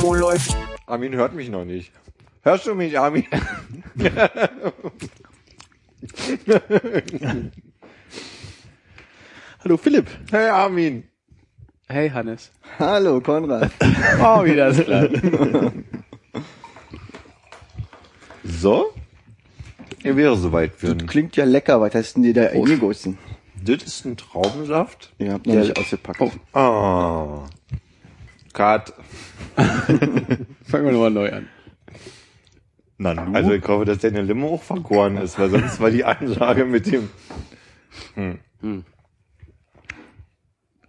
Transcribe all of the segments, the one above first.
Wo läuft? Armin hört mich noch nicht. Hörst du mich, Armin? Hallo Philipp. Hey, Armin. Hey Hannes. Hallo Konrad. Oh, wieder ist klar. So? Er wäre soweit für Das klingt ja lecker. Was hast denn dir da eingegossen? Das ist ein Traubensaft? Ihr habt noch Ja. nicht ausgepackt. Ah. Kat. Fangen wir nochmal neu an. Nanu? Also ich hoffe, dass deine Limo auch vergoren ist, weil sonst war die Ansage mit dem... Hm.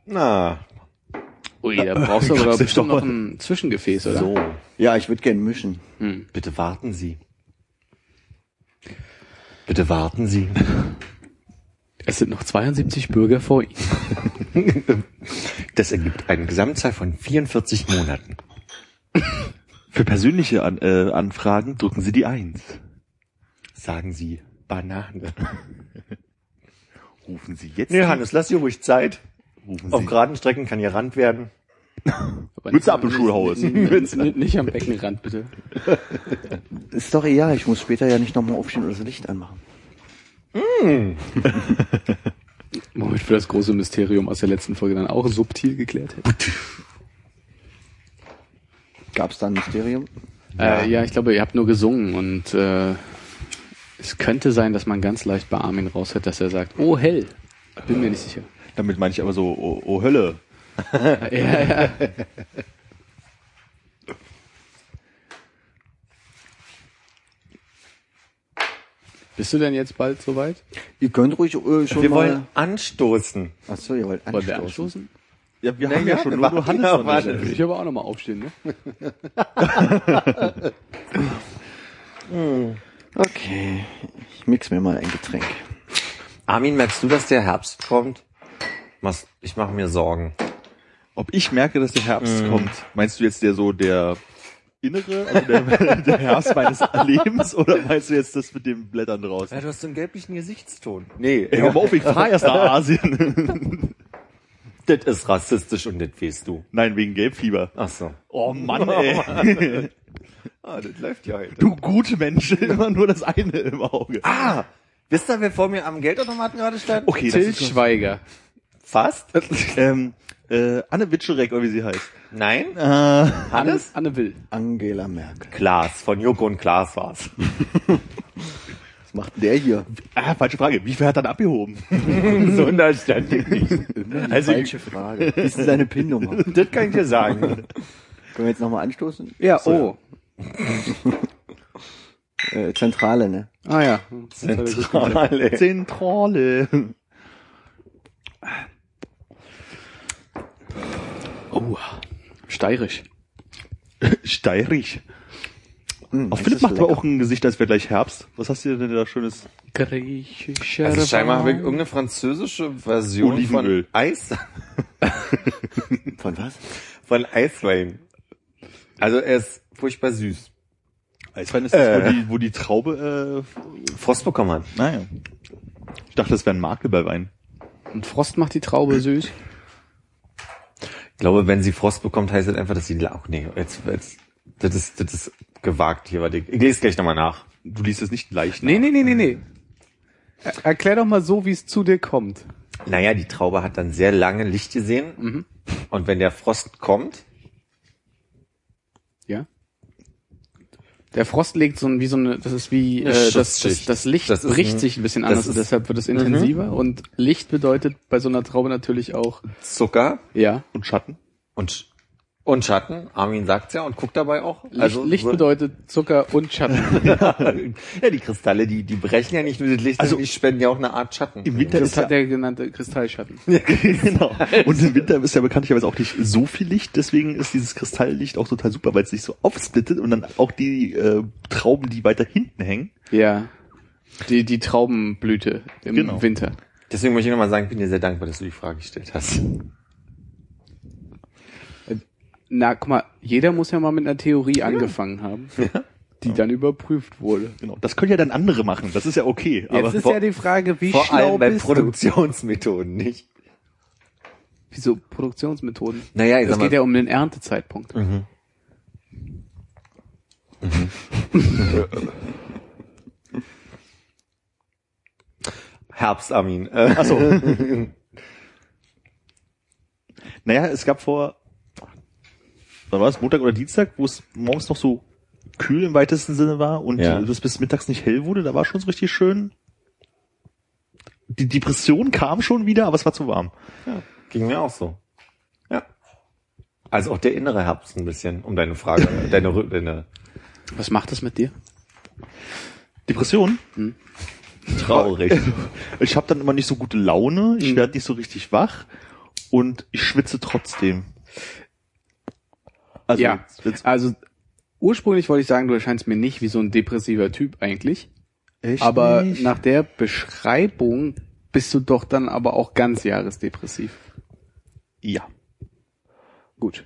Na, Ui, da brauchst du aber Kannst bestimmt doch noch ein Zwischengefäß, oder? so. ja, ich würde gern mischen. Bitte warten Sie. Bitte warten Sie. Es sind noch 72 Bürger vor Ihnen. Das ergibt eine Gesamtzahl von 44 Monaten. Für persönliche An äh, Anfragen drücken Sie die Eins. Sagen Sie Banane. Rufen Sie jetzt. Nee, Hannes, lass dir ruhig Zeit. rufen Auf Sie. geraden Strecken kann hier Rand werden. Mütze ab im Schulhaus. Nicht am Beckenrand, bitte. Ist doch egal, ich muss später ja nicht nochmal aufstehen oder das Licht anmachen. Womit wir das große Mysterium aus der letzten Folge dann auch subtil geklärt hätten. Gab's da ein Mysterium? Ja, äh, ja ich glaube, ihr habt nur gesungen und äh, es könnte sein, dass man ganz leicht bei Armin raushört, dass er sagt, oh hell. Bin mir nicht sicher. Damit meine ich aber so, oh, oh Hölle. Ja, ja. Bist du denn jetzt bald soweit? Ihr könnt ruhig äh, schon Wir mal... wollen anstoßen. Ach so, ihr wollt Wollen wir anstoßen. anstoßen? Ja, wir Na haben ja, ja, schon wir nur, Hannes auf noch nicht. Ich aber auch nochmal aufstehen, ne? Okay, ich mix mir mal ein Getränk. Armin, merkst du, dass der Herbst kommt? Was, ich mache mir Sorgen. Ob ich merke, dass der Herbst kommt, meinst du jetzt der so der innere, also der, der Herbst meines Lebens, oder meinst du jetzt das mit den Blättern draußen? Ja, du hast so einen gelblichen Gesichtston. Nee, hör mal auf, ich fahre erst nach Asien. das ist rassistisch und das weißt du. Nein, wegen Gelbfieber. Ach so. Oh Mann, ey. Ah, das läuft ja heute. Du gute Mensch, immer nur das eine im Auge. Ah, wisst ihr, wer vor mir am Geldautomaten gerade stand? Okay, das Till ist Schweiger. Fast? ähm, äh, Anne Witschelreck, oder wie sie heißt. Nein? Äh, Hannes? Anne Will. Angela Merkel. Klaas, von Joko und Klaas war's. Was macht denn der hier? ah, falsche Frage. Wie viel hat er dann abgehoben? so unterständig nicht. Also, Falsche Frage. Wie ist denn seine PIN-Nummer? Das kann ich dir sagen. Können wir jetzt nochmal anstoßen? Ja, oh. Äh, Zentrale, ne? Ah ja. Zentrale. Zentrale. Oh, steirisch. Steirig. Hm, Auf Philipp macht aber auch ein Gesicht, als wäre gleich Herbst. Was hast du denn da schönes? Griechischer Also scheinbar habe ich Wein. irgendeine französische Version Olivenöl. von Eis, Von was? von Eiswein. Also er ist furchtbar süß. Eiswein ist das, Äh. wo, die, wo die Traube, äh, Frost bekommen hat. naja. Ich dachte, das wäre ein Makel bei Wein. Und Frost macht die Traube süß. Ich glaube, wenn sie Frost bekommt, heißt das einfach, dass sie auch nee, jetzt, jetzt das ist das ist gewagt hier, warte. Ich, ich lese gleich nochmal nach. Du liest es nicht leicht. Nee, nee, nee, nee, nee. Er- Erklär doch mal so, wie es zu dir kommt. Naja, die Traube hat dann sehr lange Licht gesehen. Und wenn der Frost kommt, Ja? Der Frost legt so ein, wie so eine, das ist wie, äh, das, das, das Licht Das bricht ein- sich ein bisschen anders, ist- und deshalb wird es intensiver. Und Licht bedeutet bei so einer Traube natürlich auch, Zucker ja, Und Schatten? und Und Schatten, Armin sagt's ja und guckt dabei auch. Licht, Licht bedeutet Zucker und Schatten. ja, die Kristalle, die, die brechen ja nicht nur das Licht, Also- also, die spenden ja auch eine Art Schatten. Im Winter Das ist hat ja, der genannte Kristallschatten. genau. Und im Winter ist ja bekanntlicherweise auch nicht so viel Licht, deswegen ist dieses Kristalllicht auch total super, weil es sich so aufsplittet und dann auch die äh, Trauben, die weiter hinten hängen. Ja. Die, die Traubenblüte im Genau. Winter. Deswegen möchte ich nochmal sagen, ich bin dir sehr dankbar, dass du die Frage gestellt hast. Na, guck mal, jeder muss ja mal mit einer Theorie angefangen haben, die dann überprüft wurde. Genau. Das können ja dann andere machen, das ist ja okay. Aber Jetzt ist vor- ja die Frage, wie Vor schlau allem bei bist Produktionsmethoden, nicht? du? Wieso Produktionsmethoden? Naja, ich Es sag geht mal, ja um den Erntezeitpunkt. Herbst, Armin. Äh, Achso. naja, es gab vor, wann war es, Montag oder Dienstag, wo es morgens noch so kühl im weitesten Sinne war und Ja. es bis mittags nicht hell wurde, da war schon so richtig schön. Die Depression kam schon wieder, aber es war zu warm. ging mir auch so. Ja. Also auch der innere Herbst ein bisschen, um deine Frage, deine, Rü- deine Was macht das mit dir? Depression? traurig. Ich habe dann immer nicht so gute Laune, ich Mhm. werde nicht so richtig wach und ich schwitze trotzdem. Also ja, also ursprünglich wollte ich sagen, du erscheinst mir nicht wie so ein depressiver Typ eigentlich. echt aber nicht? nach der Beschreibung bist du doch dann aber auch ganz jahresdepressiv. ja. Gut.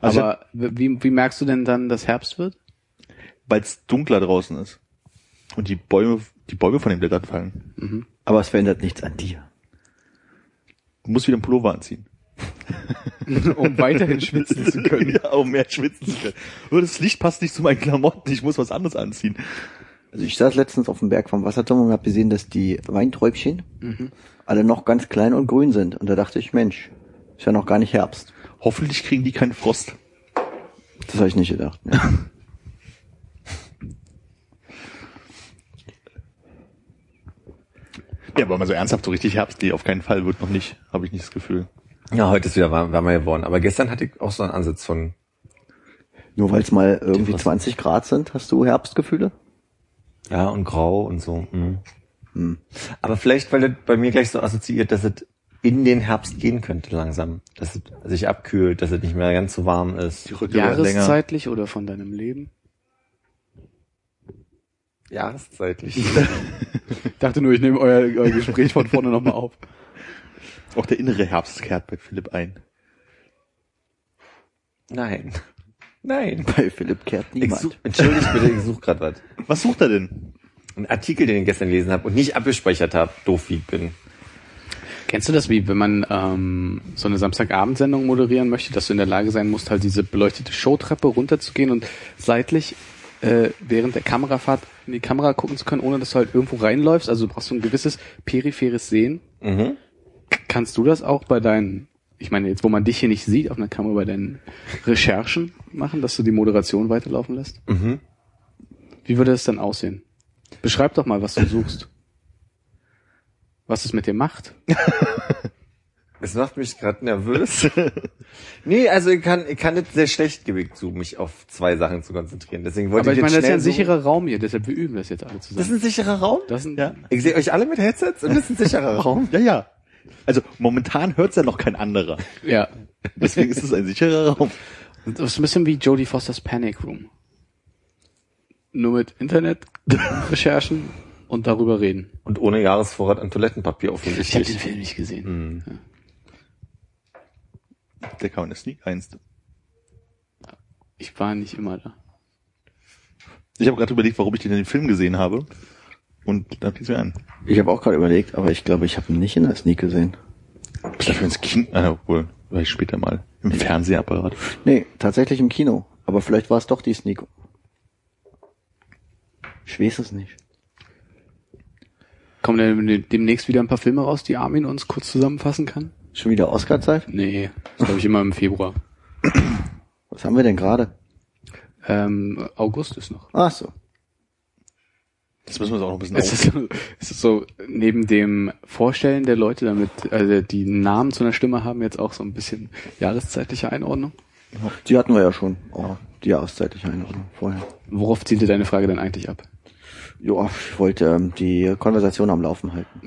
Also aber wie, wie merkst du denn dann, dass Herbst wird? weil es dunkler draußen ist und die Bäume, die Bäume von den Blättern fallen. Aber es verändert nichts an dir. Du musst wieder einen Pullover anziehen. um weiterhin schwitzen zu können. ja, um mehr schwitzen zu können. Das Licht passt nicht zu meinen Klamotten, ich muss was anderes anziehen. Also ich saß letztens auf dem Berg vom Wasserturm und habe gesehen, dass die Weinträubchen alle noch ganz klein und grün sind. Und da dachte ich, Mensch, ist ja noch gar nicht Herbst. Hoffentlich kriegen die keinen Frost. Das habe ich nicht gedacht. Ne? Ja, aber mal so ernsthaft, so richtig Herbst, nee, auf keinen Fall wird noch nicht, habe ich nicht das Gefühl. Ja, heute ist wieder warm, wärmer geworden. Aber gestern hatte ich auch so einen Ansatz von, Nur weil es mal irgendwie 20 Grad sind, hast du Herbstgefühle? ja, und grau und so. Mhm. Aber vielleicht, weil das bei mir gleich so assoziiert, dass es in den Herbst gehen könnte langsam. Dass es sich abkühlt, dass es nicht mehr ganz so warm ist. Jahreszeitlich oder von deinem Leben? Jahreszeitlich. Ich dachte nur, ich nehme euer, euer Gespräch von vorne nochmal auf. Auch der innere Herbst kehrt bei Philipp ein. Nein. Nein. Bei Philipp kehrt niemand. such, entschuldigt bitte, ich suche gerade was. Was sucht er denn? Ein Artikel, den ich gestern gelesen habe und nicht abgespeichert habe, doof wie ich bin. Kennst du das, wie wenn man ähm, so eine Samstagabendsendung moderieren möchte, dass du in der Lage sein musst, halt diese beleuchtete Showtreppe runterzugehen und seitlich äh, während der Kamerafahrt in die Kamera gucken zu können, ohne dass du halt irgendwo reinläufst? Also du brauchst so ein gewisses peripheres Sehen. Mhm. Kannst du das auch bei deinen, ich meine jetzt, wo man dich hier nicht sieht auf einer Kamera, bei deinen Recherchen machen, dass du die Moderation weiterlaufen lässt? Mhm. Wie würde das dann aussehen? Beschreib doch mal, was du suchst. Was es mit dir macht. Es macht mich gerade nervös. nee, also ich kann, ich kann nicht sehr schlecht gewickt zu, mich auf zwei Sachen zu konzentrieren. Deswegen wollte Aber ich ich meine, jetzt das ist ja ein sicherer Raum hier, deshalb wir üben das jetzt alle so, Das zusammen. ist ein sicherer Raum? Das ist ein, Ja. Ich sehe euch alle mit Headsets und das ist ein sicherer Raum. Ja, ja. Also momentan hört's ja noch kein anderer. ja. Deswegen ist es ein sicherer Raum. Das ist ein bisschen wie Jodie Fosters Panic Room. Nur mit Internet-Recherchen und darüber reden. Und ohne Jahresvorrat an Toilettenpapier Ich habe den offensichtlich. Film nicht gesehen. Der kam in der Sneak 1. Ich war nicht immer da. Ich habe gerade überlegt, warum ich den in den Film gesehen habe. Und da fiel's mir ein. Ich habe auch gerade überlegt, aber ich glaube, ich habe ihn nicht in der Sneak gesehen. Bist dafür ins Kino? Ah, obwohl, vielleicht später mal. Im Fernsehapparat. Nee, tatsächlich im Kino. Aber vielleicht war es doch die Sneak. Ich weiß es nicht. Kommen denn demnächst wieder ein paar Filme raus, die Armin uns kurz zusammenfassen kann? Schon wieder Oscar-Zeit? Nee, das glaube ich immer im Februar. Was haben wir denn gerade? Ähm, August ist noch. Ach so. Das müssen wir uns auch noch ein bisschen Es ist, so, es ist so, neben dem Vorstellen der Leute, damit also die Namen zu einer Stimme haben, jetzt auch so ein bisschen jahreszeitliche Einordnung. Die hatten wir ja schon, auch die jahreszeitliche Einordnung vorher. Worauf zielte deine Frage denn eigentlich ab? Ja, ich wollte ähm, die Konversation am Laufen halten.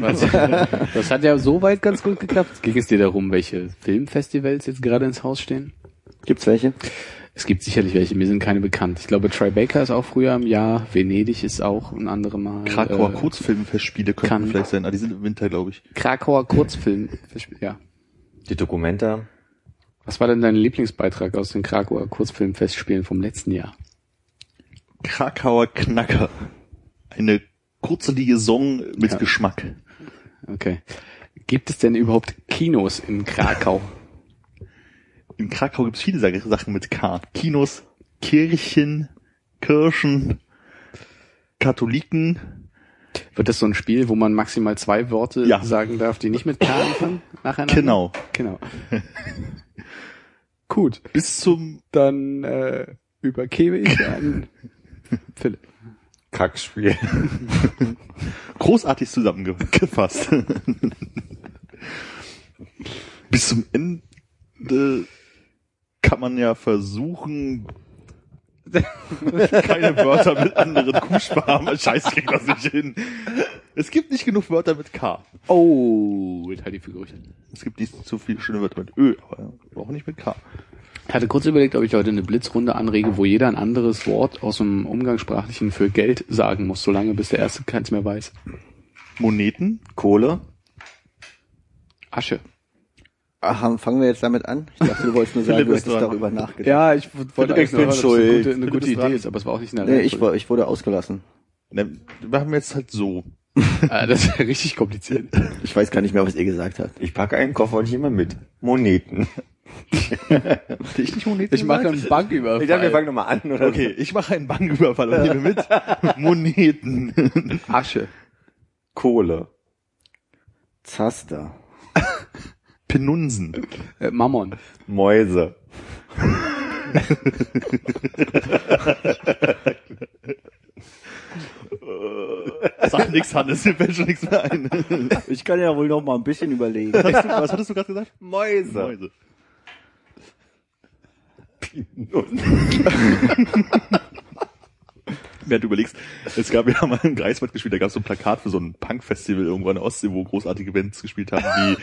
Was, das hat ja soweit ganz gut geklappt. Ging es dir darum, welche Filmfestivals jetzt gerade ins Haus stehen? Gibt's welche? Es gibt sicherlich welche, mir sind keine bekannt. Ich glaube, Tribeca ist auch früher im Jahr, Venedig ist auch ein anderes Mal. Krakauer äh, Kurzfilmfestspiele kann- könnten vielleicht sein. Ah, die sind im Winter, glaube ich. Krakauer Kurzfilm. Ja. Die Dokumenta. Was war denn dein Lieblingsbeitrag aus den Krakauer Kurzfilmfestspielen vom letzten Jahr? Krakauer Knacker. Eine kurze Liaison mit Ja. Geschmack. Okay. Gibt es denn überhaupt Kinos in Krakau? In Krakau gibt es viele Sa- Sachen mit K. Kinos, Kirchen, Kirchen, Katholiken. Wird das so ein Spiel, wo man maximal zwei Worte Ja. sagen darf, die nicht mit K anfangen? Nacheinander? Genau. Genau. Gut. Bis zum Dann äh, übergebe ich an Philipp. Kackspiel. großartig zusammengefasst. Bis zum Ende kann man ja versuchen, keine Wörter mit anderen Kuhsparmen. Scheiße, ich krieg das nicht hin. Es gibt nicht genug Wörter mit K. Oh, jetzt halte ich für Gerüchte. Es gibt nicht so viele schöne Wörter mit Ö, aber auch nicht mit K. Ich hatte kurz überlegt, ob ich heute eine Blitzrunde anrege, wo jeder ein anderes Wort aus dem Umgangssprachlichen für Geld sagen muss, solange bis der Erste keins mehr weiß. Moneten? Kohle. Asche. Aha, fangen wir jetzt damit an? Ich dachte, du wolltest nur sagen, du hättest darüber nachgedacht. Ja, ich wollte eigentlich ich bin nur, dass es eine gute, eine gute Idee ist, aber es war auch nicht in der Nee, ich, ich wurde ausgelassen. Ne, Wir haben jetzt halt so. Ah, das ist ja richtig kompliziert. Ich weiß gar nicht mehr, was ihr gesagt habt. Ich packe einen Koffer und ich immer mit. Moneten. Ich nicht Moneten Ich mache einen Banküberfall. Ich dachte, wir fangen nochmal an, oder? Okay, ich mache einen Banküberfall und nehme mit Moneten. Asche. Kohle. Zaster. Penunsen. Äh, Mammon. Mäuse. Sag nix, Hannes, mir fällt schon nichts mehr ein. Ich kann ja wohl noch mal ein bisschen überlegen. Was hattest du, was hattest du gerade gesagt? Mäuse. Mäuse. Während du überlegst, es gab ja mal im Greifswald gespielt, da gab es so ein Plakat für so ein Punk-Festival irgendwo in der Ostsee, wo großartige Bands gespielt haben, wie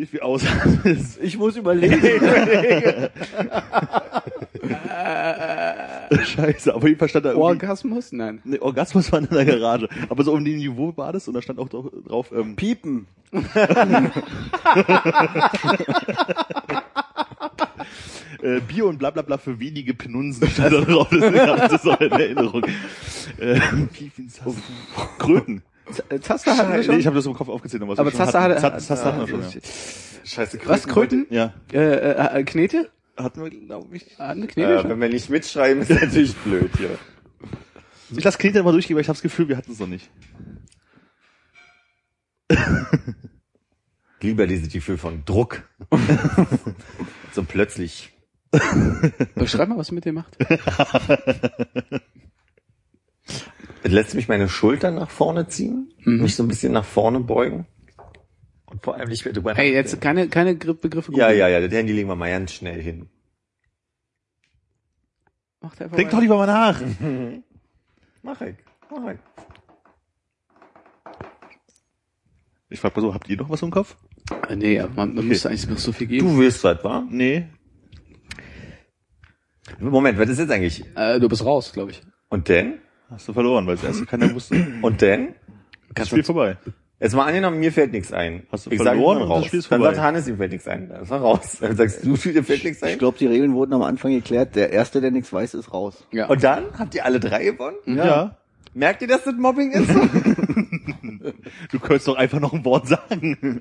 Hilf mir aus. Hannes. Ich muss überlegen. Scheiße, aber jedenfalls stand da irgendwie... Orgasmus? Nein. Nee, Orgasmus war in der Garage. Aber so um die Niveau war das und da stand auch drauf, ähm, Piepen. äh, Bier und bla bla bla für wenige Penunsen stand da drauf. Das auch in Erinnerung. Äh, wie viel ist? Kröten. Zaster hatten wir Nee, schon. ich habe das im Kopf aufgezählt. Aber wir schon Zaster hatten. hatte- Zaster hatten wir schon, ja. Scheiße, Was, Kröten? Ja, Äh, äh, äh, Knete? hatten wir, glaube ich. Ah, Eine Knete Ja, schon? wenn wir nicht mitschreiben, ist natürlich blöd hier. Ich lasse Knete mal durchgehen, weil ich habe das Gefühl, wir hatten es noch nicht. Lieber dieses Gefühl von Druck. so plötzlich. Beschreib mal, was ihr mit dir macht. Lässt mich meine Schultern nach vorne ziehen, Mhm. mich so ein bisschen nach vorne beugen. Und vor allem nicht mehr drüber Hey, jetzt keine, keine Gr- Begriffe. Ja, ja, ja, das Handy legen wir mal ganz schnell hin. Macht einfach Denk weiter. doch lieber mal nach. Mach ich, mach ich. Ich frage mal so, habt ihr noch was im Kopf? Äh, Nee, aber man, man müsste eigentlich noch so viel geben. Du willst was, wa? Nee. Moment, was ist jetzt eigentlich? Äh, du bist raus, glaube ich. Und denn? Hast du verloren, weil das erste keiner wusste. Und denn? Das Spiel vorbei. Jetzt mal angenommen, mir fällt nichts ein. Hast du ich verloren sag, ich und das raus. Spiel ist Dann vorbei. sagt Hannes, ihm fällt nichts ein. Dann ist er raus. Dann sagst du, dir fällt nichts Ich ein. glaube, die Regeln wurden am Anfang geklärt. Der Erste, der nichts weiß, ist raus. Ja. Und dann habt ihr alle drei gewonnen? Ja. Merkt ihr, dass das Mobbing ist? Du könntest doch einfach noch ein Wort sagen.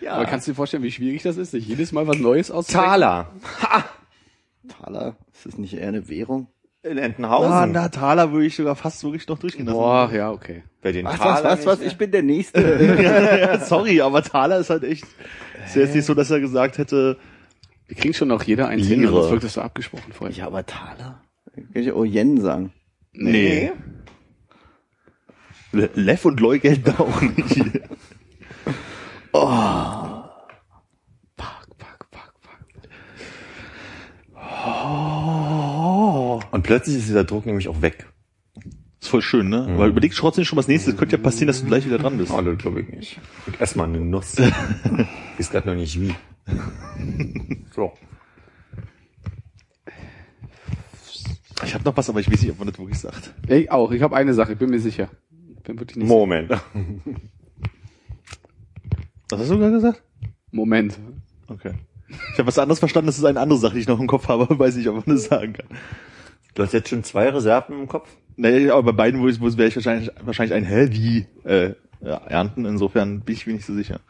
ja. Aber kannst du dir vorstellen, wie schwierig das ist, sich jedes Mal was Neues auszudenken? Taler. Taler, ist das nicht eher eine Währung? In Ah, Entenhausen. na, Taler würde ich sogar fast wirklich noch durchgehen lassen. Boah, ja, okay. Wer den Ach, was, Taler was, was? Ich bin der Nächste. ja, sorry, aber Taler ist halt echt. Ist ja jetzt nicht so, dass er gesagt hätte, Wir kriegen schon noch jeder eins hin, sonst wirkt das so abgesprochen vorher. ja, aber Taler? Kann ich auch Yen sagen? nee. Le- Lev und Loy gelten auch nicht. Fuck, Und plötzlich ist dieser Druck nämlich auch weg. Ist voll schön, ne? Weil überleg trotzdem schon was nächstes. Könnte ja passieren, dass du gleich wieder dran bist. Oh, das glaube ich nicht. Und erstmal eine Nuss. ist gerade noch nicht wie. So. Ich habe noch was, aber ich weiß nicht, ob man das wirklich sagt. Ich auch. Ich habe eine Sache. Ich bin mir sicher. Ich bin wirklich nicht Moment. Was hast du gerade gesagt? sicher. Moment. Okay. Ich habe was anderes verstanden, das ist eine andere Sache, die ich noch im Kopf habe, aber weiß nicht, ob man das sagen kann. Du hast jetzt schon zwei Reserven im Kopf? Nee, aber bei beiden wo ich, wo wäre ich wahrscheinlich, wahrscheinlich ein Hä, wie äh, ja, ernten. Insofern bin ich mir nicht so sicher.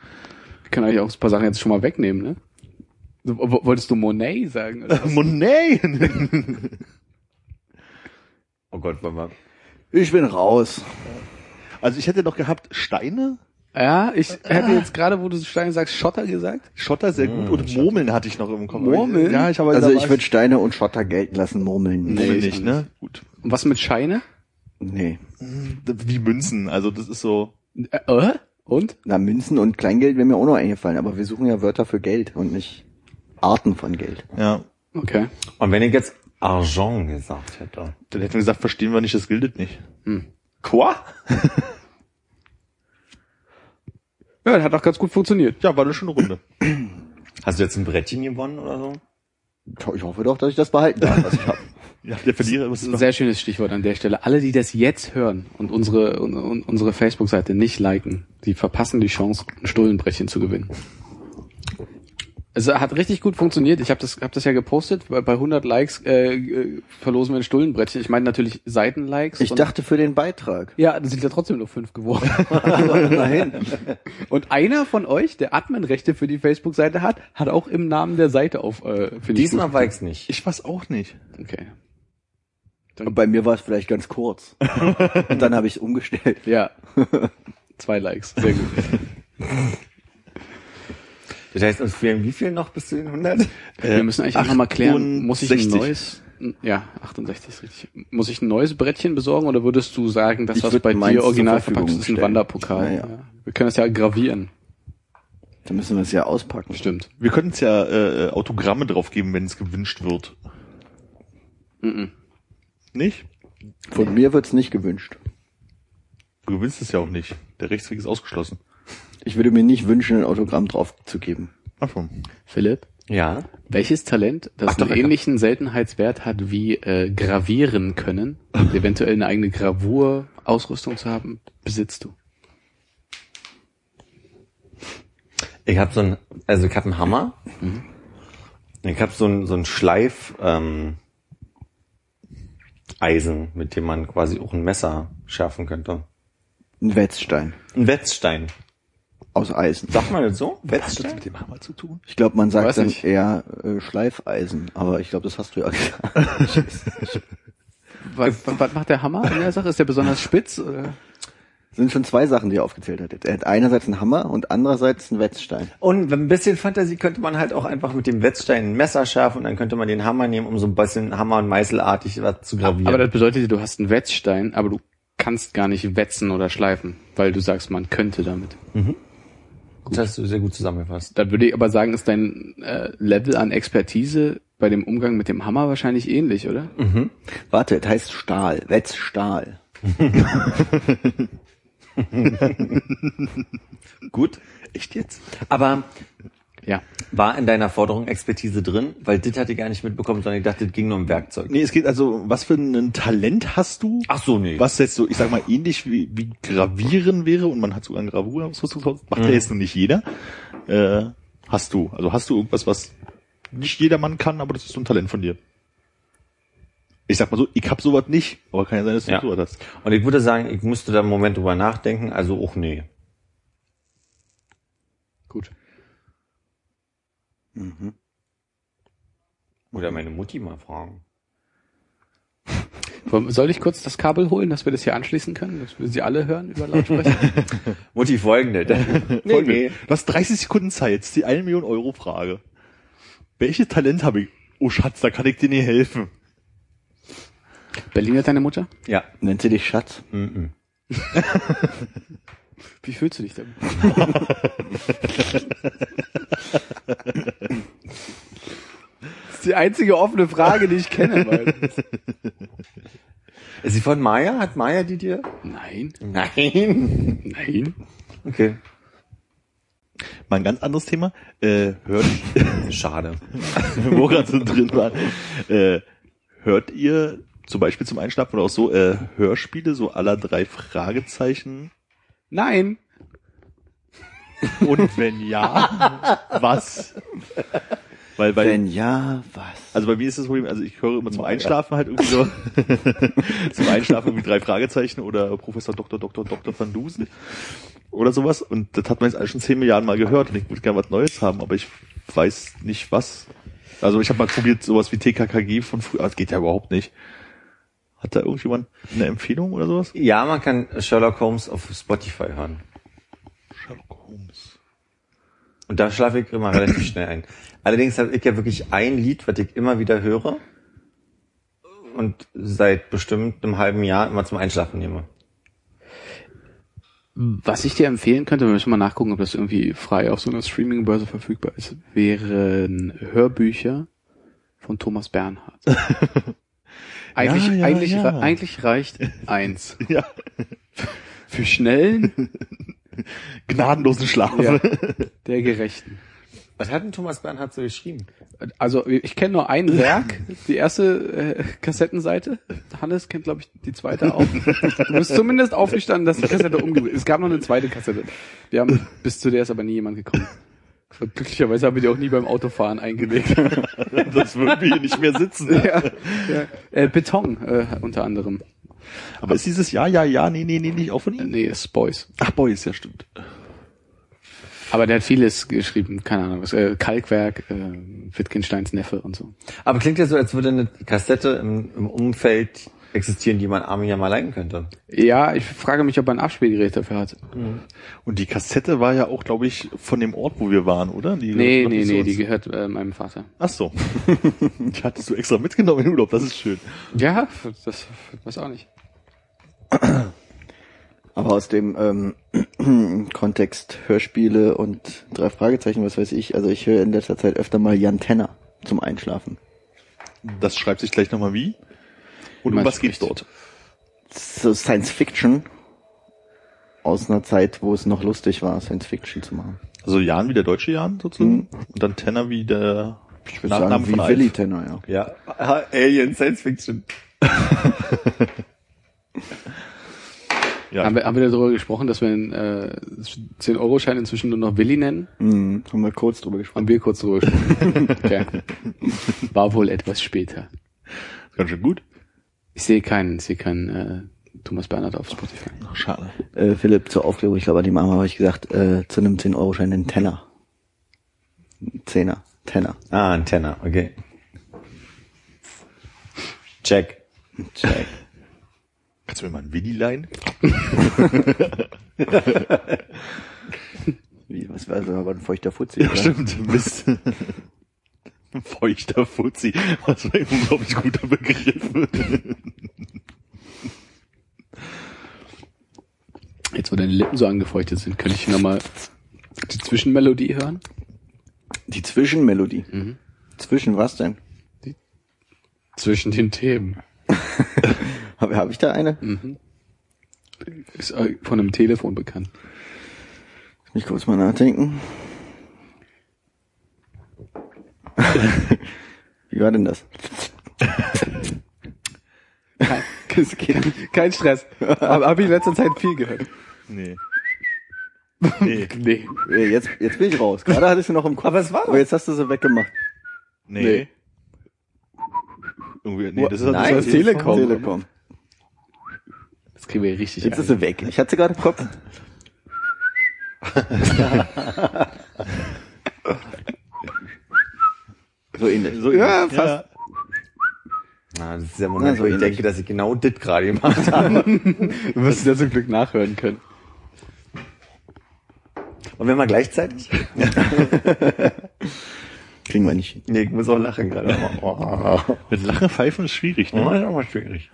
Ich kann eigentlich auch ein paar Sachen jetzt schon mal wegnehmen, ne? Wolltest du Monet sagen? Oder? was? Monet! Oh Gott, wollen wir. Ich bin raus. also ich hätte noch gehabt Steine, ja, ich hätte jetzt gerade, wo du Steine sagst, Schotter gesagt. Schotter sehr gut und Murmeln hatte ich noch im Kopf. Murmeln? Ja, ich habe Also ich würde Steine und Schotter gelten lassen, Murmeln nicht. Murmeln Nee, nicht, ich ne? Gut. Und was mit Scheine? Nee. Wie Münzen, also das ist so. Äh, äh? Und? Na, Münzen und Kleingeld wäre mir auch noch eingefallen, aber wir suchen ja Wörter für Geld und nicht Arten von Geld. Ja. Okay. Und wenn ich jetzt Argent gesagt hätte. Dann hätten wir gesagt, verstehen wir nicht, das gilt nicht. Quoi? Ja, das hat auch ganz gut funktioniert. Ja, war eine schöne Runde. Hast du jetzt ein Brettchen gewonnen oder so? Ich hoffe doch, dass ich das behalten darf, was ich habe. Ja, der Verlierer muss Das ist ein sehr schönes Stichwort an der Stelle. Alle, die das jetzt hören und unsere, und, und unsere Facebook-Seite nicht liken, die verpassen die Chance, ein Stullenbrettchen zu gewinnen. Es hat richtig gut funktioniert. Ich habe das, hab das ja gepostet. Bei, bei 100 Likes äh, verlosen wir ein Stullenbrettchen. Ich meine natürlich Seitenlikes. Ich und- dachte für den Beitrag. Ja, das sind ja trotzdem nur fünf geworden. Immerhin. Und einer von euch, der Admin-Rechte für die Facebook-Seite hat, hat auch im Namen der Seite auf. Äh, Diesmal war ich's nicht. Ich weiß auch nicht. Okay. Und bei mir war es vielleicht ganz kurz. Und dann habe ich es umgestellt. Ja. Zwei Likes. Sehr gut. Das heißt, uns fehlen wie viel noch bis zu den 100? Wir müssen eigentlich auch noch mal klären, muss ich ein 68. neues, ja, 68 ist richtig. Muss ich ein neues Brettchen besorgen oder würdest du sagen, das, was bei dir original verpackt ist, ist ein. Wanderpokal? Ja, ja. Wir können das ja gravieren. Dann müssen wir es ja auspacken. Stimmt. Wir könnten es ja äh, Autogramme drauf geben, wenn es gewünscht wird. Mhm. Nicht? Von mir wird's nicht gewünscht. Du gewinnst es ja auch nicht. Der Rechtsweg ist ausgeschlossen. Ich würde mir nicht wünschen, ein Autogramm drauf zu geben. Ach schon. Philipp, Ja. welches Talent, das Ach, doch, einen ja. ähnlichen Seltenheitswert hat wie äh, gravieren können und eventuell eine eigene Gravur, Ausrüstung zu haben, besitzt du? Ich habe so ein, also ich habe einen Hammer. Ich habe so ein so ein Schleif ähm, Eisen, mit dem man quasi auch ein Messer schärfen könnte. Ein Wetzstein. Ein Wetzstein. Aus Eisen. Sagt man das so? Was hat das mit dem Hammer zu tun? Ich glaube, man sagt Weiß dann nicht. eher äh, Schleifeisen, aber ich glaube, das hast du ja gesagt. Was, was macht der Hammer in der Sache? Ist der besonders spitz? Oder? Sind schon zwei Sachen, die er aufgezählt hat. Er hat einerseits einen Hammer und andererseits einen Wetzstein. Und mit ein bisschen Fantasie könnte man halt auch einfach mit dem Wetzstein ein Messer schärfen und dann könnte man den Hammer nehmen, um so ein bisschen Hammer- und Meißelartig was zu gravieren. Aber das bedeutet, du hast einen Wetzstein, aber du kannst gar nicht wetzen oder schleifen, weil du sagst, man könnte damit. Das hast du sehr gut zusammengefasst. Dann würde ich aber sagen, ist dein äh, Level an Expertise bei dem Umgang mit dem Hammer wahrscheinlich ähnlich, oder? Warte, es heißt Stahl. Wetzstahl. Gut. Echt jetzt? Aber Ja. war in deiner Forderung Expertise drin? Weil das hatte ich gar nicht mitbekommen, sondern ich dachte, das ging nur um Werkzeug. Nee, es geht also, was für ein Talent hast du? Ach so, nee. Was jetzt so, ich sag mal, ähnlich wie, wie Gravieren wäre und man hat sogar ein Gravur, macht ja jetzt nur nicht jeder. Äh, hast du. Also hast du irgendwas, was nicht jedermann kann, aber das ist so ein Talent von dir. Ich sag mal so, ich hab sowas nicht, aber kann ja sein, dass du Ja. sowas hast. Und ich würde sagen, ich müsste da einen Moment drüber nachdenken, also auch nee. Gut. Oder meine Mutti mal fragen. Soll ich kurz das Kabel holen, dass wir das hier anschließen können, dass wir sie alle hören über Lautsprecher? Mutti, folgende. nee, nee. Du hast 30 Sekunden Zeit, jetzt die 1 Million Euro Frage. Welches Talent habe ich? Oh Schatz, da kann ich dir nicht helfen. Berliner deine Mutter? Ja. Nennt sie dich Schatz? Mm Wie fühlst du dich damit? das ist die einzige offene Frage, die ich kenne. meistens. Ist sie von Maya? Hat Maya die dir? Nein, Nein. nein. Okay. Mal ein ganz anderes Thema. Äh, hört, Schade. wo gerade so drin waren. Äh, hört ihr zum Beispiel zum Einschlafen oder auch so äh, Hörspiele, so aller drei Fragezeichen? Nein. Und wenn ja, was? Weil bei, Wenn ja, was? also bei mir ist das Problem, also ich höre immer zum Einschlafen halt irgendwie so, zum Einschlafen irgendwie drei Fragezeichen oder Professor Dr. Dr. Dr. Van Dusen oder sowas und das hat man jetzt alles schon zehn Milliarden Mal gehört und ich würde gerne was Neues haben, aber ich weiß nicht was. Also ich habe mal probiert sowas wie TKKG von früher, das geht ja überhaupt nicht. Hat da irgendjemand eine Empfehlung oder sowas? Ja, man kann Sherlock Holmes auf Spotify hören. Sherlock Holmes. Und da schlafe ich immer relativ schnell ein. Allerdings habe ich ja wirklich ein Lied, was ich immer wieder höre und seit bestimmt einem halben Jahr immer zum Einschlafen nehme. Was ich dir empfehlen könnte, wir müssen mal nachgucken, ob das irgendwie frei auf so einer Streaming-Börse verfügbar ist, wären Hörbücher von Thomas Bernhard. eigentlich, Ja, ja, eigentlich, ja. re- eigentlich reicht eins. Ja. Für schnellen, Gnadenlosen Schlaf. ja, der Gerechten. Was hat denn Thomas Bernhard so geschrieben? Also ich kenne nur ein Werk, die erste äh, Kassettenseite. Hannes kennt, glaube ich, die zweite auch. Du bist zumindest aufgestanden, dass die Kassette umgebracht Es gab noch eine zweite Kassette. Wir haben bis zu der ist aber nie jemand gekommen. Und glücklicherweise haben wir die auch nie beim Autofahren eingelegt. Das würden wir hier nicht mehr sitzen. Ja, ja. Äh, Beton äh, unter anderem. Aber ist dieses Ja, ja, ja, nee, nee, nee, nicht auch von ihm? Nee, ist Boys. Ach, Boys, ja, stimmt. Aber der hat vieles geschrieben, keine Ahnung, was, äh, Kalkwerk, äh, Wittgensteins Neffe und so. Aber klingt ja so, als würde eine Kassette im, im Umfeld existieren, die man Armin ja mal leihen könnte. Ja, ich frage mich, ob er ein Abspielgerät dafür hat. Und die Kassette war ja auch, glaube ich, von dem Ort, wo wir waren, oder? Die Nee, gehört nee, nee, die gehört äh, meinem Vater. Ach so. die hattest du extra mitgenommen in den Urlaub, das ist schön. Ja, das weiß auch nicht. Aber aus dem ähm, Kontext Hörspiele und drei Fragezeichen, was weiß ich, also ich höre in letzter Zeit öfter mal Jan Tenner zum Einschlafen. Das schreibt sich gleich nochmal wie. Und um was geht's dort? So Science Fiction aus einer Zeit, wo es noch lustig war, Science Fiction zu machen. Also Jan wie der deutsche Jan sozusagen. Und dann Tenner wie der Ich würde sagen, wie. Willy Tenner, ja. Ja, Alien Science Fiction. Ja, Haben wir, haben wir darüber gesprochen, dass wir einen äh, 10-Euro-Schein inzwischen nur noch Willi nennen? Mhm, haben wir kurz drüber gesprochen. Haben wir kurz drüber gesprochen. okay. War wohl etwas später. ganz schön gut. Ich sehe keinen, ich sehe keinen äh, Thomas Bernhard auf Spotify. Ach, schade. Äh, Philipp, zur Aufklärung, ich glaube, an die Mama habe ich gesagt, äh, zu einem 10-Euro-Schein einen Tenner. Ein Zehner, Tenner. Ah, ein Tenner, okay. Check. Check. Kannst du mir mal einen Willi leihen? Wie, was war das aber ein feuchter Fuzzi, oder? Stimmt, Mist. Feuchter Fuzzi. Was für ein unglaublich guter Begriff. Jetzt, wo deine Lippen so angefeuchtet sind, könnte ich nochmal die Zwischenmelodie hören? Die Zwischenmelodie. Mhm. Zwischen was denn? Zwischen den Themen. Habe hab ich da eine? Ist äh, von einem Telefon bekannt. Lass mich kurz mal nachdenken. Wie war denn das? Kein, kein, kein Stress. Habe hab ich in letzter Zeit viel gehört. Nee. Nee. Nee. Jetzt, jetzt bin ich raus. Gerade hattest du noch im Kopf. Aber es war doch- Aber jetzt hast du sie weggemacht. Nee. Nee. Irgendwie, nee, das ist Nein, das das Telekom. Telekom. Das kriegen wir richtig Jetzt ein. ist sie weg. Ich hatte sie gerade im Kopf. so ähnlich. So Ja, ähnlich. fast. Ah, das ist der Moment, Na, so wo ich ähnlich. denke, dass ich genau das gerade gemacht habe. Du wirst es ja zum Glück nachhören können. Und wenn wir gleichzeitig? Kriegen wir nicht hin. Nee, ich muss auch lachen gerade. Mit Lachen pfeifen ist schwierig, ne? ist auch mal schwierig.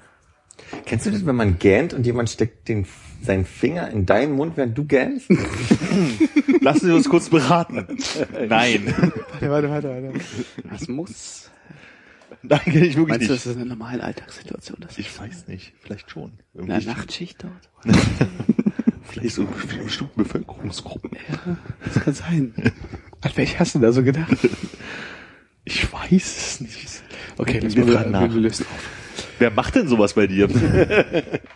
Kennst du das, wenn man gähnt und jemand steckt den, seinen Finger in deinen Mund, während du gähnst? Lassen Sie uns kurz beraten. Nein. Warte, warte, warte, warte. Das muss. Nein, kenn ich wirklich Meinst du, nicht. das ist eine normale Alltagssituation? Das Ich weiß nicht. Vielleicht schon. in der Irgendwie- Nachtschicht dort? Vielleicht so bestimmte Bevölkerungsgruppen. Das kann sein. An welche hast du da so gedacht? Ich weiß es nicht. Okay, lass Wir wir, nach. wir lösen auf. Wer macht denn sowas bei dir?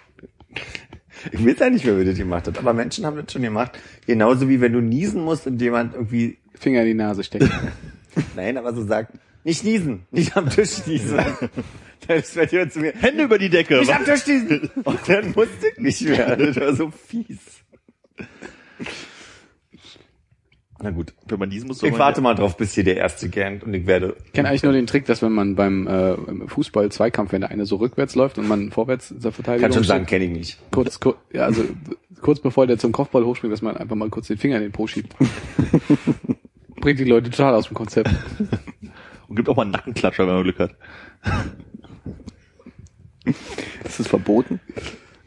Ich weiß ja nicht, wer das gemacht hat, aber Menschen haben das schon gemacht. Genauso wie wenn du niesen musst und jemand irgendwie, Finger in die Nase stecken. nein, aber so sagt, nicht niesen, nicht am Tisch niesen. Dann ist bei dir zu mir, Hände über die Decke. nicht am Tisch niesen. Und dann musste ich nicht mehr. Das war so fies. Na gut. Wenn man diesen muss, Ich warte mal drauf, bis hier der erste gähnt und ich werde Ich kenne eigentlich nur den Trick, dass wenn man beim äh, im Fußball-Zweikampf, wenn der eine so rückwärts läuft und man vorwärts zur Verteidigung kann schon sagen, kenne ich nicht. kurz, kurz, ja, also kurz bevor der zum Kopfball hochspringt, dass man einfach mal kurz den Finger in den Po schiebt. Bringt die Leute total aus dem Konzept. Und gibt auch mal einen Nackenklatscher, wenn man Glück hat. Das ist verboten.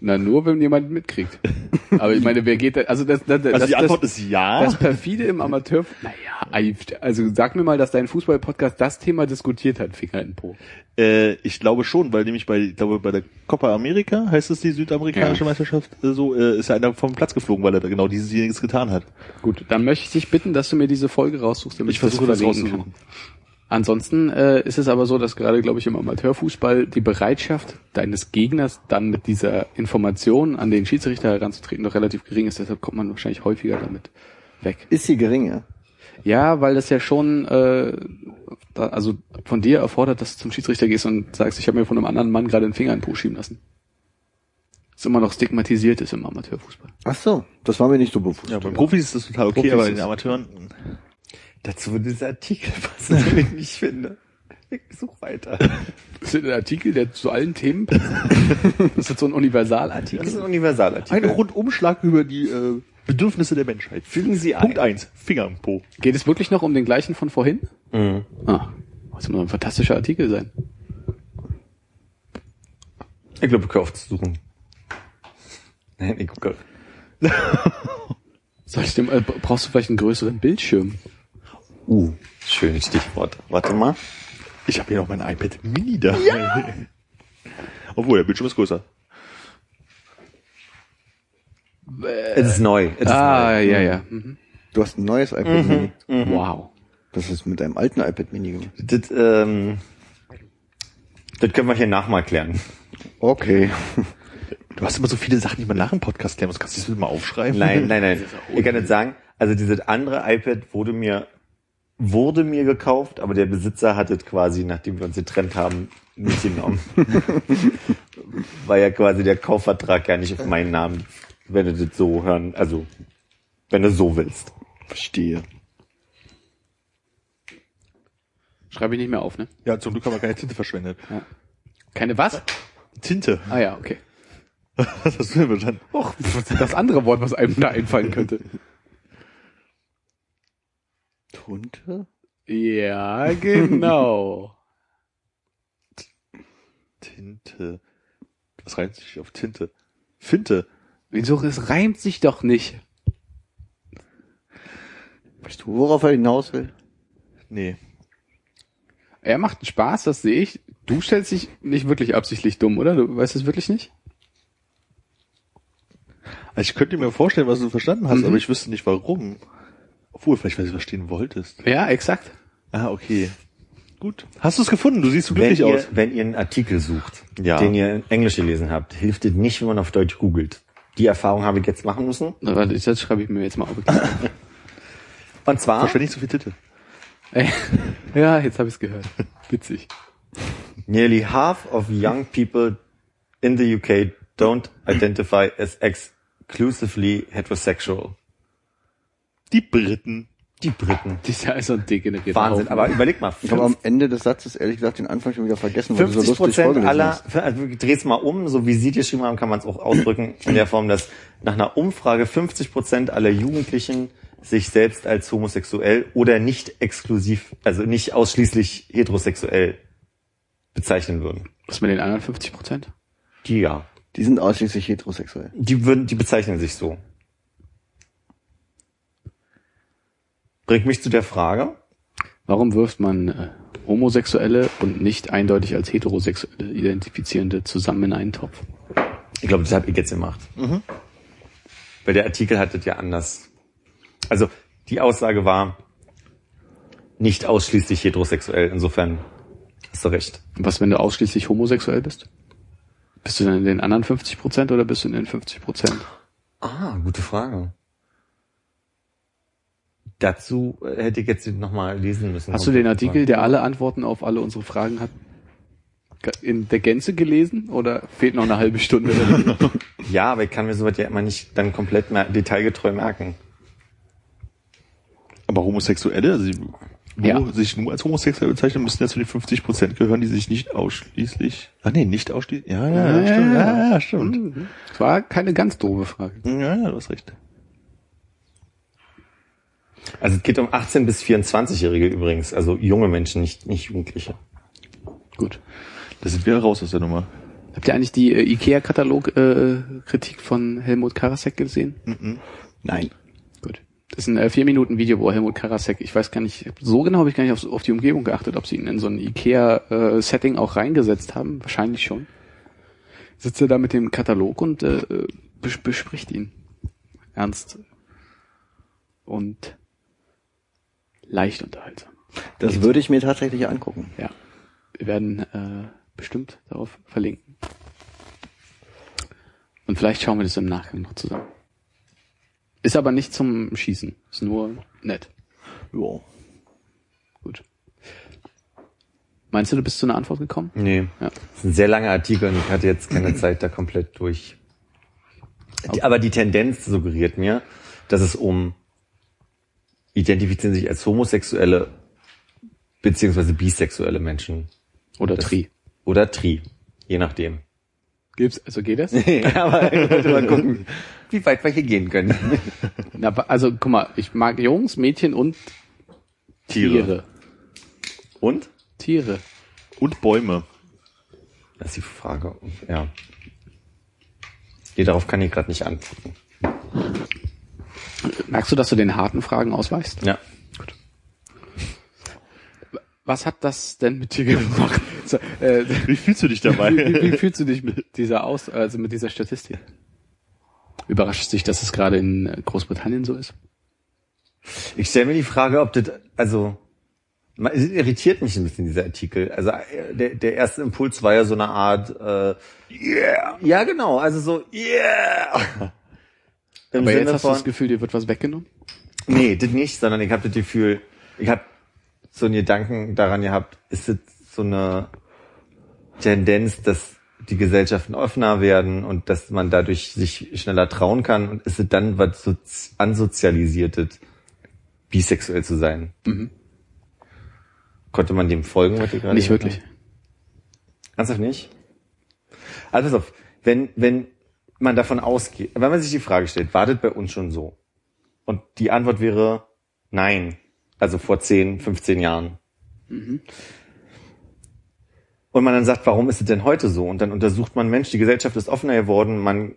Na, nur wenn jemand mitkriegt. Aber ich meine, wer geht da, also das, das, Also das, die Antwort das, ist ja. das perfide im Amateur, naja, also sag mir mal, dass dein Fußball-Podcast das Thema diskutiert hat, Finger in Po. Äh, ich glaube schon, weil nämlich bei, ich glaube, bei der Copa America, heißt es die südamerikanische Ja. Meisterschaft, äh, so, äh, ist ja einer vom Platz geflogen, weil er da genau diesesjeniges getan hat. Gut, dann möchte ich dich bitten, dass du mir diese Folge raussuchst, damit Ich versuche das verlegen rauszusuchen. Ansonsten äh, ist es aber so, dass gerade, glaube ich, im Amateurfußball die Bereitschaft deines Gegners dann mit dieser Information an den Schiedsrichter heranzutreten doch relativ gering ist. Deshalb kommt man wahrscheinlich häufiger damit weg. Ist sie gering, ja? Ja, weil das ja schon, äh, da, also von dir erfordert, dass du zum Schiedsrichter gehst und sagst, ich habe mir von einem anderen Mann gerade den Finger in den Po schieben lassen. Das immer noch stigmatisiert ist im Amateurfußball. Ach so, das war mir nicht so bewusst. Ja, bei Profis ist das total okay, Profis aber ist- den Amateuren, Dazu würde dieser Artikel passen, den ich nicht finde. Ich such weiter. Das ist ein Artikel, der zu allen Themen passt. Das ist so ein Universalartikel. Das ist ein Universalartikel. ein Rundumschlag über die äh, Bedürfnisse der Menschheit. Fügen Sie Punkt ein. eins, Finger im Po. Geht es wirklich noch um den gleichen von vorhin? Mhm. Ah, das muss ein fantastischer Artikel sein. Ich glaube, ich höre auf zu suchen. Nein, ich gucke. Soll ich dem, äh, brauchst du vielleicht einen größeren Bildschirm? Uh, schönes Stichwort. Warte mal. Ich habe hier noch mein iPad Mini da. Ja. Obwohl, der Bildschirm ist größer. Es ist neu. Es ist Ah, neu. ja, ja. Mhm. Du hast ein neues iPad Mini. Wow. Das ist mit deinem alten iPad Mini gemacht. Das, ähm, das können wir hier nach mal klären. Okay. Du hast immer so viele Sachen, die man nach dem Podcast klären muss. Kannst du das mal aufschreiben? Nein, nein, nein. Ich kann nicht sagen, also dieses andere iPad wurde mir, wurde mir gekauft, aber der Besitzer hat es quasi, nachdem wir uns getrennt haben, nicht genommen. Weil ja quasi der Kaufvertrag gar nicht auf meinen Namen, wenn du das so hören, also, wenn du so willst. Verstehe. Schreibe ich nicht mehr auf, ne? Ja, zum Glück haben wir keine Tinte verschwendet. Keine was? Tinte. Ah ja, okay. Was hast du denn verstanden? Och, was ist das andere Wort, was einem da einfallen könnte? Tunte? Ja, genau. Tinte. Was reimt sich auf Tinte? Finte. Wieso, es reimt sich doch nicht. Weißt du, worauf er hinaus will? Nee. Er macht einen Spaß, das sehe ich. Du stellst dich nicht wirklich absichtlich dumm, oder? Du weißt es wirklich nicht? Also ich könnte mir vorstellen, was du verstanden hast, Mhm. aber ich wüsste nicht warum. Obwohl, vielleicht, weil du es verstehen wolltest. Ja, exakt. Ah, okay. Gut. Hast du es gefunden? Du siehst so Wenn glücklich ihr, aus. wenn ihr einen Artikel sucht, Ja. den ihr in Englisch gelesen habt, hilft es nicht, wenn man auf Deutsch googelt. Die Erfahrung habe ich jetzt machen müssen. Na, Warte, das schreibe ich mir jetzt mal auf. Und zwar, nicht so viel Tinte. Ey, ja, jetzt habe ich es gehört. Witzig. nearly half of young people in the UK don't identify as exclusively heterosexual. Die Briten. Die Briten. Das ist ja also ein degenerierter Wahnsinn. Aber überleg mal, Ich habe am Ende des Satzes ehrlich gesagt den Anfang schon wieder vergessen, weil du so 50 lustig Prozent aller, also dreh's mal um, so wie Sie es geschrieben haben, kann man es auch ausdrücken in der Form, dass nach einer Umfrage 50 Prozent aller Jugendlichen sich selbst als homosexuell oder nicht exklusiv, also nicht ausschließlich heterosexuell bezeichnen würden. Was mit den anderen 50 Prozent? Die ja. Die sind ausschließlich heterosexuell. Die würden, die bezeichnen sich so. Bringt mich zu der Frage. Warum wirft man äh, Homosexuelle und nicht eindeutig als Heterosexuelle identifizierende zusammen in einen Topf? Ich glaube, das habt ihr jetzt gemacht. Weil der Artikel hat das ja anders. Also die Aussage war nicht ausschließlich heterosexuell. Insofern hast du recht. Was, wenn du ausschließlich homosexuell bist? Bist du dann in den anderen 50 Prozent oder bist du in den 50 Prozent? Ah, gute Frage. Dazu äh, hätte ich jetzt nochmal lesen müssen. Hast du den Artikel, der alle Antworten auf alle unsere Fragen hat, in der Gänze gelesen oder fehlt noch eine halbe Stunde? Ja, aber ich kann mir sowas ja immer nicht dann komplett mer detailgetreu merken. Aber Homosexuelle, also die nur, Ja. sich nur als homosexuell bezeichnen, müssen ja zu den 50 Prozent gehören, die sich nicht ausschließlich. Ah nee, nicht ausschließlich. Ja, ja, ja, stimmt. Ja, ja, stimmt. Das war keine ganz doofe Frage. Ja, ja, du hast recht. Also es geht um 18 bis 24-Jährige übrigens, also junge Menschen, nicht, nicht Jugendliche. Gut. Da sind wir raus aus der Nummer. Habt ihr eigentlich die äh, IKEA-Katalog-Kritik von Helmut Karasek gesehen? Nein. Gut. Das ist ein äh, vier Minuten Video, wo Helmut Karasek, ich weiß gar nicht, so genau habe ich gar nicht auf, auf die Umgebung geachtet, ob sie ihn in so ein IKEA-Setting auch reingesetzt haben. Wahrscheinlich schon. Sitzt er da mit dem Katalog und äh, bes bespricht ihn. Ernst. Und leicht unterhaltsam. Das würde ich mir tatsächlich angucken. Ja. Wir werden äh, bestimmt darauf verlinken. Und vielleicht schauen wir das im Nachgang noch zusammen. Ist aber nicht zum Schießen. Ist nur nett. Ja. Gut. Meinst du, du bist zu einer Antwort gekommen? Nee. Ja. Das ist ein sehr langer Artikel und ich hatte jetzt keine Zeit, da komplett durch. Die, aber die Tendenz suggeriert mir, dass es um identifizieren sich als homosexuelle beziehungsweise bisexuelle Menschen Oder Das- Tri? oder Tri, je nachdem. Gibt's, also geht das? aber ich wollte mal gucken, wie weit wir hier gehen können. Na, aber- also guck mal, ich mag Jungs, Mädchen und Tiere. Und? Tiere. Und Bäume. Das ist die Frage. Ja. Nee, darauf kann ich gerade nicht antworten. Merkst du, dass du den harten Fragen ausweichst? Ja. Was hat das denn mit dir gemacht? So, äh, Wie fühlst du dich dabei? wie, wie fühlst du dich mit dieser Aus, also mit dieser Statistik? Überrascht dich, dass es gerade in äh, Großbritannien so ist? Ich stelle mir die Frage, ob das, also, es irritiert mich ein bisschen, dieser Artikel. Also, äh, der, der erste Impuls war ja so eine Art, äh, yeah. Ja, genau, also so, yeah. Im Aber jetzt Sinne hast du von- das Gefühl, dir wird was weggenommen? Nee, das nicht, sondern ich habe das Gefühl, ich habe so einen Gedanken daran gehabt, ist es so eine Tendenz, dass die Gesellschaften offener werden und dass man dadurch sich schneller trauen kann und ist es dann was so ansozialisiertes, bisexuell zu sein? Konnte man dem folgen, was ihr gerade Nicht wirklich. habt? Ernsthaft nicht? Also pass auf, wenn, wenn man davon ausgeht, wenn man sich die Frage stellt, wartet bei uns schon so? Und die Antwort wäre nein. Also vor 10, 15 Jahren. Und man dann sagt, warum ist es denn heute so? Und dann untersucht man, Mensch, die Gesellschaft ist offener geworden, man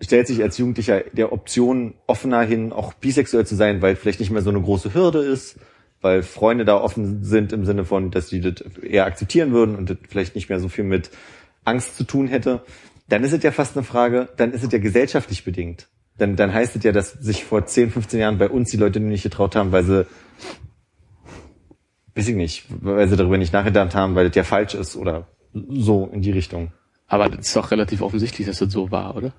stellt sich als Jugendlicher der Option offener hin, auch bisexuell zu sein, weil vielleicht nicht mehr so eine große Hürde ist, weil Freunde da offen sind im Sinne von, dass die das eher akzeptieren würden und das vielleicht nicht mehr so viel mit Angst zu tun hätte. Dann ist es ja fast eine Frage, dann ist es ja gesellschaftlich bedingt. Dann, dann heißt es ja, dass sich vor 10, 15 Jahren bei uns die Leute nicht getraut haben, weil sie, weiß ich nicht, weil sie darüber nicht nachgedacht haben, weil das ja falsch ist oder so in die Richtung. Aber das ist doch relativ offensichtlich, dass das so war, oder?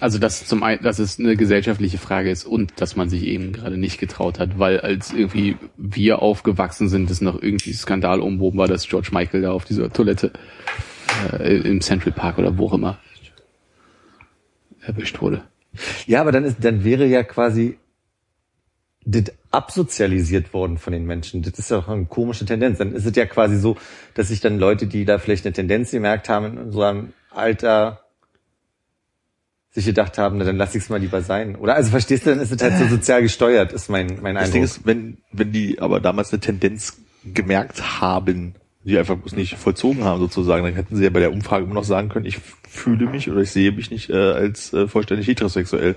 Also dass zum einen, dass es eine gesellschaftliche Frage ist und dass man sich eben gerade nicht getraut hat, weil als irgendwie wir aufgewachsen sind, es noch irgendwie Skandal umwoben war, dass George Michael da auf dieser Toilette äh, im Central Park oder wo auch immer erwischt wurde. Ja, aber dann ist, dann wäre ja quasi das absozialisiert worden von den Menschen. Das ist ja auch eine komische Tendenz. Dann ist es ja quasi so, dass sich dann Leute, die da vielleicht eine Tendenz gemerkt haben in unserem Alter, sich gedacht haben, na dann lass ich's mal lieber sein. Oder also verstehst du, dann ist es halt so sozial gesteuert, ist mein, mein Das Eindruck. Ding ist, wenn, wenn die aber damals eine Tendenz gemerkt haben, die einfach bloß nicht vollzogen haben sozusagen. Dann hätten sie ja bei der Umfrage immer noch sagen können, ich fühle mich oder ich sehe mich nicht äh, als äh, vollständig heterosexuell.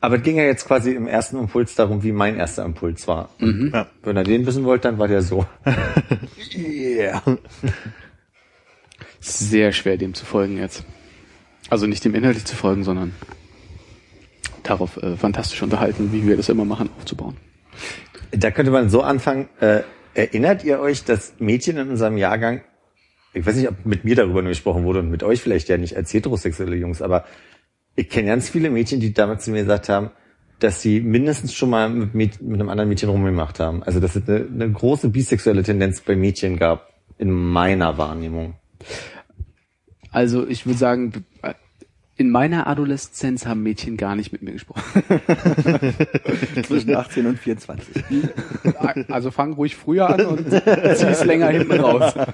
Aber es ging ja jetzt quasi im ersten Impuls darum, wie mein erster Impuls war. Ja. Wenn er den wissen wollte, dann war der so. Yeah. Sehr schwer dem zu folgen jetzt. Also nicht dem inhaltlich zu folgen, sondern darauf äh, fantastisch unterhalten, wie wir das immer machen, aufzubauen. Da könnte man so anfangen. Äh, erinnert ihr euch, dass Mädchen in unserem Jahrgang, ich weiß nicht, ob mit mir darüber nur gesprochen wurde und mit euch vielleicht ja nicht als heterosexuelle Jungs, aber ich kenne ganz viele Mädchen, die damals zu mir gesagt haben, dass sie mindestens schon mal mit, Mäd- mit einem anderen Mädchen rumgemacht haben. Also dass es eine, eine große bisexuelle Tendenz bei Mädchen gab, in meiner Wahrnehmung. Also ich würde sagen, in meiner Adoleszenz haben Mädchen gar nicht mit mir gesprochen. Zwischen 18 und 24. Also fang ruhig früher an und zieh es länger hinten raus.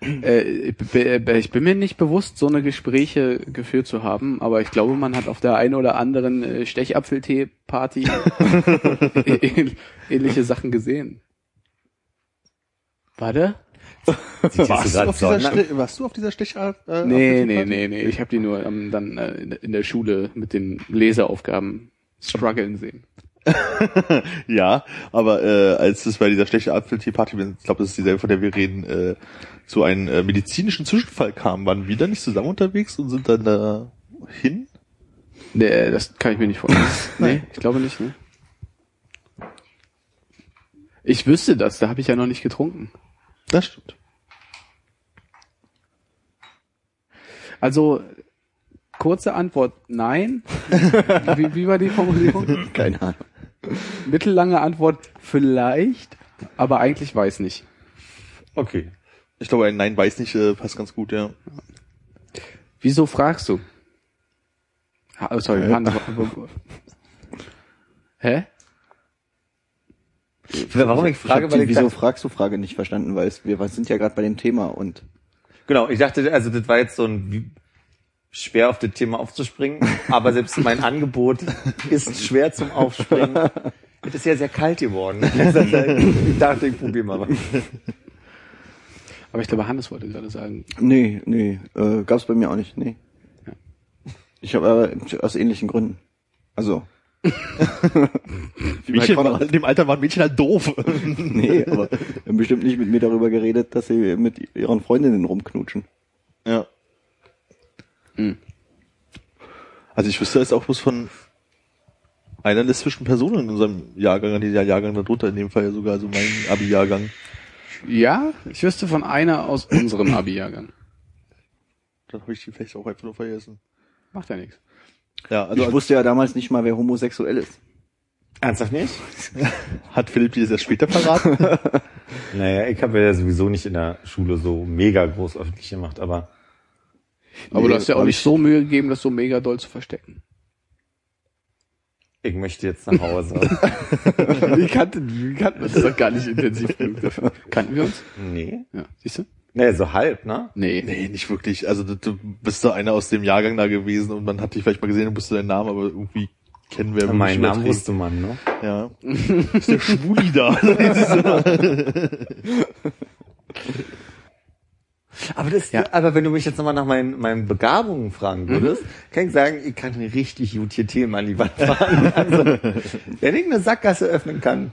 Äh, ich bin- ich bin mir nicht bewusst, so eine Gespräche geführt zu haben, aber ich glaube, man hat auf der einen oder anderen äh, Stechapfeltee-Party ähn- ähnliche Sachen gesehen. Warte? Warst, du auf dieser Ste- warst du auf dieser Stechart? Äh, Nee, nee, nee, nee. Ich habe die nur ähm, dann äh, in- der Schule mit den Leseaufgaben strugglen sehen. Ja, aber äh, als es bei dieser schlechte Apfeltee-Party, ich glaube, das ist dieselbe, von der wir reden, äh, zu einem äh, medizinischen Zwischenfall kam, waren wir da nicht zusammen unterwegs und sind dann da hin? Nee, das kann ich mir nicht vorstellen. nee, ich glaube nicht, ne? Ich wüsste das, da habe ich ja noch nicht getrunken. Das stimmt. Also, kurze Antwort, nein. wie, wie war die Formulierung? Keine Ahnung. Mittellange Antwort, vielleicht, aber eigentlich weiß nicht. Okay. Ich glaube, ein Nein weiß nicht äh, passt ganz gut, ja. Wieso fragst du? Ha, oh, sorry, Hand. Hä? Warum ich frage, ich weil die ich Wieso dachte, fragst du Frage nicht verstanden, weil es, wir sind ja gerade bei dem Thema und genau, ich dachte, also das war jetzt so ein wie- schwer auf das Thema aufzuspringen, aber selbst mein Angebot ist schwer zum Aufspringen. Es ist ja sehr kalt geworden. Ich dachte, ich probiere mal was. Aber ich glaube, Hannes wollte gerade sagen. nee, nee, äh, gab's bei mir auch nicht, nee. Ich habe aber aus ähnlichen Gründen. Also, Mädchen, war, in dem Alter waren Mädchen halt doof. nee, aber bestimmt nicht mit mir darüber geredet, dass sie mit ihren Freundinnen rumknutschen. ja. Hm. Also ich wüsste jetzt auch bloß von einer lesbischen Person in unserem Jahrgang, dieser Jahrgang darunter, in dem Fall ja sogar so mein Abi-Jahrgang. Ja, ich wüsste von einer aus unserem Abi-Jahrgang. Dann habe ich die vielleicht auch einfach nur vergessen. Macht ja nichts. Ja, also ich wusste ja damals nicht mal, wer homosexuell ist. Ernsthaft nicht? hat Philipp dir das erst später verraten? Naja, ich habe ja sowieso nicht in der Schule so mega groß öffentlich gemacht, aber Aber Nee, du hast ja auch nicht ich- so Mühe gegeben, das so mega doll zu verstecken. ich möchte jetzt nach Hause. Wie kannten, wie kannten wir das doch gar nicht intensiv genug dafür. Kannten wir uns? nee. Ja, siehst du? Naja, so halb, ne? Nee. nee, nicht wirklich. Also du, du bist doch einer aus dem Jahrgang da gewesen und man hat dich vielleicht mal gesehen und wusste deinen Namen, aber irgendwie kennen wir Meinen Namen wusste man, ne? Ja. ist der Schwuli da? Aber das, Ja. aber wenn du mich jetzt nochmal nach meinen, meinen Begabungen fragen würdest, kann ich sagen, ich kann richtig gut hier Themen an die Wand fahren. Also, wenn ich eine Sackgasse öffnen kann.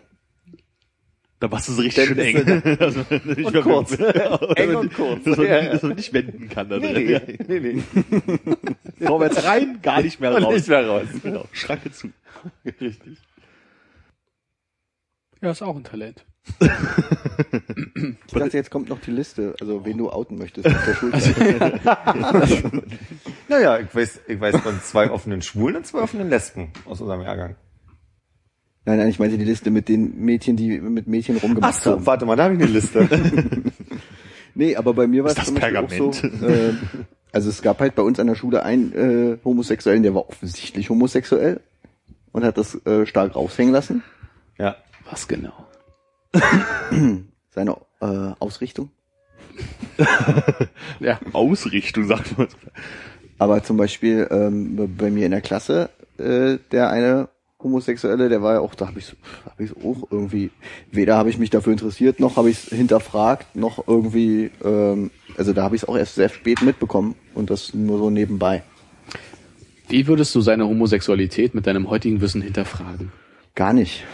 Da warst du so richtig schön eng. ist Also, nicht Und mehr- kurz. Eng und kurz. Dass man, Ja, ja. dass man nicht wenden kann. Da Nee, drin. nee, nee, nee. Vorwärts rein, gar nicht mehr raus. nicht mehr raus. Genau, Schranke zu. Richtig. Ja, ist auch ein Talent. Ich dachte, jetzt kommt noch die Liste, also wen du outen möchtest auf der Schulzeit. Naja, ich weiß, ich weiß von zwei offenen Schwulen und zwei offenen Lesben aus unserem Jahrgang. Nein, nein, ich meinte die Liste mit den Mädchen, die mit Mädchen Ach rumgemacht so, haben. warte mal, da habe ich eine Liste. Nee, aber bei mir war es das Beispiel auch Pergament? so. Äh, also es gab halt bei uns an der Schule einen äh, Homosexuellen, der war offensichtlich homosexuell und hat das äh, stark raushängen lassen. Ja. Was genau? Seine äh, Ausrichtung. Ja. Ausrichtung, sagt man. Aber zum Beispiel ähm, bei mir in der Klasse, äh, der eine Homosexuelle, der war ja auch, da habe ich so, hab ich auch irgendwie, weder habe ich mich dafür interessiert, noch habe ich es hinterfragt, noch irgendwie, ähm, also da habe ich es auch erst sehr spät mitbekommen und das nur so nebenbei. Wie würdest du seine Homosexualität mit deinem heutigen Wissen hinterfragen? Gar nicht.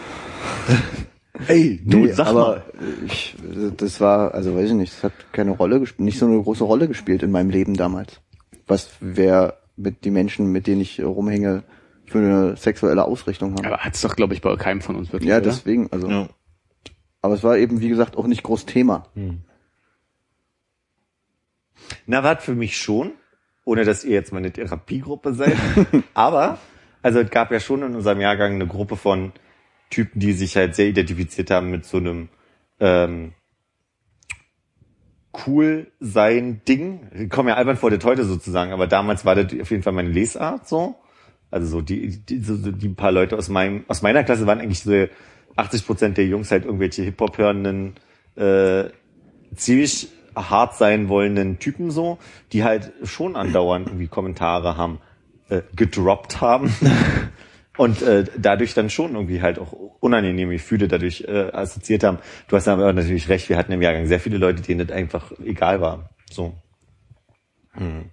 Ey, du, Nee, sag aber mal. ich, das war, also weiß ich nicht, das hat keine Rolle gespielt, nicht so eine große Rolle gespielt in meinem Leben damals. Was wer mit die Menschen, mit denen ich rumhänge, für eine sexuelle Ausrichtung haben. Aber hat's doch, glaube ich, bei keinem von uns wirklich, ja, oder? deswegen, also. Ja. Aber es war eben, wie gesagt, auch nicht groß Thema. Na, war für mich schon, ohne dass ihr jetzt meine Therapiegruppe seid. Aber, also es gab ja schon in unserem Jahrgang eine Gruppe von Typen, die sich halt sehr identifiziert haben mit so einem ähm, cool sein Ding. Ich komme ja albern vor das heute sozusagen, aber damals war das auf jeden Fall meine Lesart so. Also so die, die, so, die paar Leute aus meinem, aus meiner Klasse waren eigentlich so 80 Prozent der Jungs halt irgendwelche Hip-Hop hörenden, äh, ziemlich hart sein wollenden Typen so, die halt schon andauernd irgendwie Kommentare haben, äh, gedroppt haben. Und äh, dadurch dann schon irgendwie halt auch unangenehme Gefühle dadurch äh, assoziiert haben. Du hast aber natürlich recht, wir hatten im Jahrgang sehr viele Leute, denen das einfach egal war. So. Hm.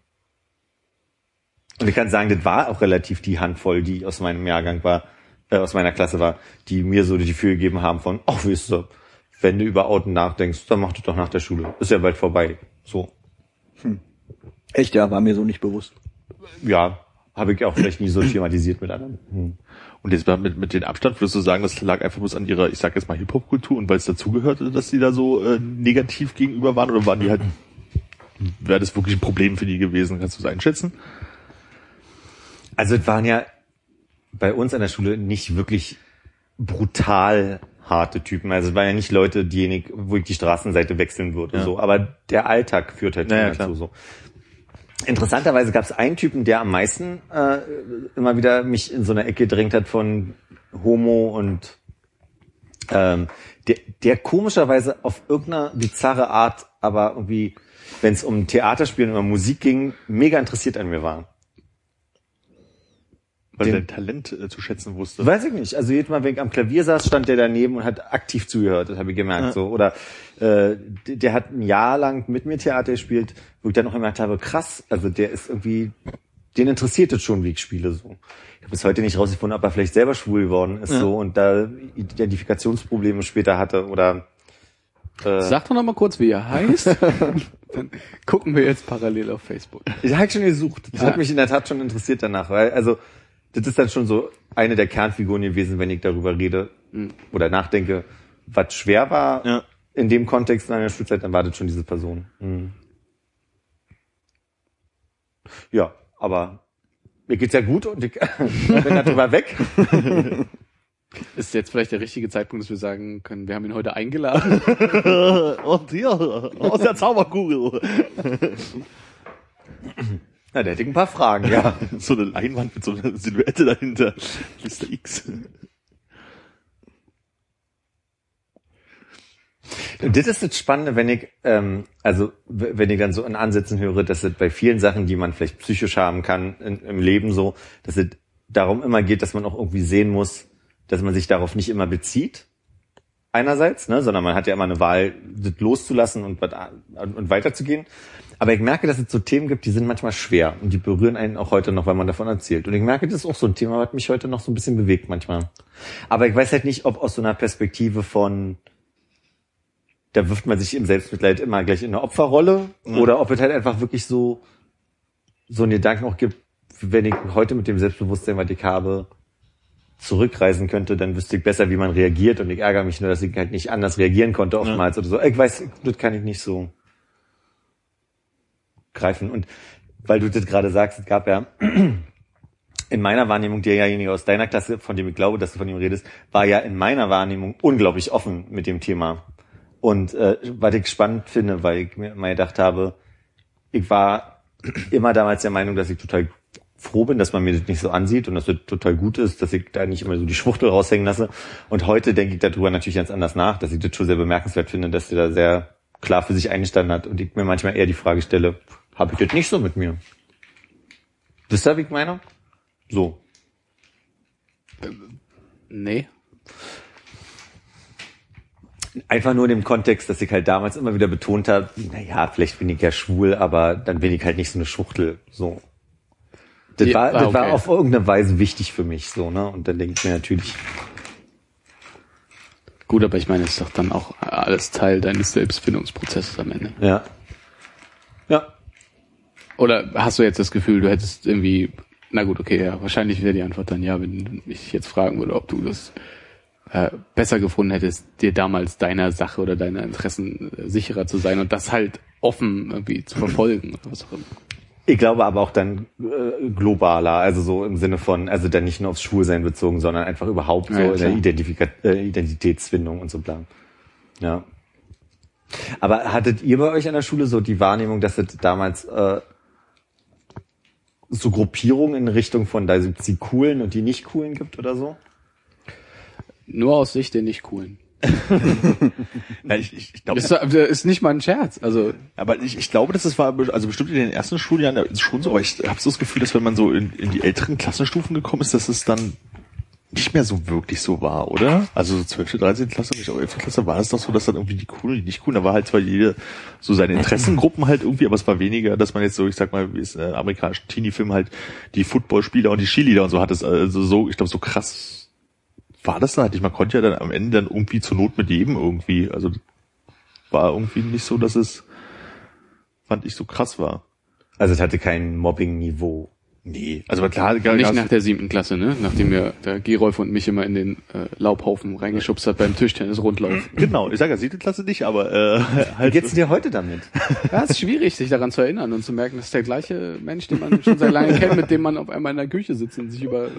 Und ich kann sagen, das war auch relativ die Handvoll, die aus meinem Jahrgang war, äh, aus meiner Klasse war, die mir so die Gefühl gegeben haben von, ach, weißt du, wenn du über Outen nachdenkst, dann mach das doch nach der Schule. Ist ja bald vorbei. So. Echt, ja, war mir so nicht bewusst. Ja, habe ich auch vielleicht nie so thematisiert mit anderen. Hm. Und jetzt mit, mit den Abstand, würdest du sagen, das lag einfach bloß an ihrer, ich sag jetzt mal Hip-Hop-Kultur und weil es dazugehörte, dass die da so äh, negativ gegenüber waren oder waren die halt, wäre das wirklich ein Problem für die gewesen? Kannst du es einschätzen? Also es waren ja bei uns an der Schule nicht wirklich brutal harte Typen. Also es waren ja nicht Leute, diejenigen, wo ich die Straßenseite wechseln würde. Ja. So, aber der Alltag führt halt Naja, dazu. So. Interessanterweise gab es einen Typen, der am meisten äh, immer wieder mich in so eine Ecke gedrängt hat von Homo und ähm, der, der komischerweise auf irgendeine bizarre Art, aber irgendwie, wenn es um Theaterspielen oder Musik ging, mega interessiert an mir war. Weil dein Talent äh, zu schätzen wusste. Weiß ich nicht. Also jedes Mal, wenn ich am Klavier saß, stand der daneben und hat aktiv zugehört. Das habe ich gemerkt. So oder äh, der, hat ein Jahr lang mit mir Theater gespielt, wo ich dann noch gemerkt habe, krass. Also der ist irgendwie, den interessiert es schon, wie ich spiele. So. Ich habe bis heute nicht rausgefunden, ob er vielleicht selber schwul geworden ist so und da Identifikationsprobleme später hatte oder äh, Sag doch noch mal kurz, wie er heißt. Dann gucken wir jetzt parallel auf Facebook. Ich habe schon gesucht. Das Ja. hat mich in der Tat schon interessiert danach, weil also das ist dann schon so eine der Kernfiguren gewesen, wenn ich darüber rede oder nachdenke, was schwer war Ja. in dem Kontext in einer Schulzeit, dann war das schon diese Person. Mhm. Ja, aber mir geht's ja gut und ich bin darüber weg. Ist jetzt vielleicht der richtige Zeitpunkt, dass wir sagen können, wir haben ihn heute eingeladen. Und hier, aus der Zauberkugel. Na, der hätte ich ein paar Fragen, ja. so eine Leinwand mit so einer Silhouette dahinter. Mr. X. Und das ist das Spannende, wenn ich, ähm, also wenn ich dann so in Ansätzen höre, dass es bei vielen Sachen, die man vielleicht psychisch haben kann in, im Leben so, dass es darum immer geht, dass man auch irgendwie sehen muss, dass man sich darauf nicht immer bezieht. Einerseits, ne, sondern man hat ja immer eine Wahl, das loszulassen und, und weiterzugehen. Aber ich merke, dass es so Themen gibt, die sind manchmal schwer und die berühren einen auch heute noch, weil man davon erzählt. Und ich merke, das ist auch so ein Thema, was mich heute noch so ein bisschen bewegt manchmal. Aber ich weiß halt nicht, ob aus so einer Perspektive von, da wirft man sich im Selbstmitleid immer gleich in eine Opferrolle oder ob es halt einfach wirklich so so einen Gedanken auch gibt, wenn ich heute mit dem Selbstbewusstsein, was ich habe, zurückreisen könnte, dann wüsste ich besser, wie man reagiert und ich ärgere mich nur, dass ich halt nicht anders reagieren konnte oftmals oder so. Ich weiß, das kann ich nicht so greifen. Und weil du das gerade sagst, es gab ja in meiner Wahrnehmung, derjenige aus deiner Klasse, von dem ich glaube, dass du von ihm redest, war ja in meiner Wahrnehmung unglaublich offen mit dem Thema. Und äh, was ich spannend finde, weil ich mir immer gedacht habe, ich war immer damals der Meinung, dass ich total froh bin, dass man mir das nicht so ansieht und dass das total gut ist, dass ich da nicht immer so die Schwuchtel raushängen lasse. Und heute denke ich darüber natürlich ganz anders nach, dass ich das schon sehr bemerkenswert finde, dass der da sehr klar für sich eingestanden hat und ich mir manchmal eher die Frage stelle, habe ich das nicht so mit mir? Wisst ihr, wie ich meine? So. Nee. Einfach nur in dem Kontext, dass ich halt damals immer wieder betont habe, naja, vielleicht bin ich ja schwul, aber dann bin ich halt nicht so eine Schwuchtel. So. Das, Ja, war, das ah, war okay. auf irgendeine Weise wichtig für mich, so, ne? Und dann denke ich mir natürlich, Gut, aber ich meine, es ist doch dann auch alles Teil deines Selbstfindungsprozesses am Ende. Ja. Oder hast du jetzt das Gefühl, du hättest irgendwie, na gut, okay, ja, wahrscheinlich wäre die Antwort dann ja, wenn ich jetzt fragen würde, ob du das äh, besser gefunden hättest, dir damals deiner Sache oder deiner Interessen äh, sicherer zu sein und das halt offen irgendwie zu verfolgen oder was auch immer. Ich glaube aber auch dann äh, globaler, also so im Sinne von, also dann nicht nur aufs Schwulsein bezogen, sondern einfach überhaupt so Ja, in der. Identifika äh, Identitätsfindung und so bla. Ja. Aber hattet ihr bei euch an der Schule so die Wahrnehmung, dass es damals äh, so Gruppierungen in Richtung von da sind die coolen und die nicht coolen gibt oder so? Nur aus Sicht der nicht coolen. Ja, ich, ich, ich glaube, Ist, ist nicht mal ein Scherz. Also aber ich, ich glaube, dass es war, also bestimmt in den ersten Schuljahren ist schon so, aber ich habe so das Gefühl, dass wenn man so in, in die älteren Klassenstufen gekommen ist, dass es dann nicht mehr so wirklich so war, oder? Also so 12., 13. Klasse, ich auch 11. Klasse war es doch so, dass dann irgendwie die coolen und die nicht coolen, da war halt zwar jede so seine Interessengruppen halt irgendwie, aber es war weniger, dass man jetzt so, ich sag mal, wie es äh, amerikanischen Teenie-Film halt die Footballspieler und die Skilieder und so hat es also so, ich glaube so krass war das dann halt nicht. Man konnte ja dann am Ende dann irgendwie zur Not mit jedem irgendwie, also war irgendwie nicht so, dass es fand ich so krass war. Also es hatte kein Mobbing-Niveau. Nee, also klar, gar, nicht nach der siebten Klasse, ne? Nachdem wir der Gerolf und mich immer in den äh, Laubhaufen reingeschubst hat beim Tischtennis-Rundlauf. genau, ich sage ja siebte Klasse nicht, aber äh, Wie halt geht's dir heute damit? Ja, es ist schwierig, sich daran zu erinnern und zu merken, das ist der gleiche Mensch, den man schon sehr lange kennt, mit dem man auf einmal in der Küche sitzt und sich über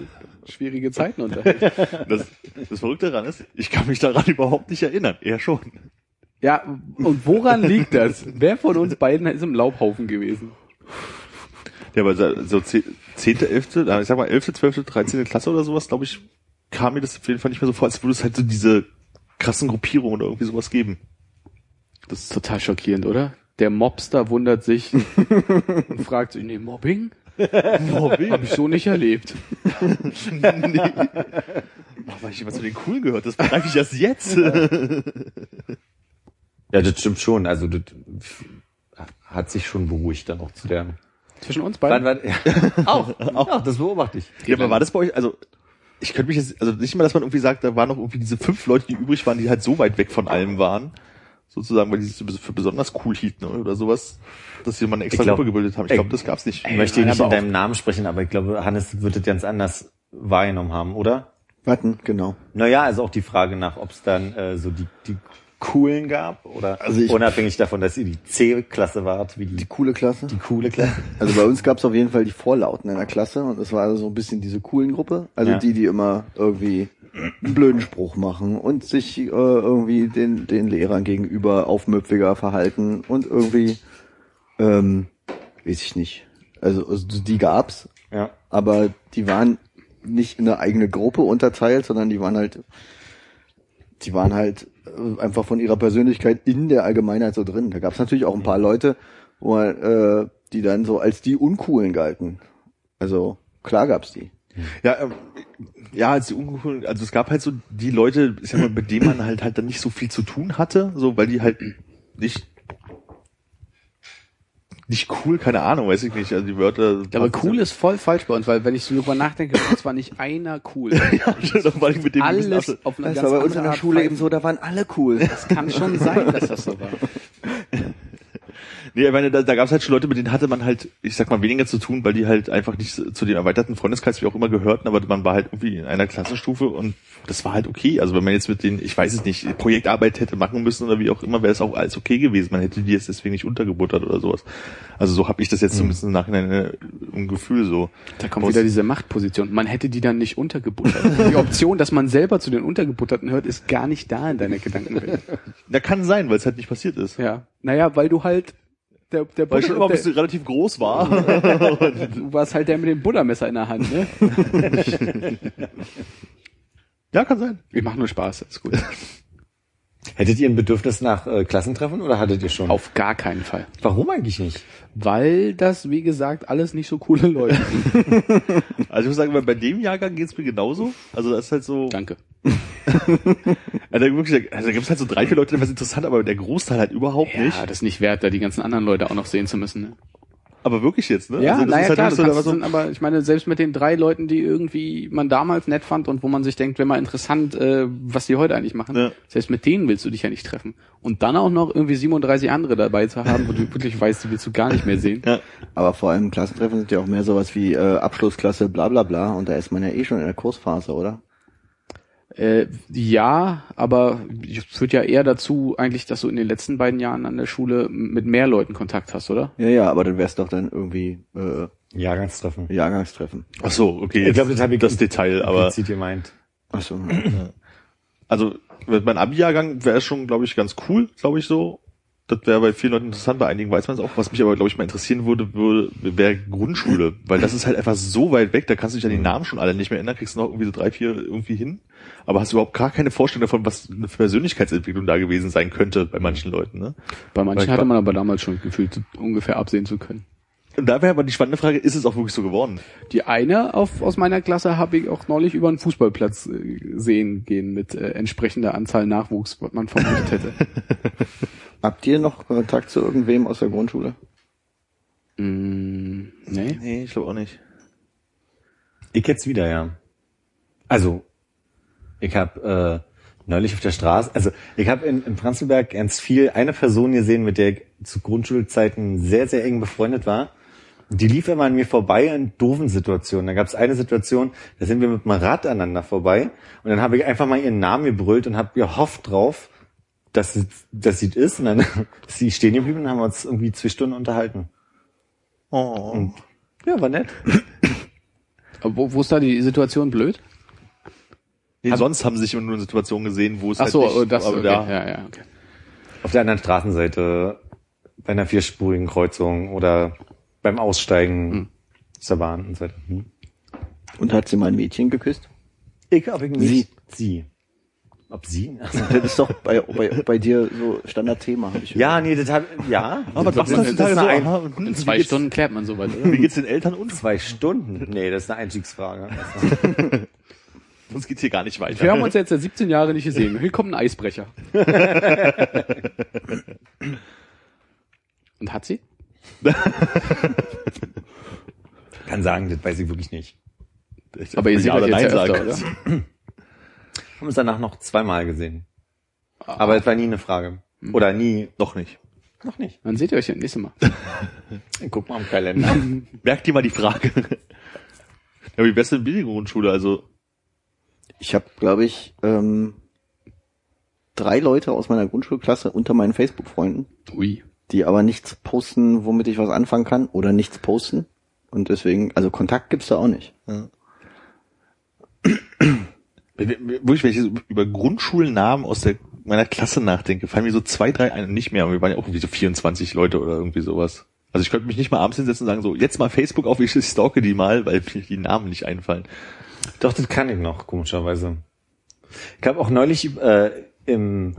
schwierige Zeiten unterhält. das, das Verrückte daran ist, ich kann mich daran überhaupt nicht erinnern. Er schon. Ja, und woran liegt das? Wer von uns beiden ist im Laubhaufen gewesen? Ja, aber so so zeh- zehnte, elfte, ich sag mal elfte, zwölfte, dreizehnte Klasse oder sowas, glaube ich, kam mir das auf jeden Fall nicht mehr so vor, als würde es halt so diese krassen Gruppierungen oder irgendwie sowas geben. Das ist total schockierend, oder? Der Mobster wundert sich und fragt sich, nee, Mobbing? Mobbing? Hab ich so nicht erlebt. nee. Ach, weil ich immer zu den Coolen gehört, das begreife ich erst jetzt. Ja, das stimmt schon. Also das hat sich schon beruhigt dann auch zu der. Zwischen uns Wann beiden? war, ja, auch, auch, das beobachte ich. ja, aber war das bei euch, also ich könnte mich jetzt, also nicht mal, dass man irgendwie sagt, da waren noch irgendwie diese fünf Leute, die übrig waren, die halt so weit weg von allem waren, sozusagen, weil die sich für besonders cool hielten oder sowas, dass sie mal eine extra glaub- Gruppe gebildet haben. Ich glaube, das gab's nicht. Ich möchte nicht in deinem Namen sprechen, aber ich glaube, Hannes wird es ganz anders wahrgenommen haben, oder? Warten, genau. Naja, also auch die Frage nach, ob es dann äh, so die, die coolen gab oder Also ich- unabhängig davon, dass ihr die C-Klasse wart, wie die, Die coole Klasse. die coole Klasse. Also bei uns gab es auf jeden Fall die Vorlauten in der Klasse und das war also so ein bisschen diese coolen Gruppe. Also Ja. die, die immer irgendwie einen blöden Spruch machen und sich äh, irgendwie den, den Lehrern gegenüber aufmüpfiger verhalten und irgendwie, ähm, weiß ich nicht. Also, also die gab's, Ja. aber die waren nicht in eine eigene Gruppe unterteilt, sondern die waren halt, die waren halt einfach von ihrer Persönlichkeit in der Allgemeinheit so drin. Da gab's natürlich auch ein paar Leute, wo man, äh, die dann so als die Uncoolen galten. Also klar gab's die. Ja, ähm, ja, als die ungefähr, also es gab halt so die Leute, ich sag mal, mit denen man halt halt dann nicht so viel zu tun hatte, so weil die halt nicht nicht cool, keine Ahnung, weiß ich nicht. Also die Wörter. Aber cool ist voll falsch bei uns, weil wenn ich so drüber nachdenke, war zwar nicht einer cool. ja, vor allem mit dem Alles auf eine Das ganz war bei uns in der Schule eben so, da waren alle cool. Das kann schon sein, dass das so war. Nee, ich meine, da, da gab es halt schon Leute, mit denen hatte man halt, ich sag mal, weniger zu tun, weil die halt einfach nicht zu dem erweiterten Freundeskreis wie auch immer gehörten, aber man war halt irgendwie in einer Klassenstufe und das war halt okay. Also wenn man jetzt mit denen, ich weiß es nicht, Projektarbeit hätte machen müssen oder wie auch immer, wäre es auch alles okay gewesen. Man hätte die jetzt deswegen nicht untergebuttert oder sowas. Also so habe ich das jetzt zumindest im Nachhinein äh, im Gefühl so. Da kommt Aus- wieder diese Machtposition. Man hätte die dann nicht untergebuttert. Die Option, dass man selber zu den Untergebutterten hört, ist gar nicht da in deiner Gedankenwelt. Da kann sein, weil es halt nicht passiert ist. Ja. Naja, weil du halt der, der Weil ich schon immer ein der, bisschen relativ groß war. du warst halt der mit dem Buttermesser in der Hand, ne? ja, kann sein. Wir machen nur Spaß, ist gut. Hättet ihr ein Bedürfnis nach äh, Klassentreffen oder hattet ihr schon? Auf gar keinen Fall. Warum eigentlich nicht? Weil das, wie gesagt, alles nicht so coole Leute sind. Also ich muss sagen, bei- dem Jahrgang geht's mir genauso. Also das ist halt so. Danke. Also, wirklich, also da gibt's halt so drei, vier Leute, die was interessant, aber der Großteil halt überhaupt Ja, nicht. das ist nicht wert, da die ganzen anderen Leute auch noch sehen zu müssen. Ne? Aber wirklich jetzt, ne? Ja, also das naja, ist halt klar, so, so, sind, aber ich meine, selbst mit den drei Leuten, die irgendwie man damals nett fand und wo man sich denkt, wäre mal interessant, äh, was die heute eigentlich machen, Ja. selbst mit denen willst du dich ja nicht treffen. Und dann auch noch irgendwie 37 andere dabei zu haben, wo du wirklich weißt, die willst du gar nicht mehr sehen. Ja. Aber vor allem Klassentreffen sind ja auch mehr sowas wie äh, Abschlussklasse, bla bla bla. Und da ist man ja eh schon in der Kursphase, oder? Äh, ja, aber es führt ja eher dazu eigentlich, dass du in den letzten beiden Jahren an der Schule mit mehr Leuten Kontakt hast, oder? Ja, ja, aber dann wär's doch dann irgendwie äh, Jahrgangstreffen. Jahrgangstreffen. Ach so, okay. Ich glaube, das habe ich das Detail, aber implizit gemeint. Achso. also mit meinem Abi-Jahrgang wäre es schon, glaube ich, ganz cool, glaube ich so. Das wäre bei vielen Leuten interessant, bei einigen weiß man es auch. Was mich aber, glaube ich, mal interessieren würde, würde wäre Grundschule. Weil das ist halt einfach so weit weg, da kannst du dich an die Namen schon alle nicht mehr erinnern, kriegst du noch irgendwie so drei, vier irgendwie hin. Aber hast überhaupt gar keine Vorstellung davon, was eine Persönlichkeitsentwicklung da gewesen sein könnte bei manchen Leuten. Ne? Bei manchen hatte man aber damals schon gefühlt ungefähr absehen zu können. Und da wäre aber die spannende Frage, ist es auch wirklich so geworden? Die eine auf, aus meiner Klasse habe ich auch neulich über einen Fußballplatz äh, sehen gehen mit äh, entsprechender Anzahl Nachwuchs, was man vermutet hätte. Habt ihr noch Kontakt zu irgendwem aus der Grundschule? mm, nee. Nee, ich glaube auch nicht. Ich jetzt wieder, ja. Also, ich habe äh, neulich auf der Straße, also ich habe in, in Prenzlberg ganz viel eine Person gesehen, mit der ich zu Grundschulzeiten sehr, sehr eng befreundet war. Die lief immer an mir vorbei in doofen Situationen. Da gab es eine Situation, da sind wir mit dem Rad aneinander vorbei und dann habe ich einfach mal ihren Namen gebrüllt und habe gehofft drauf, dass sie, dass sie es ist. Und dann ist sie stehen geblieben und haben uns irgendwie zwei Stunden unterhalten. Oh. Ja, war nett. Aber wo, wo ist da die Situation blöd? Nee, sonst haben sie sich immer nur in Situationen gesehen, wo es Ach halt so, nicht, oh, das, aber okay. da, ja, ja, okay. Auf der anderen Straßenseite, bei einer vierspurigen Kreuzung oder beim Aussteigen Hm. der Bahn und so weiter. Hm. Und hat sie mal ein Mädchen geküsst? Ich, ob ich Sie. nicht. Sie. Ob sie? Das ist doch bei, bei, bei dir so Standardthema, habe ich ja, nee, das hat, ja. Aber das, das, das, das ist eine Ein aha, und In zwei Stunden klärt man sowas, oder? Wie geht's den Eltern und? zwei Stunden. Nee, das ist eine Einstiegsfrage. Sonst geht's hier gar nicht weiter. Wir haben uns jetzt seit 17 Jahren nicht gesehen. Hier kommt ein Eisbrecher. Und hat sie? Kann sagen, das weiß ich wirklich nicht. Aber ihr seht Ja euch jetzt ja öfter, oder? Haben uns danach noch zweimal gesehen. Aber es war nie eine Frage. Oder nie, Noch nicht. noch nicht. Dann seht ihr euch ja nächstes Mal. Guck mal am Kalender. Merkt dir mal die Frage. Ja, wie beste Billiggrundschule, also Ich habe, glaube ich, ähm, drei Leute aus meiner Grundschulklasse unter meinen Facebook-Freunden, Ui. die aber nichts posten, womit ich was anfangen kann oder nichts posten. Und deswegen, also Kontakt gibt's da auch nicht. wirklich, wenn ich so über Grundschulnamen aus der meiner Klasse nachdenke, fallen mir so zwei, drei ein, nicht mehr. Und wir waren ja auch irgendwie so 24 Leute oder irgendwie sowas. Also ich könnte mich nicht mal abends hinsetzen und sagen, so, jetzt mal Facebook auf, ich stalke die mal, weil mir die Namen nicht einfallen. Doch, das kann ich noch, komischerweise. Ich habe auch neulich äh, im,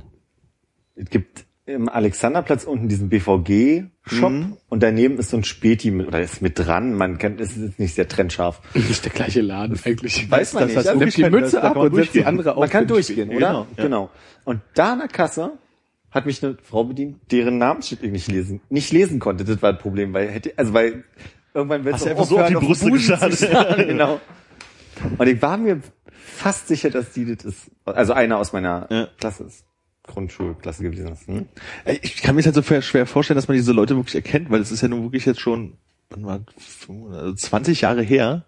es gibt im Alexanderplatz unten diesen BVG-Shop Mhm. und daneben ist so ein Späti mit, oder ist mit dran, man kann, es ist jetzt nicht sehr trennscharf. Das ist der gleiche Laden eigentlich. Weiß man das nicht. Also nimmt die Mütze ab und setzt die andere auf. Man kann durchgehen, oder? Genau, ja. genau. Und da an der Kasse hat mich eine Frau bedient, deren Namensschild ich nicht lesen, nicht lesen konnte. Das war das Problem, weil hätte, also weil irgendwann willst du einfach so auf die zu starren, genau. Und ich war mir fast sicher, dass die das ist, also einer aus meiner Ja. Klasse ist. Grundschulklasse gewesen ist. Hm? Ich kann mir halt so schwer- vorstellen, dass man diese Leute wirklich erkennt, weil es ist ja nun wirklich jetzt schon, wann war, also 20 Jahre her,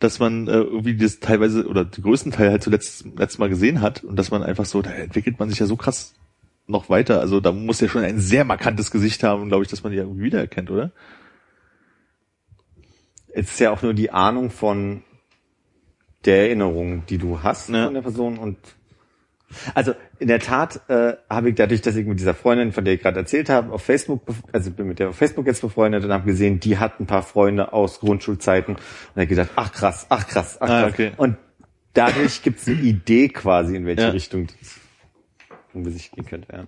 dass man äh, irgendwie das teilweise oder den größten Teil halt zuletzt letztes Mal gesehen hat und dass man einfach so, da entwickelt man sich ja so krass noch weiter. Also da muss ja schon ein sehr markantes Gesicht haben, glaube ich, dass man die ja irgendwie wiedererkennt, oder? Es ist ja auch nur die Ahnung von der Erinnerung, die du hast Ja. von der Person und also in der Tat äh, habe ich dadurch, dass ich mit dieser Freundin, von der ich gerade erzählt habe, auf Facebook, also bin mit der auf Facebook jetzt befreundet und habe gesehen, die hat ein paar Freunde aus Grundschulzeiten und habe gedacht, ach krass, ach krass, ach Ah, krass. okay. Und dadurch gibt es eine Idee quasi, in welche Ja. Richtung das besichtigen könnte. Ja.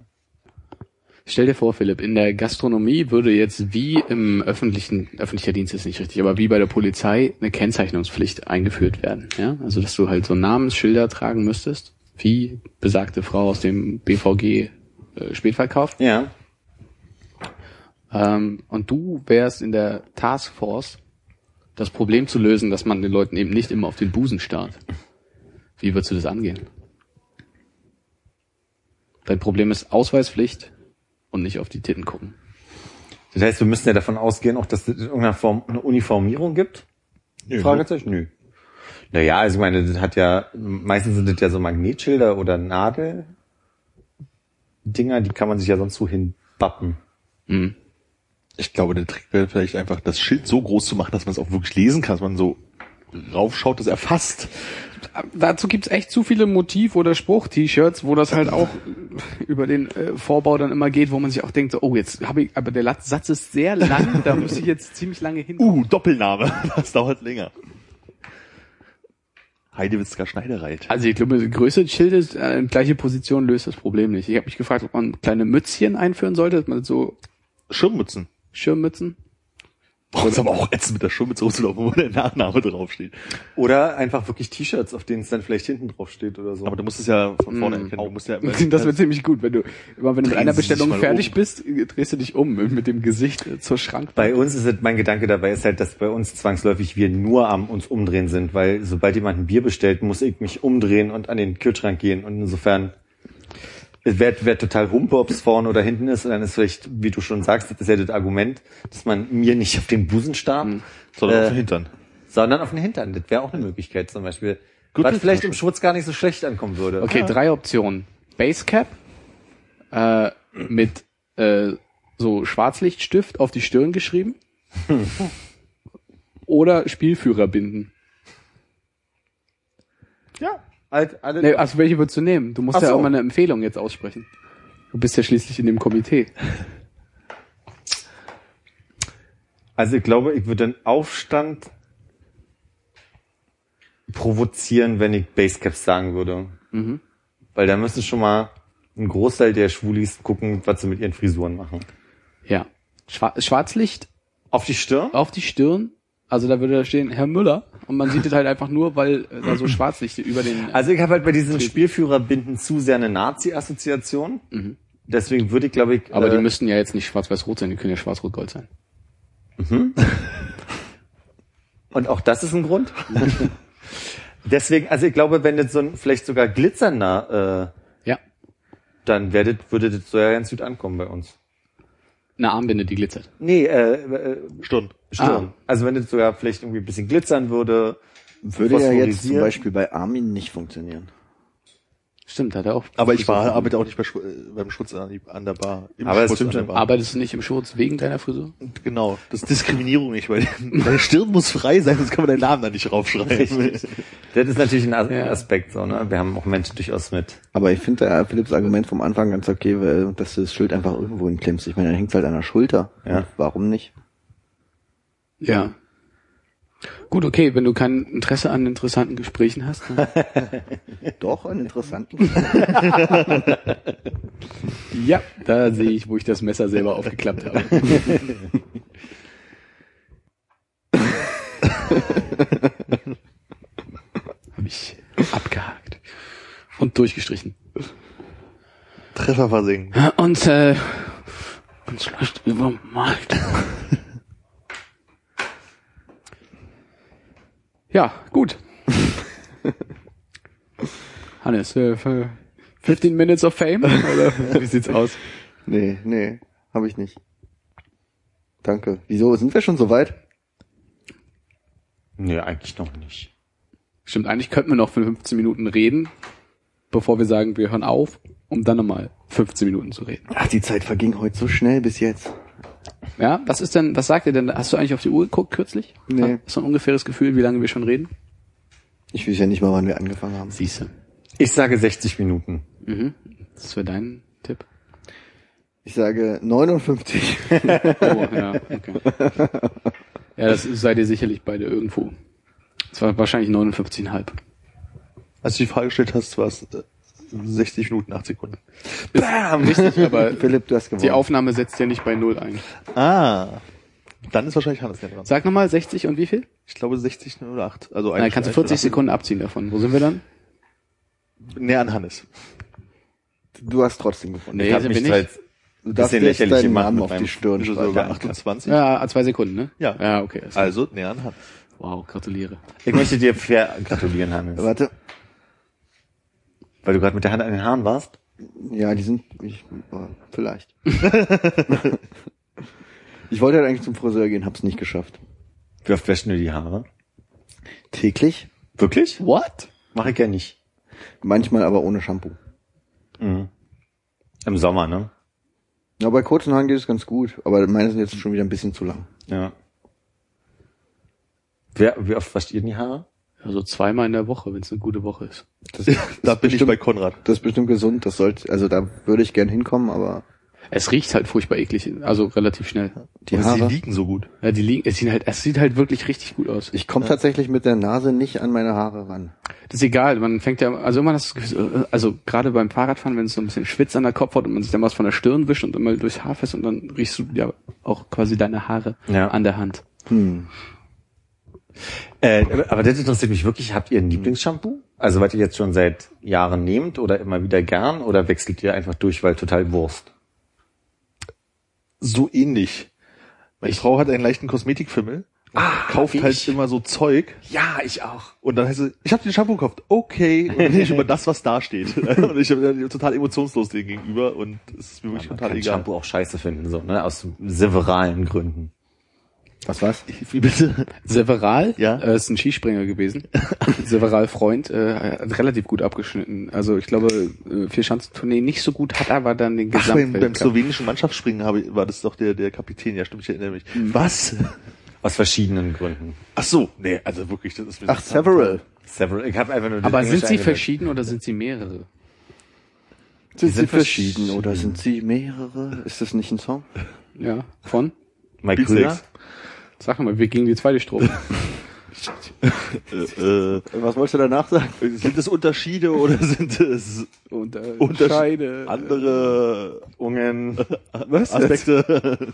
Stell dir vor, Philipp, in der Gastronomie würde jetzt wie im öffentlichen, öffentlicher Dienst ist nicht richtig, aber wie bei der Polizei eine Kennzeichnungspflicht eingeführt werden. Ja? Also, dass du halt so Namensschilder tragen müsstest, wie besagte Frau aus dem BVG äh, Spätverkauf. ja. Ähm, und du wärst in der Taskforce, das Problem zu lösen, dass man den Leuten eben nicht immer auf den Busen starrt. Wie würdest du das angehen? Dein Problem ist Ausweispflicht und nicht auf die Titten gucken. Das heißt, wir müssen ja davon ausgehen, auch dass es in irgendeiner Form eine Uniformierung gibt? Fragezeichen? Nö. Naja, also ich meine, das hat ja, meistens sind das ja so Magnetschilder oder Nadeldinger, die kann man sich ja sonst so hinbappen. Hm. Ich glaube, der Trick wäre vielleicht einfach, das Schild so groß zu machen, dass man es auch wirklich lesen kann, dass man so raufschaut, das erfasst. Dazu gibt's echt zu viele Motiv- oder Spruch-T-Shirts, wo das halt auch über den äh, Vorbau dann immer geht, wo man sich auch denkt, so, oh, jetzt habe ich, aber der Satz ist sehr lang, da muss ich jetzt ziemlich lange hin. Uh, Doppelname. Das dauert länger. Heidewitzka Schneidereit. Also ich glaube, die Größe des Schildes äh, in gleiche Position löst das Problem nicht. Ich habe mich gefragt, ob man kleine Mützchen einführen sollte, dass man so Schirmmützen. Schirmmützen. Boah, ist aber auch ätzend mit der Schirmmütze rumzulaufen, wo der Nachname draufsteht. Oder einfach wirklich T-Shirts, auf denen es dann vielleicht hinten drauf steht oder so. Aber du musst es ja von vorne Mm. erkennen. Du musst ja Das wird ziemlich gut, wenn du immer wenn du mit einer Bestellung fertig um. bist, drehst du dich um mit dem Gesicht äh, zur Schrankbank. Bei uns ist es, mein Gedanke dabei ist halt, dass bei uns zwangsläufig wir nur am uns umdrehen sind, weil sobald jemand ein Bier bestellt, muss ich mich umdrehen und an den Kühlschrank gehen und insofern wer, wer total humpe, ob es vorne oder hinten ist, und dann ist vielleicht, wie du schon sagst, das ist ja das Argument, dass man mir nicht auf den Busen starrt, sondern Äh, auf den Hintern. sondern auf den Hintern. Das wäre auch eine Möglichkeit zum Beispiel. Gut, was das vielleicht im Schwutz gar nicht so schlecht ankommen würde. Okay, drei Optionen. Basecap äh, mit äh, so Schwarzlichtstift auf die Stirn geschrieben. Oder Spielführer binden. Ja. Alt, alle, Nee, also welche würdest du nehmen? Du musst Ach ja so. auch mal eine Empfehlung jetzt aussprechen. Du bist ja schließlich in dem Komitee. Also ich glaube, ich würde den Aufstand provozieren, wenn ich Basecaps sagen würde. Mhm. Weil da müsste schon mal ein Großteil der Schwulis gucken, was sie mit ihren Frisuren machen. Ja. Schwa Schwarzlicht Auf die Stirn? auf die Stirn. Also da würde da stehen Herr Müller und man sieht es halt einfach nur, weil äh, da so Schwarzlichter über den. Also ich habe halt bei diesen Spielführerbinden zu sehr eine Nazi-Assoziation. Deswegen würde ich, glaube ich, Mhm. aber äh, die müssten ja jetzt nicht schwarz-weiß-rot sein, die können ja schwarz-rot-gold sein. und auch das ist ein Grund. Deswegen, also ich glaube, wenn das so ein vielleicht sogar glitzernder, äh, Ja. dann werdet, würde das so ja ganz gut ankommen bei uns. Eine Armbinde, die glitzert. Nee, äh, äh, Stirn. Stirn. Also wenn das sogar vielleicht irgendwie ein bisschen glitzern würde. Würde ja jetzt zum. Beispiel bei Armin nicht funktionieren. Stimmt, hat er auch. Aber ich war, arbeite auch nicht bei, äh, beim Schutz an, an der Bar. Im Aber das Schutz stimmt an der. Bar. Arbeitest du nicht im Schurz wegen deiner Frisur? Genau, das ist Diskriminierung nicht, weil deine Stirn muss frei sein, sonst kann man deinen Namen da nicht raufschreiben. Richtig. Das ist natürlich ein As Ja. Aspekt so, ne? Wir haben auch Menschen durchaus mit. Aber ich finde da Philipps Argument vom Anfang ganz okay, weil, dass du das Schild einfach irgendwo hinklemmst. Ich meine, dann hängt halt an der Schulter. Ja. Und Warum nicht? Ja. Gut, okay, wenn du kein Interesse an interessanten Gesprächen hast. Doch, einen interessanten. ja, da sehe ich, wo ich das Messer selber aufgeklappt habe. habe ich abgehakt und durchgestrichen. Treffer versingen. Und äh, uns leicht übermalt. Ja, gut. Hannes, äh, für 15 Minutes of Fame? Oder wie sieht's aus? nee, nee, habe ich nicht. Danke. Wieso? Sind wir schon so weit? Nee, eigentlich noch nicht. Stimmt, eigentlich könnten wir noch für 15 Minuten reden, bevor wir sagen, wir hören auf, um dann nochmal 15 Minuten zu reden. Ach, die Zeit verging heute so schnell bis jetzt. Ja, was ist denn, was sagt ihr denn? Hast du eigentlich auf die Uhr geguckt kürzlich? Nee. Hast du ein ungefähres Gefühl, wie lange wir schon reden? Ich weiß ja nicht mal, wann wir angefangen haben. Siehste. Ich sage 60 Minuten. Mhm. Das wäre dein Tipp. Ich sage 59. Oh, ja, okay. Ja, das seid ihr sicherlich beide irgendwo. Es war wahrscheinlich 59,5. Als du die Frage gestellt hast, war es äh, 60 Minuten, 8 Sekunden. Bam! Richtig, aber Philipp, du hast gewonnen. die Aufnahme setzt ja nicht bei Null ein. Ah. Dann ist wahrscheinlich Hannes näher dran. Sag nochmal 60 und wie viel? Ich glaube 60 oder 8. Also Nein, kannst du 40 Sekunden abziehen davon. Wo sind wir dann? Näher an Hannes. du hast trotzdem gewonnen. Nee, ich wir mich nicht. halt Du darfst bisschen jetzt lächerlich deinen gemacht Namen auf die Stirn sogar 28? Ja, zwei Sekunden, ne? Ja. Ja, okay. Also näher an Hannes. Wow, gratuliere. Ich möchte dir fair gratulieren, Hannes. Warte. Weil du gerade mit der Hand an den Haaren warst. Ja, die sind, ich, vielleicht. ich wollte halt eigentlich zum Friseur gehen, hab's nicht geschafft. Wie oft wäschst du die Haare? Täglich? Wirklich? What? Mach ich ja nicht. Manchmal aber ohne Shampoo. Mhm. Im Sommer, ne? Ja, bei kurzen Haaren geht es ganz gut, aber meine sind jetzt schon wieder ein bisschen zu lang. Ja. Wer, wie oft wascht ihr die Haare? Also zweimal in der Woche, wenn es eine gute Woche ist. Das, Da bin ich bestimmt- bei Konrad. das ist bestimmt gesund, das sollte, also da würde ich gern hinkommen, aber Es riecht halt furchtbar eklig, also relativ schnell. die Aber sie Haare. liegen so gut. Ja, die liegen, es sieht halt, es sieht halt wirklich richtig gut aus. Ich komme tatsächlich mit der Nase nicht an meine Haare ran. Das ist egal, man fängt ja, also immer das, Gefühl, also gerade beim Fahrradfahren, wenn es so ein bisschen Schwitz an der Kopfhaut und man sich dann was von der Stirn wischt und immer durchs Haar fest und dann riechst du ja auch quasi deine Haare Ja. an der Hand. Hm. Äh, aber das interessiert mich wirklich. Habt ihr ein Lieblingsshampoo? Also, was ihr jetzt schon seit Jahren nehmt oder immer wieder gern oder wechselt ihr einfach durch, weil total Wurst? So ähnlich. Meine Frau hat einen leichten Kosmetikfimmel. Ah, kauft halt ich. immer so Zeug Ja, ich auch. und dann heißt es, ich habe den Shampoo gekauft. Okay. Und nicht über das, was da steht. und ich bin total emotionslos dem gegenüber und es ist mir wirklich Man total kann egal. Shampoo auch scheiße finden, so, ne? Aus severalen Gründen. Was was? Wie bitte? Several Ja. äh, ist ein Skispringer gewesen. Several Freund äh, hat relativ gut abgeschnitten. Also ich glaube, äh, Vierschanzentournee nicht so gut hat, aber dann den Ach, beim, beim slowenischen Mannschaftsspringen habe, ich- war das doch der, der Kapitän. Ja, stimmt, ich erinnere mich. Was? Aus verschiedenen Gründen. Ach so, nee, also wirklich, das ist mir Ach, several. Several. Ich habe einfach nur aber sind sie verschieden oder sind sie mehrere? Sind sie sind verschieden oder sind sie mehrere? Ist das nicht ein Song? Ja, von? Mike Beatsteaks. Sag mal, wir gegen die zweite Strophe. Äh, äh, Was wolltest du danach sagen? sind es Unterschiede oder sind es äh, Unterschiede? Andere Ungen. Was? Aspekte?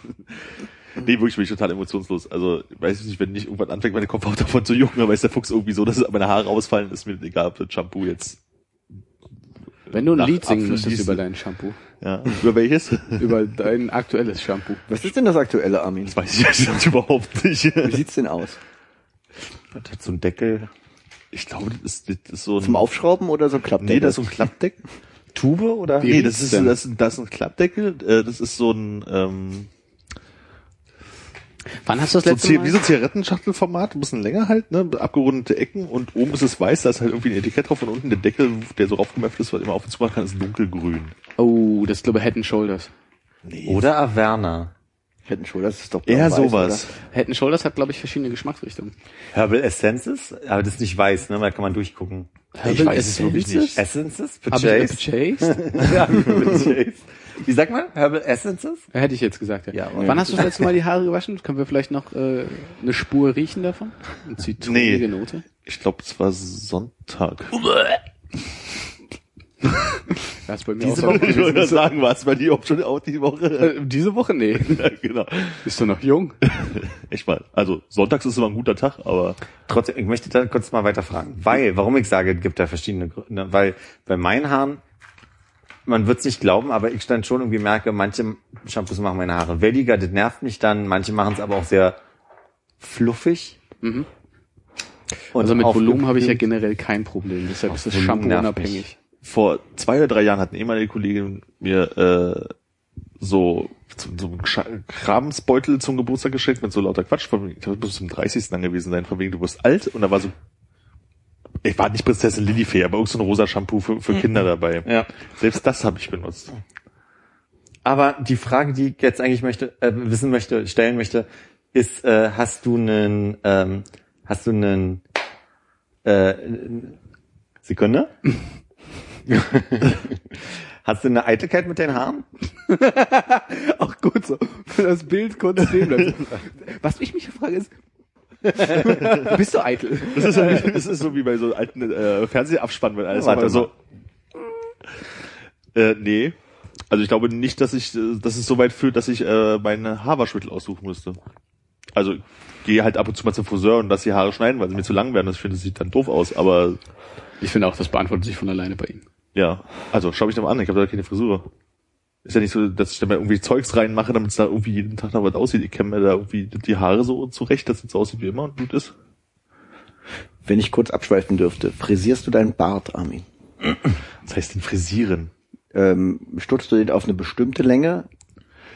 nee, wirklich bin ich total emotionslos. Also, ich weiß nicht, wenn nicht irgendwann anfängt, meine Kopfhaut davon zu jucken, dann weiß der Fuchs irgendwie so, dass meine Haare ausfallen, ist mir egal, ob das Shampoo jetzt, Wenn du ein Lied singen Apfel müsstest über dein Shampoo. ja, über welches? Über dein aktuelles Shampoo. Was ist denn das aktuelle, Armin? Das weiß ich jetzt überhaupt nicht. Wie sieht's denn aus? Das hat so einen Deckel. Ich glaube, das ist, das ist so ein, Zum Aufschrauben oder so ein Klappdeckel? nee, das ist so ein Klappdeckel. Tube oder? Nee, das ist, das ist, das ist ein Klappdeckel, äh, das ist so ein, ähm, Wann hast du das so letzte Zi- Mal? wie so Zigarettenschachtelformat, ein bisschen länger halt, ne, abgerundete Ecken und oben ist es weiß, da ist halt irgendwie ein Etikett drauf und unten der Deckel, der so raufgemäfft ist, was immer auf und zu machen kann, ist dunkelgrün. oh, das ist glaube ich Head and Shoulders. Nee. Oder Averna. Hätten schon, das ist doch Eher sowas. Head and Shoulders hat glaube ich verschiedene Geschmacksrichtungen. Herbal Essences? Aber das ist nicht weiß, ne? Da kann man durchgucken. Ich weiß es wirklich nicht. Essences? Hab ich Purchased? gechased? ja, purchased. Wie sagt man? Herbal Essences? Hätte ich jetzt gesagt, ja. Ja, Wann hast du das letzte Mal die Haare gewaschen? Können wir vielleicht noch äh, eine Spur riechen davon? Eine zitronige Note? Ich glaube, es war Sonntag. Das ist bei mir Diese auch so. Woche? Ich wollte sagen, war es bei dir auch schon auch die Woche? Äh, Diese Woche? Nee. ja, genau. Bist du noch jung? Echt mal. Also, sonntags ist immer ein guter Tag, aber Trotzdem, ich möchte da kurz mal weiter fragen. Weil, warum ich sage, es gibt da verschiedene Gründe. Weil bei meinen Haaren, man wird es nicht glauben, aber ich dann schon irgendwie merke, manche Shampoos machen meine Haare welliger, das nervt mich dann. Manche machen es aber auch sehr fluffig. Mhm. Und Also mit Volumen habe ich ja generell kein Problem. Deshalb ist das Shampoo unabhängig. Vor zwei oder drei Jahren hat eine ehemalige Kollegin mir äh, so so, einen Kramsbeutel zum Geburtstag geschenkt mit so lauter Quatsch. Von, ich glaube, das muss zum 30. dann gewesen sein, von wegen du wirst alt und da war so ich war nicht Prinzessin Lilifee, aber irgend so ein rosa Shampoo für, für Kinder dabei. Ja. Selbst das habe ich benutzt. Aber die Frage, die ich jetzt eigentlich möchte, äh, wissen möchte, stellen möchte, ist, äh, hast du einen, ähm, hast du einen, äh, Sekunde? hast du eine Eitelkeit mit den Haaren? Ach gut so. Für das Bild kurz stehen bleibt. Was ich mich frage ist, bist du eitel? Das ist, so wie, das ist so wie bei so alten äh, Fernsehabspannen, wenn alles Warte so Äh, nee. Also ich glaube nicht, dass ich, äh, dass es so weit führt, dass ich äh, meine Haarwaschmittel aussuchen müsste. Also ich gehe halt ab und zu mal zum Friseur und lass die Haare schneiden, weil sie mir zu lang werden. Das finde ich sieht dann doof aus. Aber Ich finde auch, das beantwortet sich von alleine bei ihm. Ja, also schau mich doch mal an. Ich habe da keine Frisur. Ist ja nicht so, dass ich da mal irgendwie Zeugs reinmache, damit es da irgendwie jeden Tag noch was aussieht. Ich kämme mir da irgendwie die Haare so zurecht, dass es so aussieht wie immer und gut ist. Wenn ich kurz abschweifen dürfte, frisierst du deinen Bart, Armin? Das heißt den frisieren. Ähm, stutzt du den auf eine bestimmte Länge?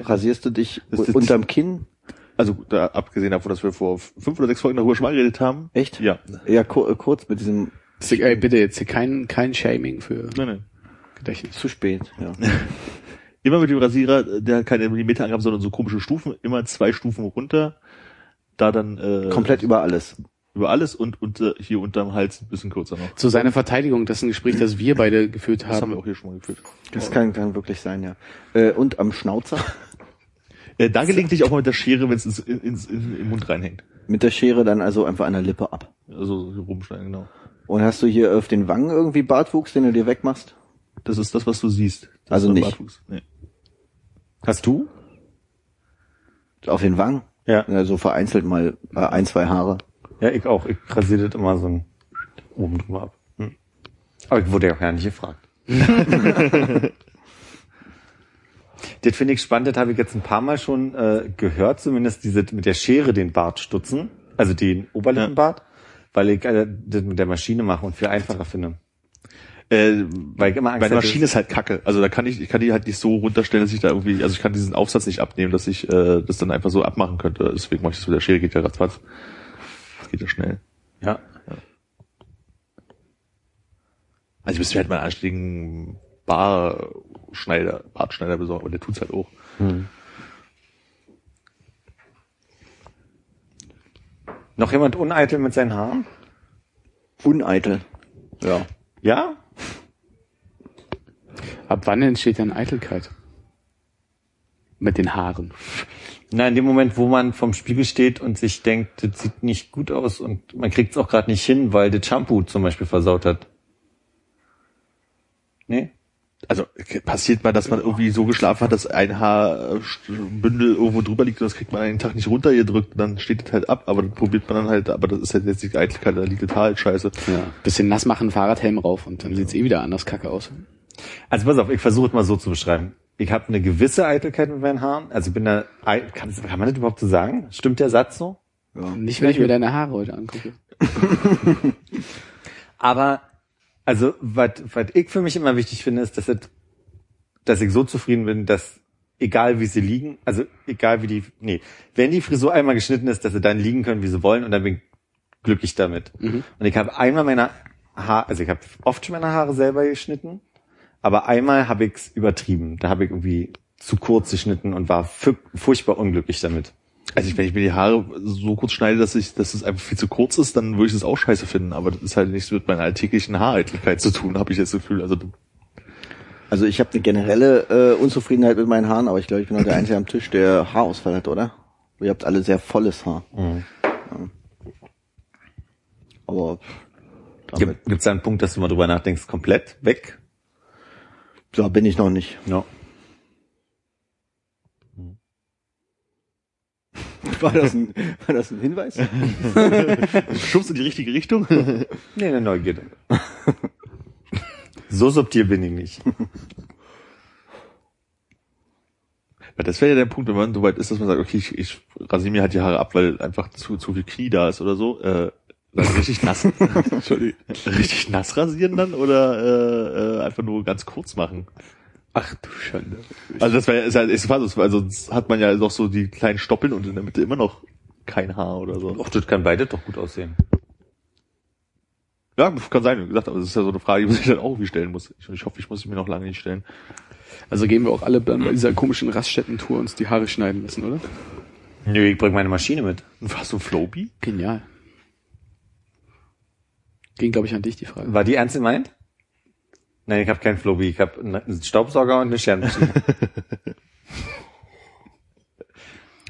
Rasierst du dich Das ist- unterm Kinn? Also da, abgesehen davon, dass wir vor fünf oder sechs Folgen darüber schon mal geredet haben. Echt? Ja. Ja, äh, kurz mit diesem Ey, bitte jetzt hier kein, kein Shaming für Nein, nein. Gedächtnis. zu spät. Ja. Immer mit dem Rasierer, der hat keine Millimeterangaben, sondern so komische Stufen, immer zwei Stufen runter. Da dann äh, Komplett über alles. über alles und, und äh, hier unterm Hals ein bisschen kürzer noch. Zu seiner Verteidigung, das ist ein Gespräch, das wir beide geführt Das haben wir haben. auch hier schon mal geführt. Das kann, kann wirklich sein, ja. Äh, und am Schnauzer Äh, da gelegentlich auch mal mit der Schere, wenn es ins, ins, in, im Mund reinhängt. mit der Schere dann also einfach an der Lippe ab. Also hier rumschneiden, genau. Und hast du hier auf den Wangen irgendwie Bartwuchs, den du dir wegmachst? Das ist das, was du siehst. Das Also nicht. Bartwuchs. Nee. Hast du? Auf den Wangen? Ja. Ja, so vereinzelt mal äh, ein, zwei Haare. Ja, ich auch. Ich rasiere das immer so ein oben drüber ab. Hm. Aber ich wurde ja auch gar nicht gefragt. das finde ich spannend, das habe ich jetzt ein paar Mal schon äh, gehört, zumindest diese mit der Schere den Bart stutzen, also den Oberlippenbart, weil ich äh, das mit der Maschine mache und viel einfacher finde. Äh, Weil ich immer Angst meine hatte, Maschine ist halt kacke. Also da kann ich, ich kann die halt nicht so runterstellen, dass ich da irgendwie, also ich kann diesen Aufsatz nicht abnehmen, dass ich äh, das dann einfach so abmachen könnte. Deswegen mache ich das mit der Schere, geht ja ratzfatz. Das geht ja schnell. Ja. Also ich müsste mir halt mal einen anständigen Barschneider, Bartschneider besorgen, aber der tut's halt auch. Noch jemand uneitel mit seinen Haaren? Uneitel. Ja. Ja? Ab wann entsteht denn Eitelkeit? Mit den Haaren. Na, in dem Moment, wo man vom Spiegel steht und sich denkt, das sieht nicht gut aus und man kriegt es auch gerade nicht hin, weil das Shampoo zum Beispiel versaut hat. Nee? Also passiert mal, dass man irgendwie so geschlafen hat, dass ein Haarbündel irgendwo drüber liegt und das kriegt man einen Tag nicht runtergedrückt, dann steht das halt ab, aber dann probiert man dann halt, aber das ist halt jetzt nicht Eitelkeit, da liegt das Haar halt scheiße. Ja. Bisschen nass machen, Fahrradhelm rauf und dann sieht's eh wieder anders kacke aus. Also pass auf, ich versuche es mal so zu beschreiben. Ich habe eine gewisse Eitelkeit mit meinen Haaren. Also ich bin da, kann, kann man das überhaupt so sagen? Stimmt der Satz so? Nicht, wenn ich mir deine Haare heute angucke. Aber, also, was was ich für mich immer wichtig finde, ist, dass, es, dass ich so zufrieden bin, dass egal wie sie liegen, also egal wie die, nee, wenn die Frisur einmal geschnitten ist, dass sie dann liegen können, wie sie wollen und dann bin ich glücklich damit. Und ich habe einmal meine Haare, also ich habe oft schon meine Haare selber geschnitten, aber einmal habe ich's übertrieben. Da habe ich irgendwie zu kurz geschnitten und war furchtbar unglücklich damit. Also ich, wenn ich mir die Haare so kurz schneide, dass ich, dass es einfach viel zu kurz ist, dann würde ich das auch scheiße finden. Aber das ist halt nichts mit meiner alltäglichen Haareitelkeit zu tun, habe ich das Gefühl. Also Also ich habe eine generelle äh, Unzufriedenheit mit meinen Haaren, aber ich glaube, ich bin auch der Einzige am Tisch, der Haarausfall hat, oder? Ihr habt alle sehr volles Haar. Ja. Aber Gibt da einen Punkt, dass du mal drüber nachdenkst, komplett weg? da bin ich noch nicht. No. War das ein, war das ein Hinweis? schubst in die richtige Richtung. Nee, eine Neugierde. so subtil bin ich nicht. Weil das wäre ja der Punkt, wenn man so weit ist, dass man sagt, okay, ich, ich rasiere mir halt die Haare ab, weil einfach zu, zu viel Knie da ist oder so. Äh, dann richtig nass, Entschuldigung, richtig nass rasieren dann oder äh, äh, einfach nur ganz kurz machen? Ach du Schande. Also das wäre ist halt ist fast, also sonst hat man ja noch so die kleinen Stoppeln und in der Mitte immer noch kein Haar oder so. Och, das kann beide doch gut aussehen. Ja, kann sein, wie gesagt, aber das ist ja so eine Frage, die man sich dann auch irgendwie stellen muss. Ich, ich hoffe, ich muss sie mir noch lange nicht stellen. Also gehen wir auch alle dann bei dieser komischen Raststätten-Tour uns die Haare schneiden lassen, oder? Nö, ich bring meine Maschine mit. Warst du Flowbee? Genial. Ging, glaube ich, an dich die Frage. War die ernst gemeint? Nein, ich habe keinen Flowbee. Ich habe einen Staubsauger und eine Scherenmaschine.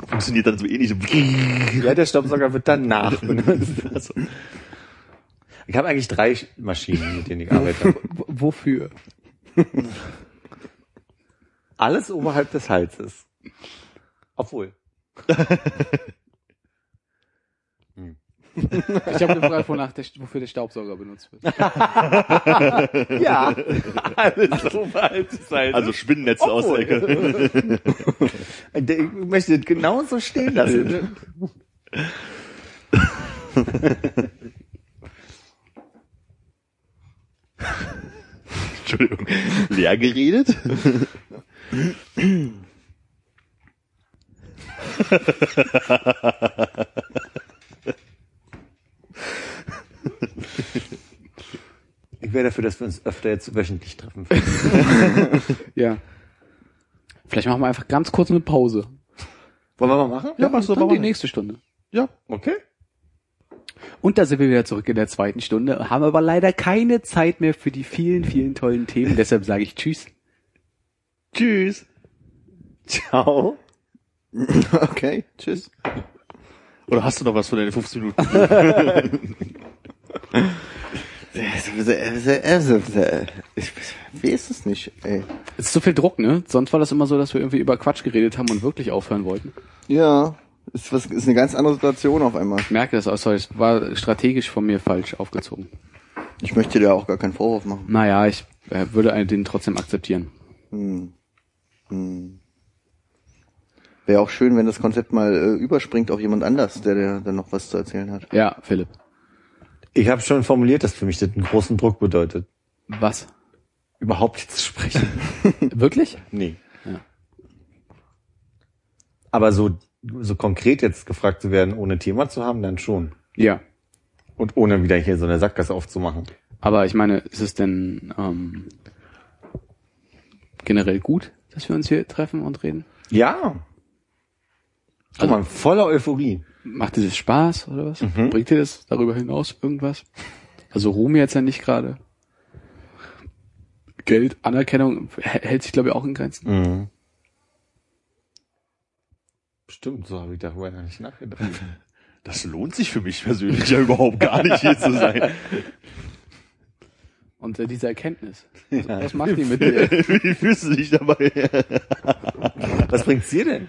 Funktioniert dann so ähnlich. So ja, der Staubsauger wird danach benutzt. Also, Ich habe eigentlich drei Maschinen, mit denen ich arbeite. Wofür? Alles oberhalb des Halses. Obwohl. Ich habe gefragt, wonach der, wofür der Staubsauger benutzt wird. Ja. Alles oberhalb des Halses. Also Spinnennetze aus der Ecke. Der- ich möchte das genauso stehen lassen. Entschuldigung. Leer geredet? Ich wäre dafür, dass wir uns öfter jetzt wöchentlich treffen. Ja. Vielleicht machen wir einfach ganz kurz eine Pause. Wollen wir mal machen? Ja, machst du Dann die nächste Stunde. Ja. Okay. Und da sind wir wieder zurück in der zweiten Stunde, haben aber leider keine Zeit mehr für die vielen, vielen tollen Themen. Deshalb sage ich Tschüss. Tschüss. Ciao. Okay, tschüss. Oder hast du noch was von deinen 15 Minuten? Ich weiß es nicht, ey. Es ist zu viel Druck, ne? Sonst war das immer so, dass wir irgendwie über Quatsch geredet haben und wirklich aufhören wollten. Ja, ist, was, ist eine ganz andere Situation auf einmal. Ich merke das auch, sorry, es war strategisch von mir falsch aufgezogen. Ich möchte dir auch gar keinen Vorwurf machen. Naja, ich äh, würde den trotzdem akzeptieren. Hm. Hm. Wäre auch schön, wenn das Konzept mal äh, überspringt auf jemand anders, der, der dann noch was zu erzählen hat. Ja, Philipp. Ich habe schon formuliert, dass für mich das einen großen Druck bedeutet. Was? Überhaupt jetzt zu sprechen. Wirklich? Nee. Ja. Aber so, so konkret jetzt gefragt zu werden, ohne Thema zu haben, dann schon. Ja. Und ohne wieder hier so eine Sackgasse aufzumachen. Aber ich meine, ist es denn ähm, generell gut, dass wir uns hier treffen und reden? Ja. Guck mal, voller Euphorie. Macht dir das Spaß oder was? Mhm. Bringt dir das darüber hinaus irgendwas? Also Ruhm jetzt ja nicht gerade. Geld, Anerkennung hä- hält sich glaube ich auch in Grenzen. Mhm. Stimmt, so habe ich darüber gar nicht nachgedacht. Das lohnt sich für mich persönlich ja überhaupt gar nicht hier zu sein. Und äh, diese Erkenntnis. Ja. Was macht die mit dir? Wie fühlst du dich dabei? Was bringt's dir denn?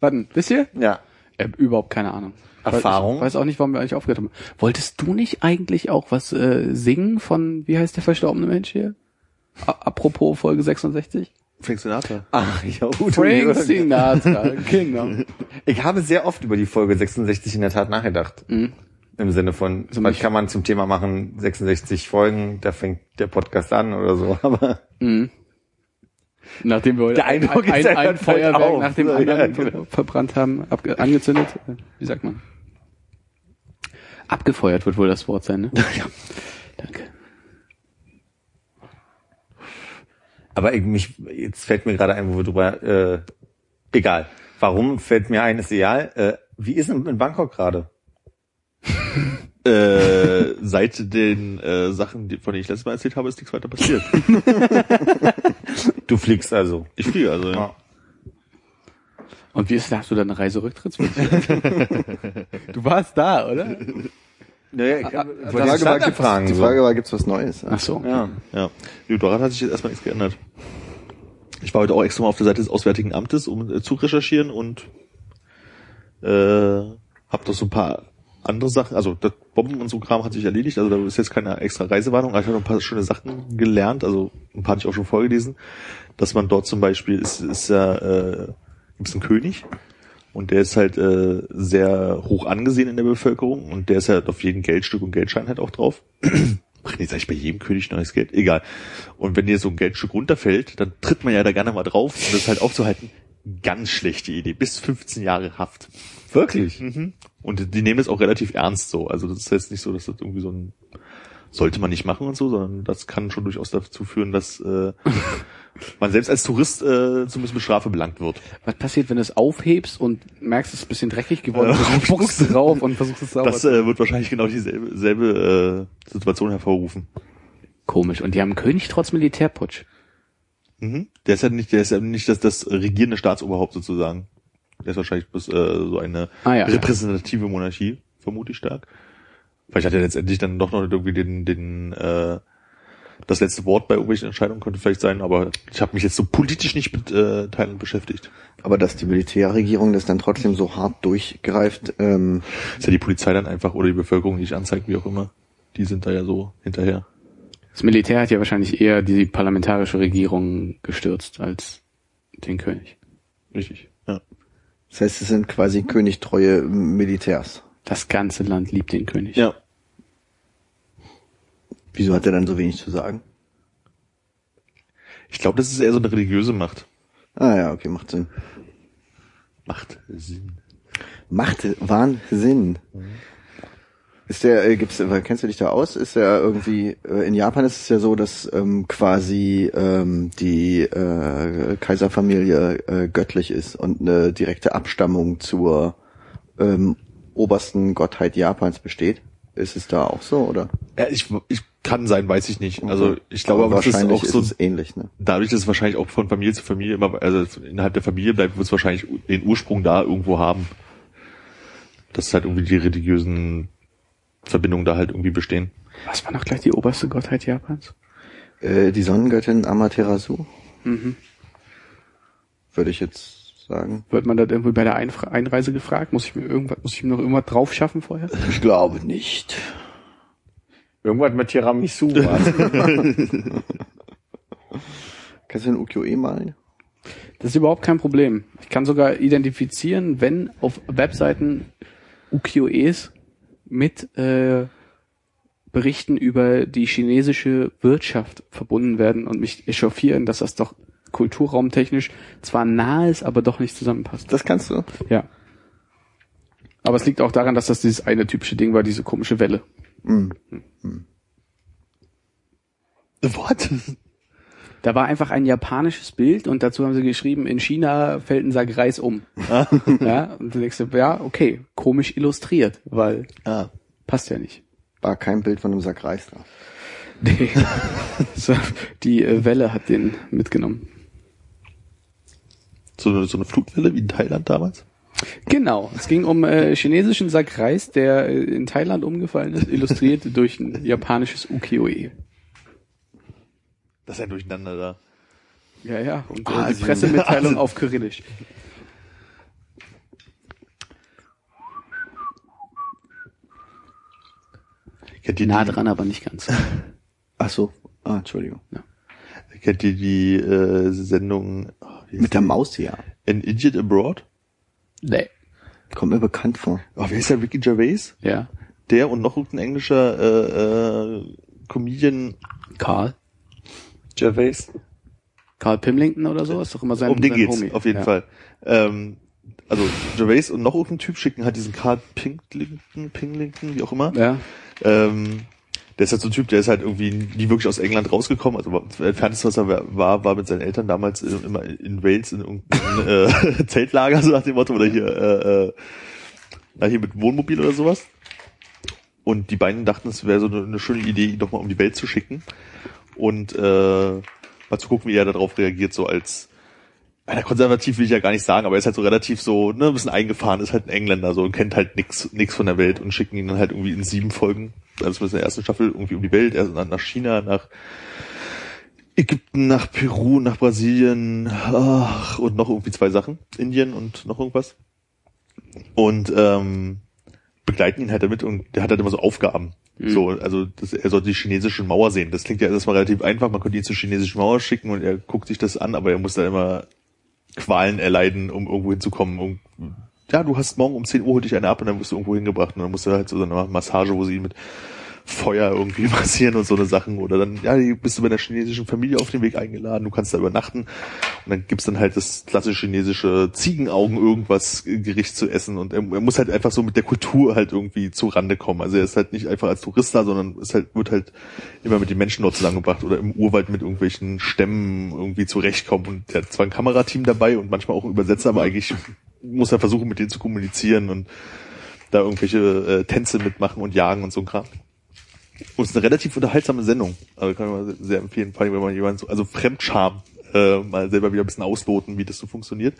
Warten, wisst ihr? Ja. Äh, überhaupt keine Ahnung. Erfahrung? Ich weiß auch nicht, warum wir eigentlich aufgehört haben. Wolltest du nicht eigentlich auch was äh, singen von, wie heißt der verstorbene Mensch hier? A apropos Folge 66? Frank Sinatra. Ach, ja, Frank Sinatra, genau. Ich habe sehr oft über die Folge 66 in der Tat nachgedacht. Mhm. Im Sinne von, So was kann man zum Thema machen, 66 Folgen, da fängt der Podcast an oder so. Aber Mhm. Nachdem wir heute Der ein, ein, ein bald Feuerwerk auf. nach dem Ja, anderen genau. verbrannt haben, angezündet, äh, wie sagt man? Abgefeuert wird wohl das Wort sein, ne? Ja. Danke. Aber ich, mich, jetzt fällt mir gerade ein, wo wir drüber, äh, egal. Warum fällt mir ein, ist egal. Äh, wie ist denn in Bangkok gerade? Äh, seit den äh, Sachen, die, von denen ich letztes Mal erzählt habe, ist nichts weiter passiert. Du fliegst also. Ich fliege also, ja. Ja. Und wie ist, hast du da eine Reiserücktrittsversicherung? du warst da, oder? Naja, ich Ah, hab- ah, Die Frage, war, gibt's, fragen. die so. Frage war, gibt's was Neues? Ach so. Ja. Ja. Nee, daran hat sich jetzt erstmal nichts geändert. Ich war heute auch extra mal auf der Seite des Auswärtigen Amtes, um äh, zu recherchieren und äh, hab doch so ein paar andere Sachen, also das Bomben und so Kram hat sich erledigt, also da ist jetzt keine extra Reisewarnung, aber ich habe noch ein paar schöne Sachen gelernt, also ein paar hatte ich auch schon vorgelesen, dass man dort zum Beispiel ist, ist ja, äh, gibt's einen König und der ist halt äh, sehr hoch angesehen in der Bevölkerung und der ist halt auf jedem Geldstück und Geldschein halt auch drauf. Ach nee, sag ich bei jedem König neues Geld? Egal. Und wenn dir so ein Geldstück runterfällt, dann tritt man ja da gerne mal drauf, um das halt aufzuhalten. Ganz schlechte Idee. Bis 15 Jahre Haft. Wirklich? Mhm. Und die nehmen das auch relativ ernst so. Also das ist jetzt nicht so, dass das irgendwie so ein sollte man nicht machen und so, sondern das kann schon durchaus dazu führen, dass äh, man selbst als Tourist äh, zumindest mit Strafe belangt wird. Was passiert, wenn du es aufhebst und merkst, es ist ein bisschen dreckig geworden, du spuckst drauf und versuchst es sauber Das äh, wird wahrscheinlich genau dieselbe selbe, äh, Situation hervorrufen. Komisch. Und die haben einen König trotz Militärputsch. Mhm. Der ist ja nicht, der ist ja nicht das, das regierende Staatsoberhaupt sozusagen. Der ist wahrscheinlich bloß äh, so eine Ah, ja. repräsentative Monarchie, vermute ich stark. Vielleicht hat er letztendlich dann doch noch irgendwie den, den äh, das letzte Wort bei irgendwelchen Entscheidungen könnte vielleicht sein, aber ich habe mich jetzt so politisch nicht mit äh, Teilen beschäftigt. Aber dass die Militärregierung das dann trotzdem so hart durchgreift, ähm, Ist ja die Polizei dann einfach oder die Bevölkerung, die nicht anzeigt, wie auch immer. Die sind da ja so hinterher. Das Militär hat ja wahrscheinlich eher die parlamentarische Regierung gestürzt als den König. Richtig. Das heißt, es sind quasi königtreue Militärs. Das ganze Land liebt den König. Ja. Wieso hat er dann so wenig zu sagen? Ich glaube, das ist eher so eine religiöse Macht. Ah ja, okay, macht Sinn. Macht Sinn. Macht Wahnsinn. Ist der, äh, gibt's, äh, kennst du dich da aus? Ist der irgendwie, äh, in Japan ist es ja so, dass ähm, quasi ähm, die äh, Kaiserfamilie äh, göttlich ist und eine direkte Abstammung zur ähm, obersten Gottheit Japans besteht. Ist es da auch so, oder? Ja, ich, ich kann sein, weiß ich nicht. Also ich glaube, aber das ist wahrscheinlich auch so, ist ähnlich, ne? dadurch, dass es wahrscheinlich auch von Familie zu Familie immer, also innerhalb der Familie bleibt, wird es wahrscheinlich den Ursprung da irgendwo haben. Dass halt irgendwie die religiösen Verbindungen da halt irgendwie bestehen. Was war noch gleich die oberste Gottheit Japans? Äh, die Sonnengöttin Amaterasu, Mhm. würde ich jetzt sagen. Wird man das irgendwie bei der Einfra Einreise gefragt? Muss ich mir irgendwas, muss ich mir noch irgendwas drauf schaffen vorher? Ich glaube nicht. Irgendwas mit Tiramisu. Kannst du den Ukiyo-e malen? Das ist überhaupt kein Problem. Ich kann sogar identifizieren, wenn auf Webseiten Ukiyo-es mit äh, Berichten über die chinesische Wirtschaft verbunden werden und mich echauffieren, dass das doch kulturraumtechnisch zwar nah ist, aber doch nicht zusammenpasst. Das kannst du. Ja. Aber es liegt auch daran, dass das dieses eine typische Ding war, diese komische Welle. Mhm. What? Da war einfach ein japanisches Bild und dazu haben sie geschrieben, in China fällt ein Sack Reis um. ja, und du denkst ja, okay, komisch illustriert, weil Ah. passt ja nicht. War kein Bild von einem Sack Reis da. Nee. so, die äh, Welle hat den mitgenommen. So, eine- so eine Flutwelle wie in Thailand damals? Genau, es ging um äh, chinesischen Sack Reis, der äh, in Thailand umgefallen ist, illustriert durch ein japanisches Ukiyo-e. Das ist ja durcheinander da. Ja, ja, und äh, die. Pressemitteilung Asien. auf Kyrillisch. Kennt ihr Nah dran, aber nicht ganz. Ach so. Ah, Entschuldigung. kennt ihr die äh, Sendung oh, Mit der die? Maus hier. An Idiot Abroad? Nee. Kommt mir bekannt vor. Oh, wer ist der Ricky Gervais? Ja. Der und noch irgendein englischer äh, äh, Comedian. Karl. Gervais. Karl Pimlington oder so, ist doch immer sein, um den sein geht's, Homie. auf jeden ja. Fall. Ähm, also Gervais und noch irgendein Typ schicken halt diesen Carl Pinklington, Pinklington, wie auch immer. Ja. Ähm, der ist halt so ein Typ, der ist halt irgendwie nie wirklich aus England rausgekommen. Also das entfernteste, was er war, war mit seinen Eltern damals äh, immer in Wales in irgendeinem äh, Zeltlager, so nach dem Motto, oder hier, äh, äh, na, hier mit Wohnmobil oder sowas. Und die beiden dachten, es wäre so eine, eine schöne Idee, ihn doch mal um die Welt zu schicken. Und äh, mal zu gucken, wie er darauf reagiert, so als einer konservativ will ich ja gar nicht sagen, aber er ist halt so relativ so, ne, ein bisschen eingefahren, ist halt ein Engländer so und kennt halt nix, nix von der Welt und schicken ihn dann halt irgendwie in sieben Folgen, also in der ersten Staffel, irgendwie um die Welt, erst nach China, nach Ägypten, nach Peru, nach Brasilien, ach, und noch irgendwie zwei Sachen, Indien und noch irgendwas. Und ähm, begleiten ihn halt damit und der hat halt immer so Aufgaben. So, also das, er sollte die chinesische Mauer sehen. Das klingt ja erstmal relativ einfach. Man könnte ihn zur chinesischen Mauer schicken und er guckt sich das an, aber er muss da immer Qualen erleiden, um irgendwo hinzukommen. Um, ja, du hast morgen um 10 Uhr hol dich eine ab und dann wirst du irgendwo hingebracht und dann musst du halt so eine Massage, wo sie ihn mit Feuer irgendwie massieren und so eine Sachen. Oder dann, ja, bist du bei einer chinesischen Familie auf den Weg eingeladen, du kannst da übernachten. Und dann gibt's dann halt das klassische chinesische Ziegenaugen irgendwas äh, Gericht zu essen. Und er, er muss halt einfach so mit der Kultur halt irgendwie zu Rande kommen. Also er ist halt nicht einfach als Tourist da, sondern ist halt, wird halt immer mit den Menschen dort zusammengebracht oder im Urwald mit irgendwelchen Stämmen irgendwie zurechtkommen. Und er hat zwar ein Kamerateam dabei und manchmal auch einen Übersetzer, aber eigentlich muss er versuchen, mit denen zu kommunizieren und da irgendwelche äh, Tänze mitmachen und jagen und so ein Kram. Und es ist eine relativ unterhaltsame Sendung. Also kann man sehr empfehlen, vor allem wenn man jemanden so, also Fremdscham äh, mal selber wieder ein bisschen ausloten, wie das so funktioniert.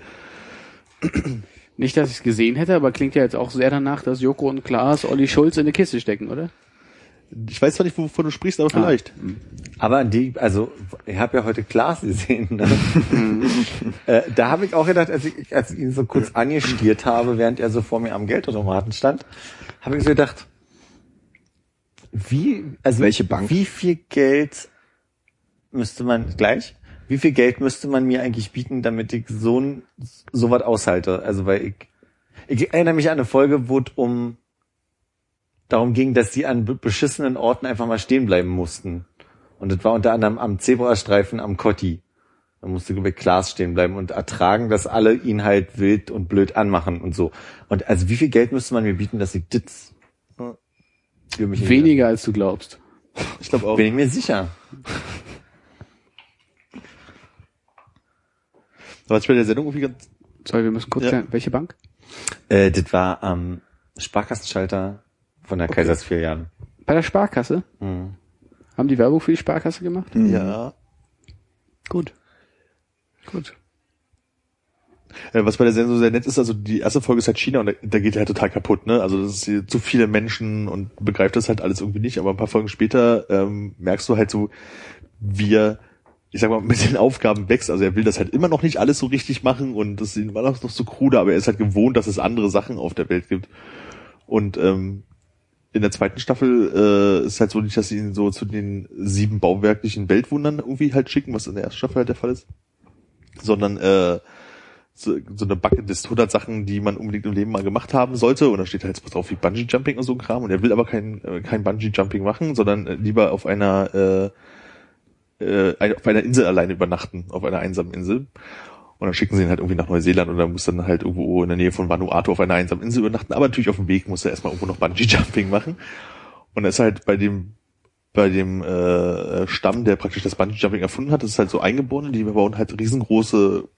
Nicht, dass ich es gesehen hätte, aber klingt ja jetzt auch sehr danach, dass Joko und Klaas Olli Schulz in eine Kiste stecken, oder? Ich weiß zwar nicht, wovon du sprichst, aber vielleicht. Aber die, also ich habe ja heute Klaas gesehen. Ne? äh, da habe ich auch gedacht, als ich, als ich ihn so kurz angestiert habe, während er so vor mir am Geldautomaten stand, habe ich so gedacht, wie, also Welche Bank? wie viel Geld müsste man gleich? Wie viel Geld müsste man mir eigentlich bieten, damit ich so ein so was aushalte? Also weil ich, ich erinnere mich an eine Folge, wo es um darum ging, dass sie an be- beschissenen Orten einfach mal stehen bleiben mussten. Und das war unter anderem am Zebrastreifen am Kotti. Da musste bei Klaas stehen bleiben und ertragen, dass alle ihn halt wild und blöd anmachen und so. Und also wie viel Geld müsste man mir bieten, dass ich das mich Weniger als du glaubst. Ich glaube auch. Bin ich mir sicher. Aber was bei der Sendung irgendwie ganz, Sorry, wir müssen kurz Ja. klären. Welche Bank? Äh, das war am Sparkassenschalter von der Kaisersfiliale. Bei der Sparkasse? Mhm. Haben die Werbung für die Sparkasse gemacht? ja. Gut. Gut. Äh, Was bei der Sendung sehr nett ist, also die erste Folge ist halt China und da, da geht er halt total kaputt, ne? Also das ist hier zu viele Menschen und begreift das halt alles irgendwie nicht, aber ein paar Folgen später ähm, merkst du halt so, wie er, ich sag mal, mit den Aufgaben wächst. Also er will das halt immer noch nicht alles so richtig machen und das ist ihm immer noch so krude, aber er ist halt gewohnt, dass es andere Sachen auf der Welt gibt. Und ähm, in der zweiten Staffel äh, ist halt so nicht, dass sie ihn so zu den sieben bauwerklichen Weltwundern irgendwie halt schicken, was in der ersten Staffel halt der Fall ist, sondern äh, so, so eine Bucketlist 100 Sachen, die man unbedingt im Leben mal gemacht haben sollte. Und da steht halt was drauf wie Bungee Jumping und so ein Kram. Und er will aber kein, äh, kein Bungee Jumping machen, sondern äh, lieber auf einer, äh, äh, auf einer Insel alleine übernachten, auf einer einsamen Insel. Und dann schicken sie ihn halt irgendwie nach Neuseeland und er muss dann halt irgendwo in der Nähe von Vanuatu auf einer einsamen Insel übernachten. Aber natürlich auf dem Weg muss er erstmal irgendwo noch Bungee Jumping machen. Und er ist halt bei dem bei dem äh, Stamm, der praktisch das Bungee Jumping erfunden hat, das ist halt so eingeboren, die bauen halt riesengroße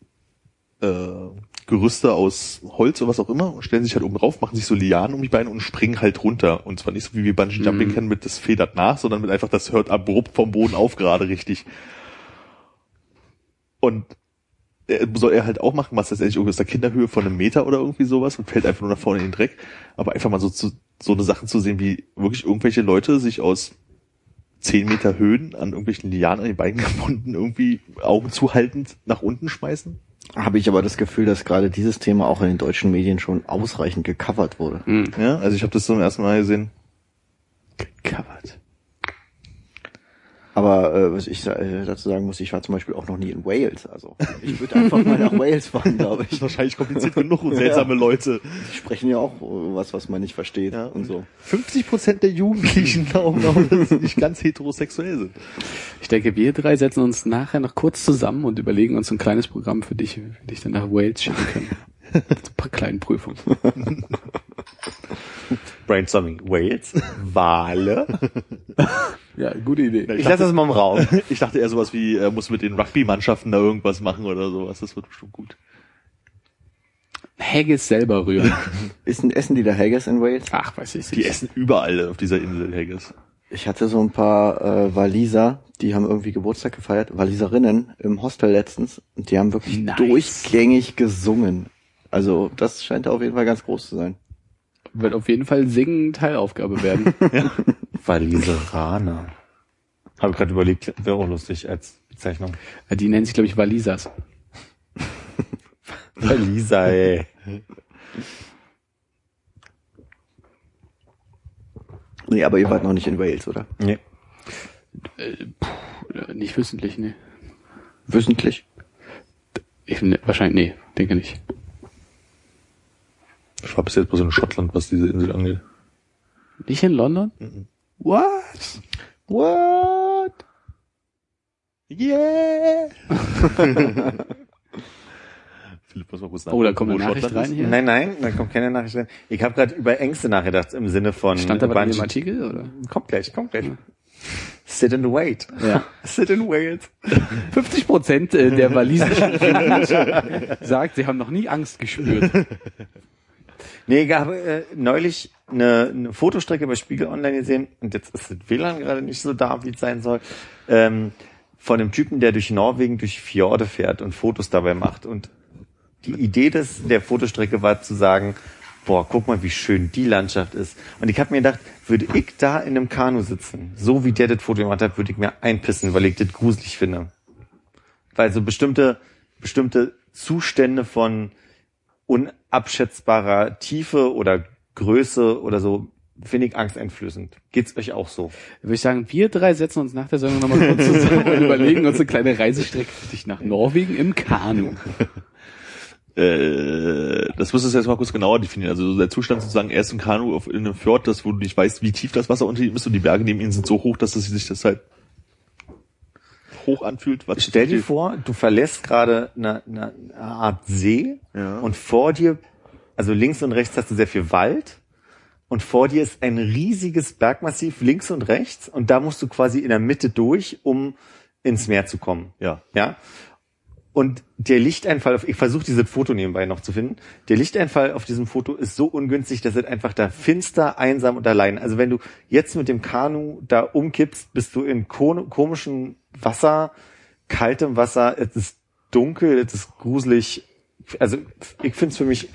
äh, Gerüste aus Holz oder was auch immer und stellen sich halt oben drauf, machen sich so Lianen um die Beine und springen halt runter. Und zwar nicht so wie wir Bungee Jumping Mhm. kennen mit das federt nach, sondern mit einfach das hört abrupt vom Boden auf gerade richtig. Und er, soll er halt auch machen, was letztendlich irgendwie aus der Kinderhöhe von einem Meter oder irgendwie sowas und fällt einfach nur nach vorne in den Dreck. Aber einfach mal so zu, so eine Sachen zu sehen, wie wirklich irgendwelche Leute sich aus zehn Meter Höhen an irgendwelchen Lianen an den Beinen gebunden irgendwie Augen zuhaltend nach unten schmeißen. Habe ich aber das Gefühl, dass gerade dieses Thema auch in den deutschen Medien schon ausreichend gecovert wurde. Mhm. Ja, also ich habe das zum ersten Mal gesehen. Covered. Aber äh, was ich äh, dazu sagen muss, ich war zum Beispiel auch noch nie in Wales. Also ich würde einfach mal nach Wales fahren, glaube Das ist ich. wahrscheinlich kompliziert genug und seltsame Leute. Die sprechen ja auch äh, was, was man nicht versteht Ja. und so. 50 Prozent der Jugendlichen glauben auch, dass sie nicht ganz heterosexuell sind. Ich denke, wir drei setzen uns nachher noch kurz zusammen und überlegen uns ein kleines Programm für dich, wie wir dich dann nach Wales schicken können. Mit ein paar kleinen Prüfungen. Brainstorming. Wales, Wale. Ja, gute Idee. Ich lasse das mal im Raum. Ich dachte eher sowas wie, er muss mit den Rugby-Mannschaften da irgendwas machen oder sowas. Das wird bestimmt gut. Haggis selber rühren. Ist ein Essen die da Haggis in Wales? Ach, weiß ich nicht. Die essen überall auf dieser Insel Haggis. Ich hatte so ein paar äh, Waliser, die haben irgendwie Geburtstag gefeiert, Waliserinnen im Hostel letztens und die haben wirklich Nice. durchgängig gesungen. Also das scheint da auf jeden Fall ganz groß zu sein. Wird auf jeden Fall Singen Teilaufgabe werden. Waliseraner. Habe gerade überlegt, wäre auch lustig als Bezeichnung. Ja, Die nennen sich, glaube ich, Walisas. Waliser, ey. Nee, aber ihr wart noch nicht in Wales, oder? Nee. Äh, Nicht wissentlich, nee. Wissentlich. Ich, ne, wahrscheinlich, nee, denke nicht. Ich war bis jetzt bloß in Schottland, was diese Insel angeht. Nicht in London? What? What? Yeah! Philipp muss mal kurz Oh, da kommt eine Nachricht Schottland rein ist. hier. Nein, nein, da kommt keine Nachricht rein. Ich habe gerade über Ängste nachgedacht im Sinne von Stand da was in dem Artikel, oder? Kommt gleich, kommt gleich. Sit and wait. Ja. Sit and wait. 50 Prozent äh, der walisischen sagt, sie haben noch nie Angst gespürt. Nee, ich habe äh, neulich eine, eine Fotostrecke bei Spiegel Online gesehen und jetzt ist das WLAN gerade nicht so da, wie es sein soll. Ähm, von einem Typen, der durch Norwegen durch Fjorde fährt und Fotos dabei macht. Und die Idee des, der Fotostrecke war zu sagen, boah, guck mal, wie schön die Landschaft ist. Und ich habe mir gedacht, würde ich da in einem Kanu sitzen, so wie der das Foto gemacht hat, würde ich mir einpissen, weil ich das gruselig finde. Weil so bestimmte, bestimmte Zustände von unabschätzbarer Tiefe oder Größe oder so, finde ich angsteinflößend. Geht's euch auch so? Würde ich sagen, wir drei setzen uns nach der Sendung nochmal kurz zusammen und überlegen uns eine kleine Reisestrecke für dich nach Norwegen im Kanu. Äh, das müsstest du jetzt mal kurz genauer definieren. Also der Zustand sozusagen, er ist im Kanu auf, in einem Fjord, das, wo du nicht weißt, wie tief das Wasser unter ihm ist und die Berge neben ihm sind so hoch, dass es sich das halt hoch anfühlt. Was Stell dir vor, du verlässt gerade eine, eine Art See Ja. und vor dir, also links und rechts hast du sehr viel Wald und vor dir ist ein riesiges Bergmassiv links und rechts und da musst du quasi in der Mitte durch, um ins Meer zu kommen. Ja. Ja. Und der Lichteinfall, auf, ich versuche dieses Foto nebenbei noch zu finden, der Lichteinfall auf diesem Foto ist so ungünstig, dass es einfach da finster, einsam und allein. Also wenn du jetzt mit dem Kanu da umkippst, bist du in ko komischen Wasser, kaltem Wasser, es ist dunkel, es ist gruselig. Also ich finde es für mich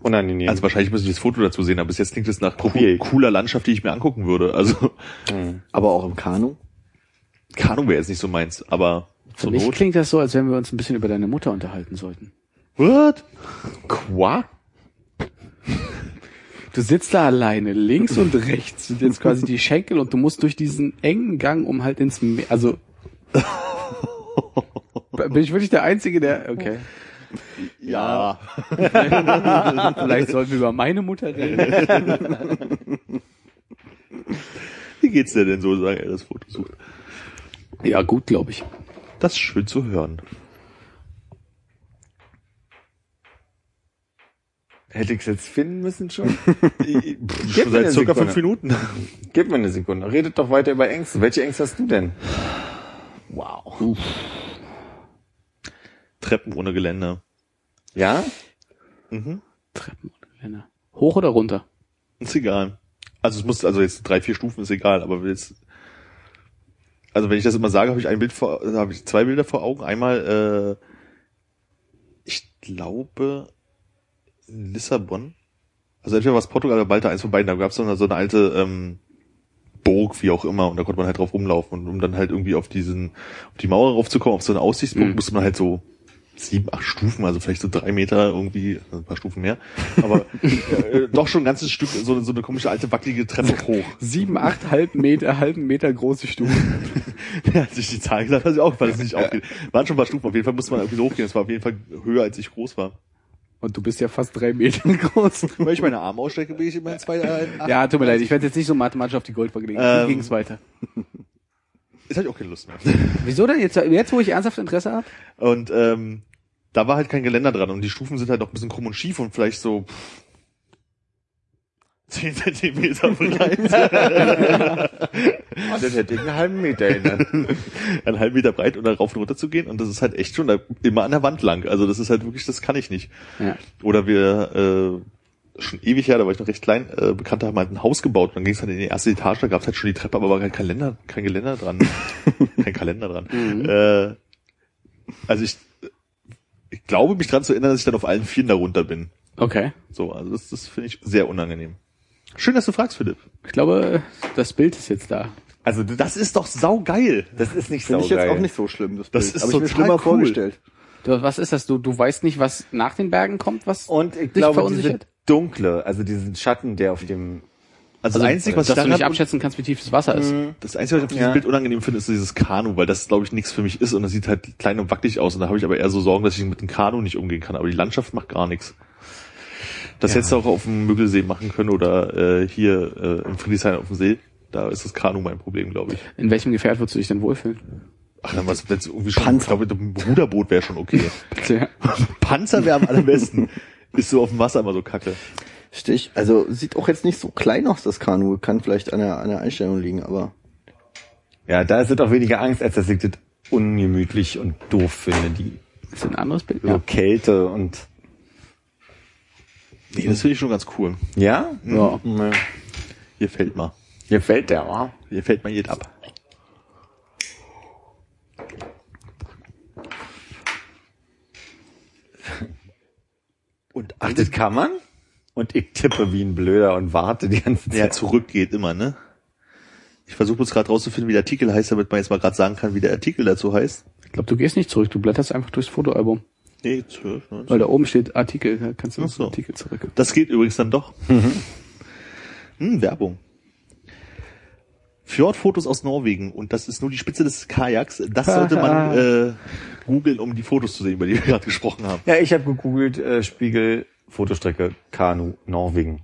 unangenehm. Also wahrscheinlich muss ich das Foto dazu sehen, aber bis jetzt klingt es nach Probier cooler Landschaft, die ich mir angucken würde. Also Aber auch im Kanu. Kanu wäre jetzt nicht so meins, aber Für mich Not. klingt das so, als wenn wir uns ein bisschen über deine Mutter unterhalten sollten. What? Qua? Du sitzt da alleine, links und rechts sind jetzt quasi die Schenkel und du musst durch diesen engen Gang, um halt ins Meer, also bin ich wirklich der Einzige, der, okay. Ja. Vielleicht sollten wir über meine Mutter reden. Wie geht's dir denn so, sagen er das Foto sucht? Ja, gut, glaube ich. Das ist schön zu hören. Hätte ich es jetzt finden müssen schon? Schon mir eine seit circa Sekunde. fünf Minuten. Gib mir eine Sekunde. Redet doch weiter über Ängste. Welche Ängste hast du denn? Wow. Treppen ohne Geländer. Ja? Mhm. Treppen und Geländer. Hoch oder runter? Ist egal. Also es muss, also jetzt drei, vier Stufen ist egal, aber jetzt, also wenn ich das immer sage, habe ich ein Bild vor, habe ich zwei Bilder vor Augen. Einmal, äh, ich glaube, Lissabon. Also entweder war es Portugal oder Malta, eins von beiden. Da gab es so eine, so eine alte ähm, Burg, wie auch immer, und da konnte man halt drauf rumlaufen. Und um dann halt irgendwie auf diesen, auf die Mauer raufzukommen, auf so eine Aussichtspunkt, Mhm. musste man halt so sieben, acht Stufen, also vielleicht so drei Meter irgendwie, also ein paar Stufen mehr, aber äh, doch schon ein ganzes Stück, so, so eine komische alte wackelige Treppe hoch. Sieben, acht, halb Meter, halben Meter große Stufen. Ja, als ich die Zahl gesagt habe, auch, weil es nicht aufgeht. Waren schon ein paar Stufen, auf jeden Fall musste man irgendwie so hochgehen. Es war auf jeden Fall höher, als ich groß war. Und du bist ja fast drei Meter groß. Weil ich meine Arme ausstrecke, bin ich immerhin zwei, äh, acht. Ja, tut mir leid, ich werde jetzt nicht so mathematisch auf die Goldwaage legen. Wie Ähm. ging's weiter? Jetzt habe ich auch keine Lust mehr. Wieso denn jetzt, jetzt wo ich ernsthaft Interesse habe? Und ähm, da war halt kein Geländer dran und die Stufen sind halt noch ein bisschen krumm und schief und vielleicht so pff, 10 Zentimeter breit. Das hätte ich einen halben Meter hin. einen halben Meter breit und da rauf und runter zu gehen und das ist halt echt schon immer an der Wand lang. Also das ist halt wirklich, das kann ich nicht. Ja. Oder wir, äh, schon ewig her, da war ich noch recht klein, äh, Bekannte haben halt ein Haus gebaut und dann ging es halt in die erste Etage, da gab es halt schon die Treppe, aber war kein Kalender, kein Geländer dran. kein Kalender dran. Äh, also ich, ich glaube mich dran zu erinnern, dass ich dann auf allen Vieren da runter bin. Okay. So, also das, das finde ich sehr unangenehm. Schön, dass du fragst, Philipp. Ich glaube, das Bild ist jetzt da. Also das, Das ist doch saugeil. das ist nicht Finde ich jetzt saugeil. auch nicht so schlimm, das, Das Bild. ist Habe ich mir total schlimmer cool. vorgestellt. Du, was ist das? Du, du weißt nicht, was nach den Bergen kommt, was Und ich dich glaube, diese dunkle, also diesen Schatten, der auf dem Also, das Einzige, was ich dass du daran nicht abschätzen kannst, wie tief das Wasser ist. Das Einzige, was ich auf diesem Ja. Bild unangenehm finde, ist dieses Kanu, weil das, glaube ich, nichts für mich ist und das sieht halt klein und wackelig aus und da habe ich aber eher so Sorgen, dass ich mit dem Kanu nicht umgehen kann. Aber die Landschaft macht gar nichts. Das hättest du auch auf dem Müggelsee machen können oder äh, hier äh, im Friedrichshain auf dem See. Da ist das Kanu mein Problem, glaube ich. In welchem Gefährt würdest du dich denn wohlfühlen? Ach, dann was, wenn's irgendwie schon, Panzer. ich glaube, ein Ruderboot wäre schon okay. Ja. Panzer wäre am allerbesten. Ist so auf dem Wasser immer so kacke. Stich, also sieht auch jetzt nicht so klein aus, das Kanu. Kann vielleicht an der, an der Einstellung liegen, aber Ja, da ist es auch weniger Angst, als dass ich das ungemütlich und doof finde, die Ist ein anderes Bild? so Kälte und Nee, das finde ich schon ganz cool. ja, Ja. ja. Hier fällt mal. Hier fällt der, wa? Hier fällt mal jed ab. Und Ach, das kann man? Und ich tippe wie ein Blöder und warte die ganze Ja, Zeit. zurück geht immer, ne? Ich versuche jetzt gerade rauszufinden, wie der Artikel heißt, damit man jetzt mal gerade sagen kann, wie der Artikel dazu heißt. Ich glaube, du gehst nicht zurück, du blätterst einfach durchs Fotoalbum. Nee, 12, 19. Weil da oben steht Artikel, da kannst du Ach so. Artikel zurück. Das geht übrigens dann doch. Hm, Werbung. Fjordfotos aus Norwegen und das ist nur die Spitze des Kajaks. Das sollte man äh, googeln, um die Fotos zu sehen, über die wir gerade gesprochen haben. Ja, ich habe gegoogelt, äh, Spiegel, Fotostrecke, Kanu, Norwegen.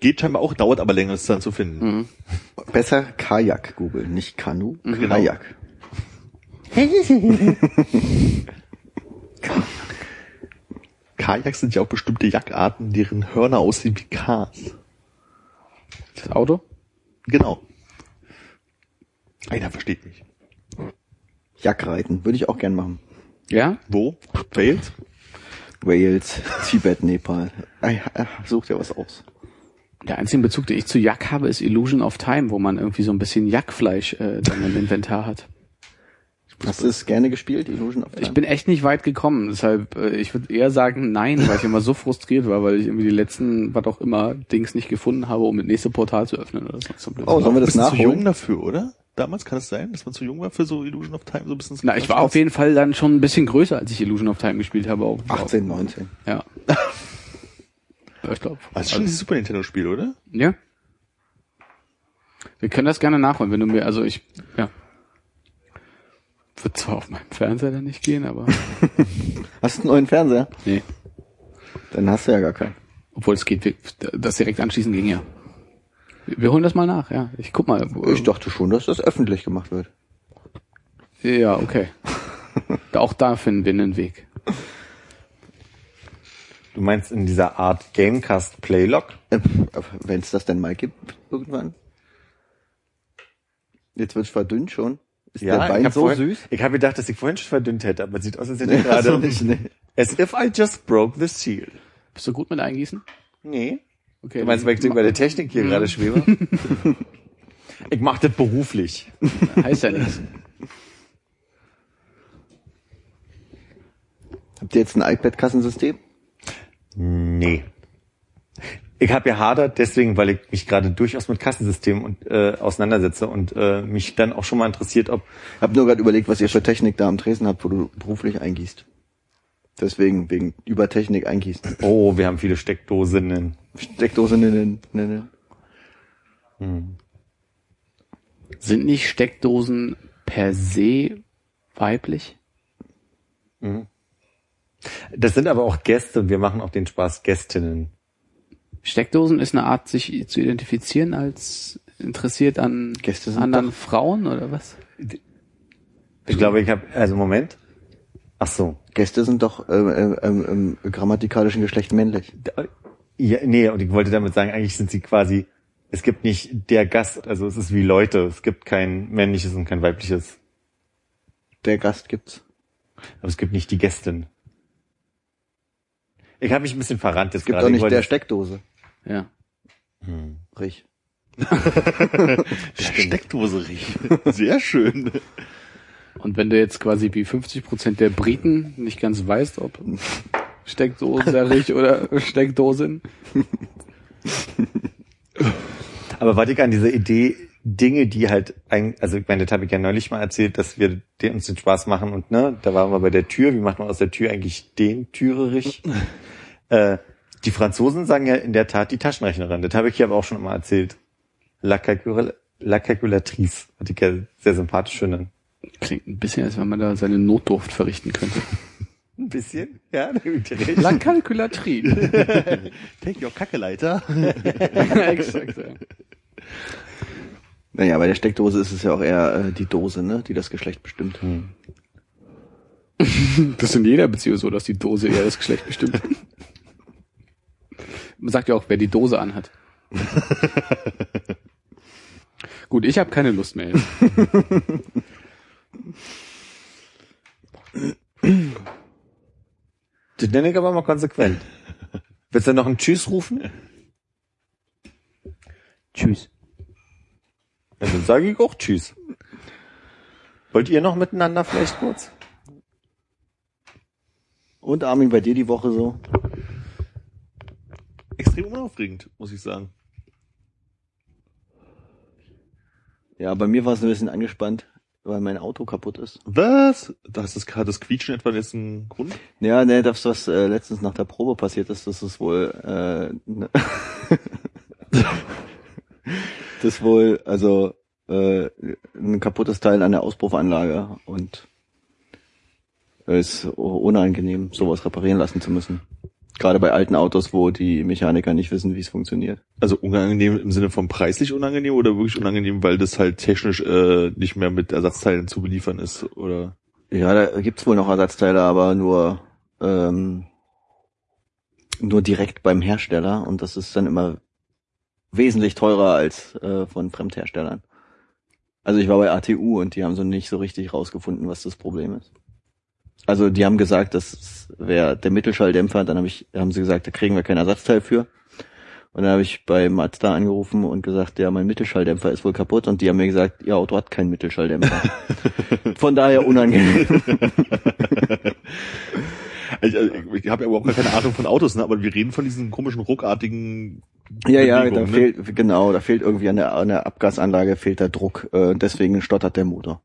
Geht scheinbar auch, dauert aber länger, es dann zu finden. Besser Kajak googeln, nicht Kanu, Genau. Kajak. Kajaks sind ja auch bestimmte Jackarten, deren Hörner aussehen wie Ks. Das Auto? Genau. Einer versteht mich. Jackreiten, würde ich auch gern machen. Ja? Wo? Wales? Wales, Tibet, Nepal. Ah, ja, ah, Such dir was aus. Der einzige Bezug, den ich zu Jack habe, ist Illusion of Time, wo man irgendwie so ein bisschen Jackfleisch äh, dann im Inventar hat. Hast du es gerne gespielt, Illusion of Time? Ich bin echt nicht weit gekommen, deshalb äh, ich würde eher sagen nein, weil ich immer so frustriert war, weil ich irgendwie die letzten, was auch immer, Dings nicht gefunden habe, um das nächste Portal zu öffnen oder so. Oh, sollen wir das Bist du zu nachholen? jung dafür, oder? Damals kann es sein, dass man zu jung war für so Illusion of Time, so ein bisschen. Na, ich war auf jeden Fall dann schon ein bisschen größer, als ich Illusion of Time gespielt habe. Auch, 18, 19. Ja. ja ich glaube. Das ist schon dieses Super Nintendo Spiel, oder? Ja. Wir können das gerne nachholen, wenn du mir, also ich, ja. Wird zwar auf meinem Fernseher dann nicht gehen, aber. Hast du einen neuen Fernseher? nee. Dann hast du ja gar keinen. Obwohl es geht, das direkt anschließen ging ja. Wir holen das mal nach, ja. Ich guck mal. Ich dachte schon, dass das öffentlich gemacht wird. Ja, okay. Auch da finden wir einen Weg. Du meinst in dieser Art Gamecast Playlog? Äh, Wenn es das denn mal gibt, irgendwann. Jetzt wird's verdünnt schon. Ist der ich Wein so vorhin, süß? Ich habe gedacht, dass ich vorhin schon verdünnt hätte, aber sieht aus, als hätte Nee, ich gerade... also nicht, nee. As if I just broke the seal. Bist du gut mit Eingießen? Nee. Okay. Du meinst, weil ich über der Technik hier gerade schwebe? ich mache das beruflich. heißt ja nichts. Habt ihr jetzt ein iPad-Kassensystem? Nee. Ich habe ja hadert deswegen, weil ich mich gerade durchaus mit Kassensystemen und, äh, auseinandersetze und äh, mich dann auch schon mal interessiert, ob Hab nur gerade überlegt, was ihr für Technik da am Tresen habt, wo du beruflich eingießt. Deswegen, wegen über Technik eingießen. oh, wir haben viele Steckdosinnen. Steckdose, ne, ne, ne. Sind nicht Steckdosen per se weiblich? Das sind aber auch Gäste. Wir machen auch den Spaß Gästinnen. Steckdosen ist eine Art, sich zu identifizieren als interessiert an anderen doch- Frauen oder was? Ich glaube, ich habe also Moment. Ach so. Gäste sind doch ähm, ähm, ähm, im grammatikalischen Geschlecht männlich. Ja, nee, und ich wollte damit sagen, eigentlich sind sie quasi, es gibt nicht der Gast, also es ist wie Leute, es gibt kein männliches und kein weibliches, Der Gast gibt's. aber es gibt nicht die Gästin. Ich habe mich ein bisschen verrannt jetzt Es gibt gerade. auch Ich nicht wollte- der Steckdose. Ja. Rich. Der Steckdose riecht. Sehr schön. Und wenn du jetzt quasi wie 50 Prozent der Briten nicht ganz weißt, ob Steckdoserig oder Steckdosen, Aber warte an diese Idee, Dinge, die halt, ein, also ich meine, das habe ich ja neulich mal erzählt, dass wir den, uns den Spaß machen und ne, da waren wir bei der Tür, wie macht man aus der Tür eigentlich den Türerich? äh, die Franzosen sagen ja in der Tat die Taschenrechnerin, das habe ich hier aber auch schon mal erzählt. La, Calcul La Calculatrice, was ich ja sehr sympathisch finde. klingt ein bisschen, als wenn man da seine Notdurft verrichten könnte. Ein bisschen, ja. La Calculatrice. Take your Kackeleiter. Exakt, ja. Naja, bei der Steckdose ist es ja auch eher äh, die Dose, ne, die das Geschlecht bestimmt. Das ist in jeder Beziehung so, dass die Dose eher das Geschlecht bestimmt. Man sagt ja auch, wer die Dose anhat. Gut, ich habe keine Lust mehr. Jetzt. Das nenne ich aber mal konsequent. Willst du noch einen Tschüss rufen? Tschüss. Ja, dann sage ich auch Tschüss. Wollt ihr noch miteinander vielleicht kurz? Und Armin, bei dir die Woche so? Extrem unaufregend, muss ich sagen. Ja, bei mir war es ein bisschen angespannt, weil mein Auto kaputt ist. Was? Das ist hat das Quietschen etwa jetzt einen Grund? Ja, ne, das, was äh, letztens nach der Probe passiert ist, das ist wohl äh, ne das ist wohl, also äh, ein kaputtes Teil an der Auspuffanlage und es ist unangenehm, sowas reparieren lassen zu müssen. Gerade bei alten Autos, wo die Mechaniker nicht wissen, wie es funktioniert. Also unangenehm im Sinne von preislich unangenehm oder wirklich unangenehm, weil das halt technisch äh, nicht mehr mit Ersatzteilen zu beliefern ist, oder? Ja, da gibt's wohl noch Ersatzteile, aber nur ähm, nur direkt beim Hersteller und das ist dann immer wesentlich teurer als äh, von Fremdherstellern. Also ich war bei ATU und die haben so nicht so richtig rausgefunden, was das Problem ist. Also die haben gesagt, das wäre der Mittelschalldämpfer, dann hab ich, haben sie gesagt, da kriegen wir kein Ersatzteil für. Und dann habe ich bei Mazda angerufen und gesagt, ja, mein Mittelschalldämpfer ist wohl kaputt. Und die haben mir gesagt, ihr Auto hat keinen Mittelschalldämpfer. Von daher unangenehm. Ich, also, ich habe ja überhaupt gar keine Ahnung von Autos, ne? aber wir reden von diesen komischen ruckartigen ja, ja, da ne? fehlt, genau, da fehlt irgendwie an der, an der Abgasanlage fehlt der Druck. Äh, deswegen stottert der Motor.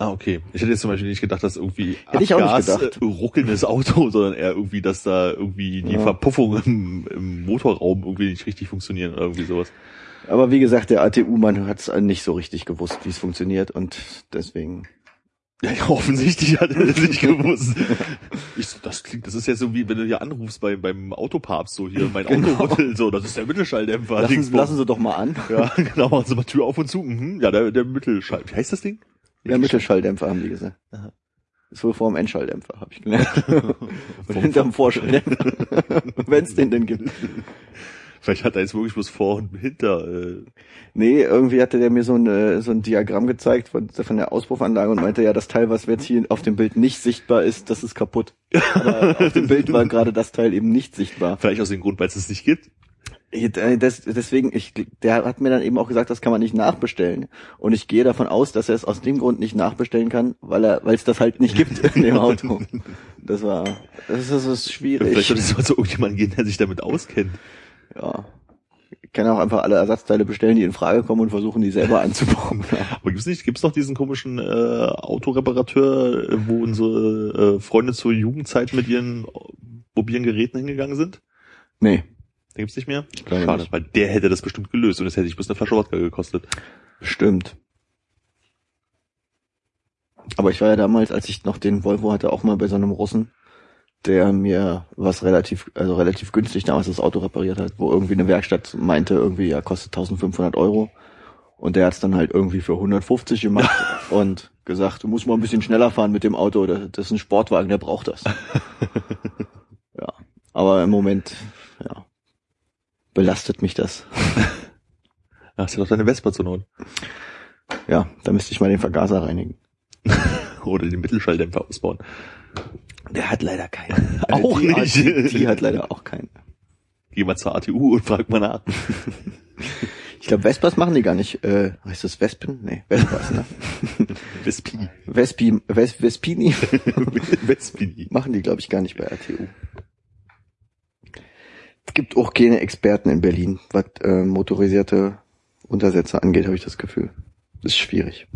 Ah, okay. Ich hätte jetzt zum Beispiel nicht gedacht, dass irgendwie Hätte ich auch nicht Abgas, äh, ruckelndes Auto, sondern eher irgendwie, dass da irgendwie die Ja. Verpuffungen im, im Motorraum irgendwie nicht richtig funktionieren oder irgendwie sowas. Aber wie gesagt, der ATU-Mann hat es nicht so richtig gewusst, wie es funktioniert und deswegen. Ja, ja, offensichtlich hat er das nicht gewusst. Ich so, das klingt, das ist ja so wie, wenn du hier anrufst bei, beim Autopapst, so hier, mein Genau. Auto rüttelt, so, das ist der Mittelschalldämpfer. Lassen, lassen Sie doch mal an. Ja, genau, machen Sie mal Tür auf und zu. Mhm. Ja, der, der Mittelschall. Wie heißt das Ding? Der Mittelschalldämpfer haben die gesagt. Aha. Ist wohl vor dem Endschalldämpfer, habe ich gelernt. Und hinterm Vorschalldämpfer. Wenn es den denn gibt. Vielleicht hat er jetzt wirklich bloß vor und hinter. Äh, Nee, irgendwie hatte der mir so ein, äh, so ein Diagramm gezeigt von, von der Auspuffanlage und meinte, ja, das Teil, was jetzt hier auf dem Bild nicht sichtbar ist, das ist kaputt. Aber auf dem Bild war gerade das Teil eben nicht sichtbar. vielleicht aus dem Grund, weil es es nicht gibt. Äh, Das, deswegen, ich, der hat mir dann eben auch gesagt, das kann man nicht nachbestellen. Und ich gehe davon aus, dass er es aus dem Grund nicht nachbestellen kann, weil er, weil es das halt nicht gibt in dem Auto. Das war, das ist, das ist schwierig. Vielleicht sollte es mal zu irgendjemandem gehen, der sich damit auskennt. Ja. Ich kann auch einfach alle Ersatzteile bestellen, die in Frage kommen und versuchen, die selber anzubauen. Aber gibt's nicht, gibt's noch diesen komischen äh, Autoreparateur, äh, wo unsere äh, Freunde zur Jugendzeit mit ihren mobilen Geräten hingegangen sind? Nee, Den gibt's nicht mehr? Schade, nicht. weil der hätte das bestimmt gelöst und es hätte sich bis eine Flasche Wodka gekostet. stimmt. Aber ich war ja damals, als ich noch den Volvo hatte, auch mal bei so einem Russen, der mir was relativ, also relativ günstig damals das Auto repariert hat, wo irgendwie eine Werkstatt meinte, irgendwie, ja, kostet 1500 Euro. Und der hat's dann halt irgendwie für 150 gemacht und gesagt, du musst mal ein bisschen schneller fahren mit dem Auto, das, ist ein Sportwagen, der braucht das. ja, aber im Moment, belastet mich das. Da hast du doch deine Vespa zur Not. Ja, da müsste ich mal den Vergaser reinigen. Oder den Mittelschalldämpfer ausbauen. Der hat leider keinen. Auch die, nicht. Die, die hat leider auch keinen. Geh mal zur ATU und frag mal nach. Ich glaube, Vespas machen die gar nicht. Äh, heißt das Vespen? Nee, Vespas, ne? Vespi. Vespi, Ves, Vespini Vespini. machen die, glaube ich, gar nicht bei RTU. Es gibt auch keine Experten in Berlin, was äh, motorisierte Untersetzer angeht, habe ich das Gefühl. Das ist schwierig.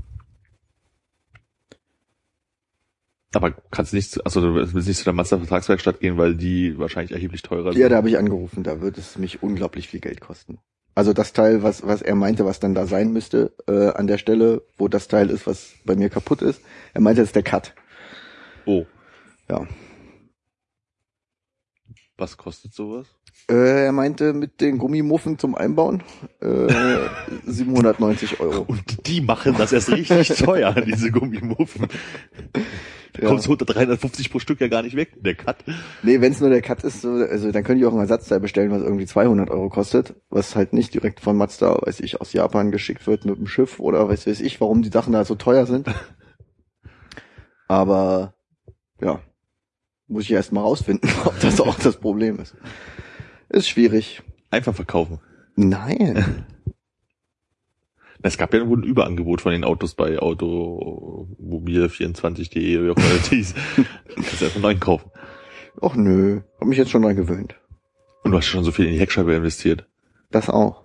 Aber kannst nicht, zu- also du willst nicht zu der Mazda Vertragswerkstatt gehen, weil die wahrscheinlich erheblich teurer sind. Ja, da habe ich angerufen, da wird es mich unglaublich viel Geld kosten. Also das Teil, was, was er meinte, was dann da sein müsste, äh, an der Stelle, wo das Teil ist, was bei mir kaputt ist, er meinte, das ist der Cut. Oh, Ja. was kostet sowas? Äh, er meinte mit den Gummimuffen zum Einbauen äh, 790 Euro. Und die machen das erst richtig teuer, diese Gummimuffen. Da Ja. kommst du unter 350 pro Stück ja gar nicht weg, der Cut. Nee, wenn es nur der Cut ist, so, also dann könnte ich auch ein Ersatzteil bestellen, was irgendwie 200 Euro kostet, was halt nicht direkt von Mazda, weiß ich, aus Japan geschickt wird mit dem Schiff oder weiß weiß ich, warum die Sachen da so teuer sind. Aber ja, muss ich erst mal rausfinden, ob das auch das Problem ist. Ist schwierig. Einfach verkaufen. Nein. Es gab ja wohl ein Überangebot von den Autos bei Automobil24.de oder wie auch immer das hieß. Kannst du erstmal neuen kaufen. Och nö, hab mich jetzt schon dran gewöhnt. Und du hast schon so viel in die Heckscheibe investiert. Das auch.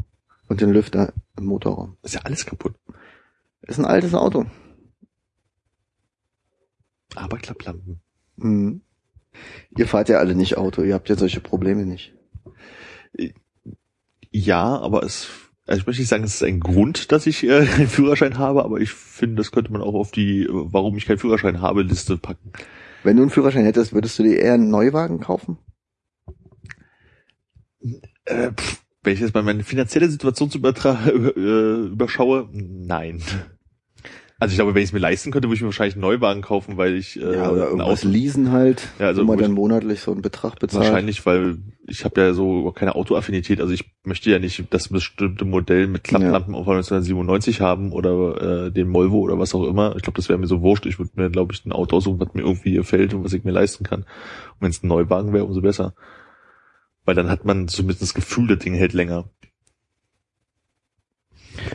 Und den Lüfter im Motorraum. Ist ja alles kaputt. Ist ein altes Auto. Aber Klapplampen. Mhm. Ihr fahrt ja alle nicht Auto, ihr habt ja solche Probleme nicht. Ja, aber es, also ich möchte nicht sagen, es ist ein Grund, dass ich äh, einen Führerschein habe, aber ich finde, das könnte man auch auf die, warum ich keinen Führerschein habe, Liste packen. Wenn du einen Führerschein hättest, würdest du dir eher einen Neuwagen kaufen? Äh, pff, wenn ich jetzt mal meine finanzielle Situation zu übertra äh, überschaue, nein. Also ich glaube, wenn ich es mir leisten könnte, würde ich mir wahrscheinlich einen Neuwagen kaufen, weil ich äh, ja, oder irgendwas Auto leasen halt, Ja, also wo man dann monatlich so einen Betrag bezahlt. Wahrscheinlich, weil ich habe ja so keine Autoaffinität. Also ich möchte ja nicht das bestimmte Modell mit Klapplampen auf 1997 haben oder äh, den Volvo oder was auch immer. Ich glaube, das wäre mir so wurscht. Ich würde mir, glaube ich, ein Auto aussuchen, was mir irgendwie gefällt und was ich mir leisten kann. Und wenn es ein Neuwagen wäre, umso besser. Weil dann hat man zumindest das Gefühl, das Ding hält länger.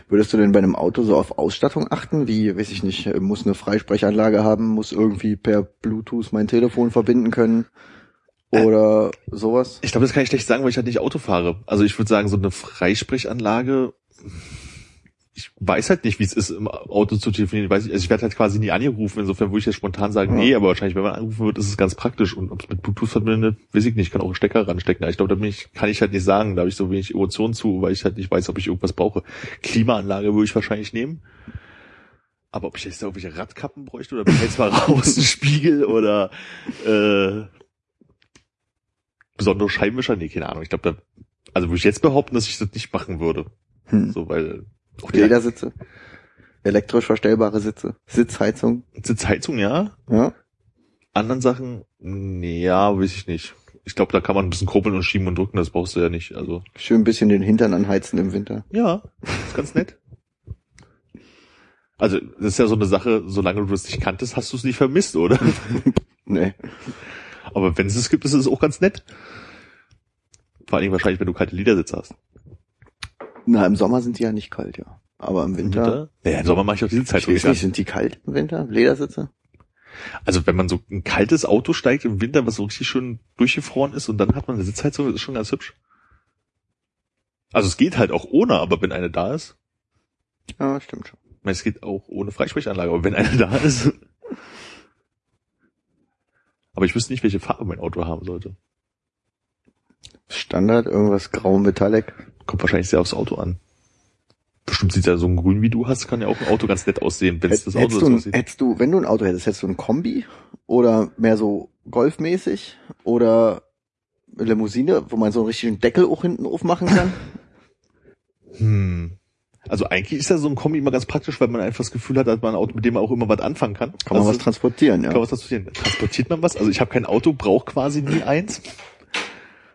Würdest du denn bei einem Auto so auf Ausstattung achten? Wie, weiß ich nicht, äh, muss eine Freisprechanlage haben, muss irgendwie per Bluetooth mein Telefon verbinden können oder sowas? Ich glaube, das kann ich schlecht sagen, weil ich halt nicht Auto fahre. Also ich würde sagen, so eine Freisprechanlage, ich weiß halt nicht, wie es ist, im Auto zu telefonieren. Ich, weiß nicht, also ich werde halt quasi nie angerufen, insofern würde ich jetzt spontan sagen, Ja. nee, aber wahrscheinlich, wenn man angerufen wird, ist es ganz praktisch. Und ob es mit Bluetooth verbindet, weiß ich nicht, ich kann auch einen Stecker ranstecken. Ich glaube, da bin ich, kann ich halt nicht sagen, da habe ich so wenig Emotionen zu, weil ich halt nicht weiß, ob ich irgendwas brauche. Klimaanlage würde ich wahrscheinlich nehmen. Aber ob ich jetzt da irgendwelche Radkappen bräuchte oder beheizbare Außenspiegel oder äh, besondere Scheibenwischer? Nee, keine Ahnung. Ich glaube, da, also würde ich jetzt behaupten, dass ich das nicht machen würde. Hm. So, weil auch die Ledersitze, elektrisch verstellbare Sitze, Sitzheizung, Sitzheizung, ja. ja. Anderen Sachen, ja, weiß ich nicht. Ich glaube, da kann man ein bisschen kurbeln und schieben und drücken, das brauchst du ja nicht. Also, Schön ein bisschen den Hintern anheizen im Winter. ja, ist ganz nett. Also, das ist ja so eine Sache, solange du es nicht kanntest, hast du es nicht vermisst, oder? Nee. Aber wenn es es gibt, ist es auch ganz nett. Vor allen Dingen wahrscheinlich, wenn du kalte Ledersitze hast. Na, im Sommer sind die ja nicht kalt, ja. Aber im Winter, Ja, im Sommer mache ich auch die ich Sitzheizung weiß nicht sind die kalt im Winter? Ledersitze? Also wenn man so ein kaltes Auto steigt im Winter, was so richtig schön durchgefroren ist und dann hat man eine Sitzheizung, das ist schon ganz hübsch. Also es geht halt auch ohne, aber wenn eine da ist, Ja, stimmt schon. ich meine, es geht auch ohne Freisprechanlage, aber wenn eine da ist. Aber ich wüsste nicht, welche Farbe mein Auto haben sollte. Standard, irgendwas grau Metallic. Kommt wahrscheinlich sehr aufs Auto an. Bestimmt sieht ja so ein Grün wie du hast, kann ja auch ein Auto ganz nett aussehen, wenn es das Auto du, aussieht. hättest du, wenn du ein Auto hättest, hättest du ein Kombi oder mehr so golfmäßig oder eine Limousine, wo man so einen richtigen Deckel auch hinten aufmachen kann? Hm. Also eigentlich ist ja so ein Kombi immer ganz praktisch, weil man einfach das Gefühl hat, dass man ein Auto, mit dem man auch immer was anfangen kann. Kann man also, was transportieren, ja. Kann was transportieren. Transportiert man was? Also ich habe kein Auto, brauche quasi nie eins.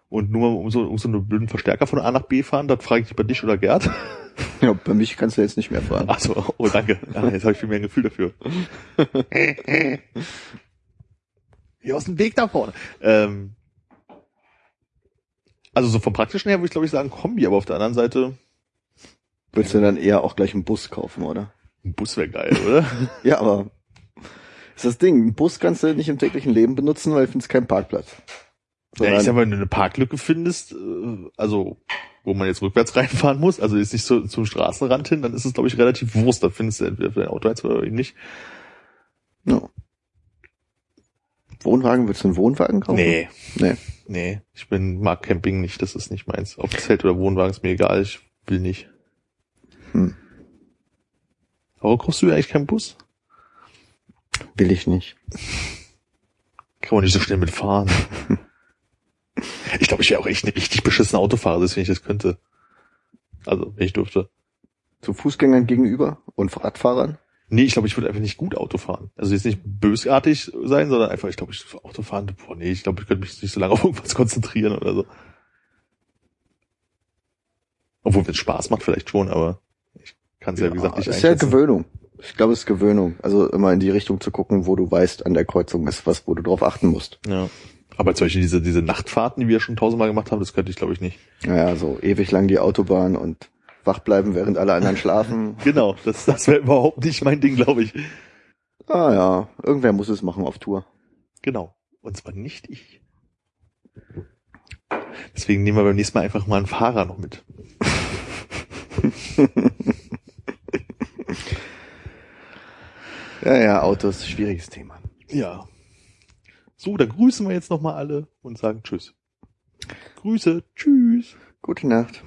Und nur um so, um so einen blöden Verstärker von A nach B fahren, das frage ich lieber dich oder Gerd. ja. Bei mich kannst du jetzt nicht mehr fahren. Ach so, oh danke. Ja, jetzt habe ich viel mehr ein Gefühl dafür. Hier aus dem Weg da vorne. Ähm, also so vom praktischen her würde ich glaube ich sagen Kombi, aber auf der anderen Seite Würdest du dann eher auch gleich einen Bus kaufen, oder? ein Bus wäre geil, oder? Ja, aber ist das Ding, einen Bus kannst du nicht im täglichen Leben benutzen, weil du findest keinen Parkplatz. Ja, ich sag mal, wenn du eine Parklücke findest, äh, also wo man jetzt rückwärts reinfahren muss, also jetzt nicht so zum Straßenrand hin, dann ist es, glaube ich, relativ Wurst. Da findest du entweder für dein Auto eins oder eben nicht. ja. Wohnwagen, würdest du einen Wohnwagen kaufen? Nee, Nee. nee. Ich bin, mag Camping nicht, das ist nicht meins. Ob Zelt oder Wohnwagen ist mir egal, ich will nicht. Hm. Aber kaufst du eigentlich keinen Bus? Will ich nicht. Kann man nicht so schnell mitfahren. ich glaube, ich wäre auch echt ein richtig beschissener Autofahrer, wenn ich das könnte. Also, wenn ich durfte. Zu Fußgängern gegenüber und Radfahrern? Nee, ich glaube, ich würde einfach nicht gut Auto fahren. Also jetzt nicht bösartig sein, sondern einfach, ich glaube, ich Auto fahren, boah, nee, ich glaube, ich könnte mich nicht so lange auf irgendwas konzentrieren oder so. Obwohl, wenn es Spaß macht, vielleicht schon, aber ich kann es ja, wie gesagt, nicht ist ja. Gewöhnung. Ich glaube, es ist Gewöhnung. Also immer in die Richtung zu gucken, wo du weißt, an der Kreuzung ist was, wo du drauf achten musst. ja. Aber zum Beispiel diese, diese Nachtfahrten, die wir schon tausendmal gemacht haben, das könnte ich, glaube ich, nicht. Naja, so ewig lang die Autobahn und wach bleiben, während alle anderen schlafen. Genau, das, das wäre überhaupt nicht mein Ding, glaube ich. Ah ja, irgendwer muss es machen auf Tour. Genau. Und zwar nicht ich. Deswegen nehmen wir beim nächsten Mal einfach mal einen Fahrer noch mit. Ja, ja, Autos, schwieriges Thema. Ja. So, dann grüßen wir jetzt nochmal alle und sagen Tschüss. Grüße. Tschüss. Gute Nacht.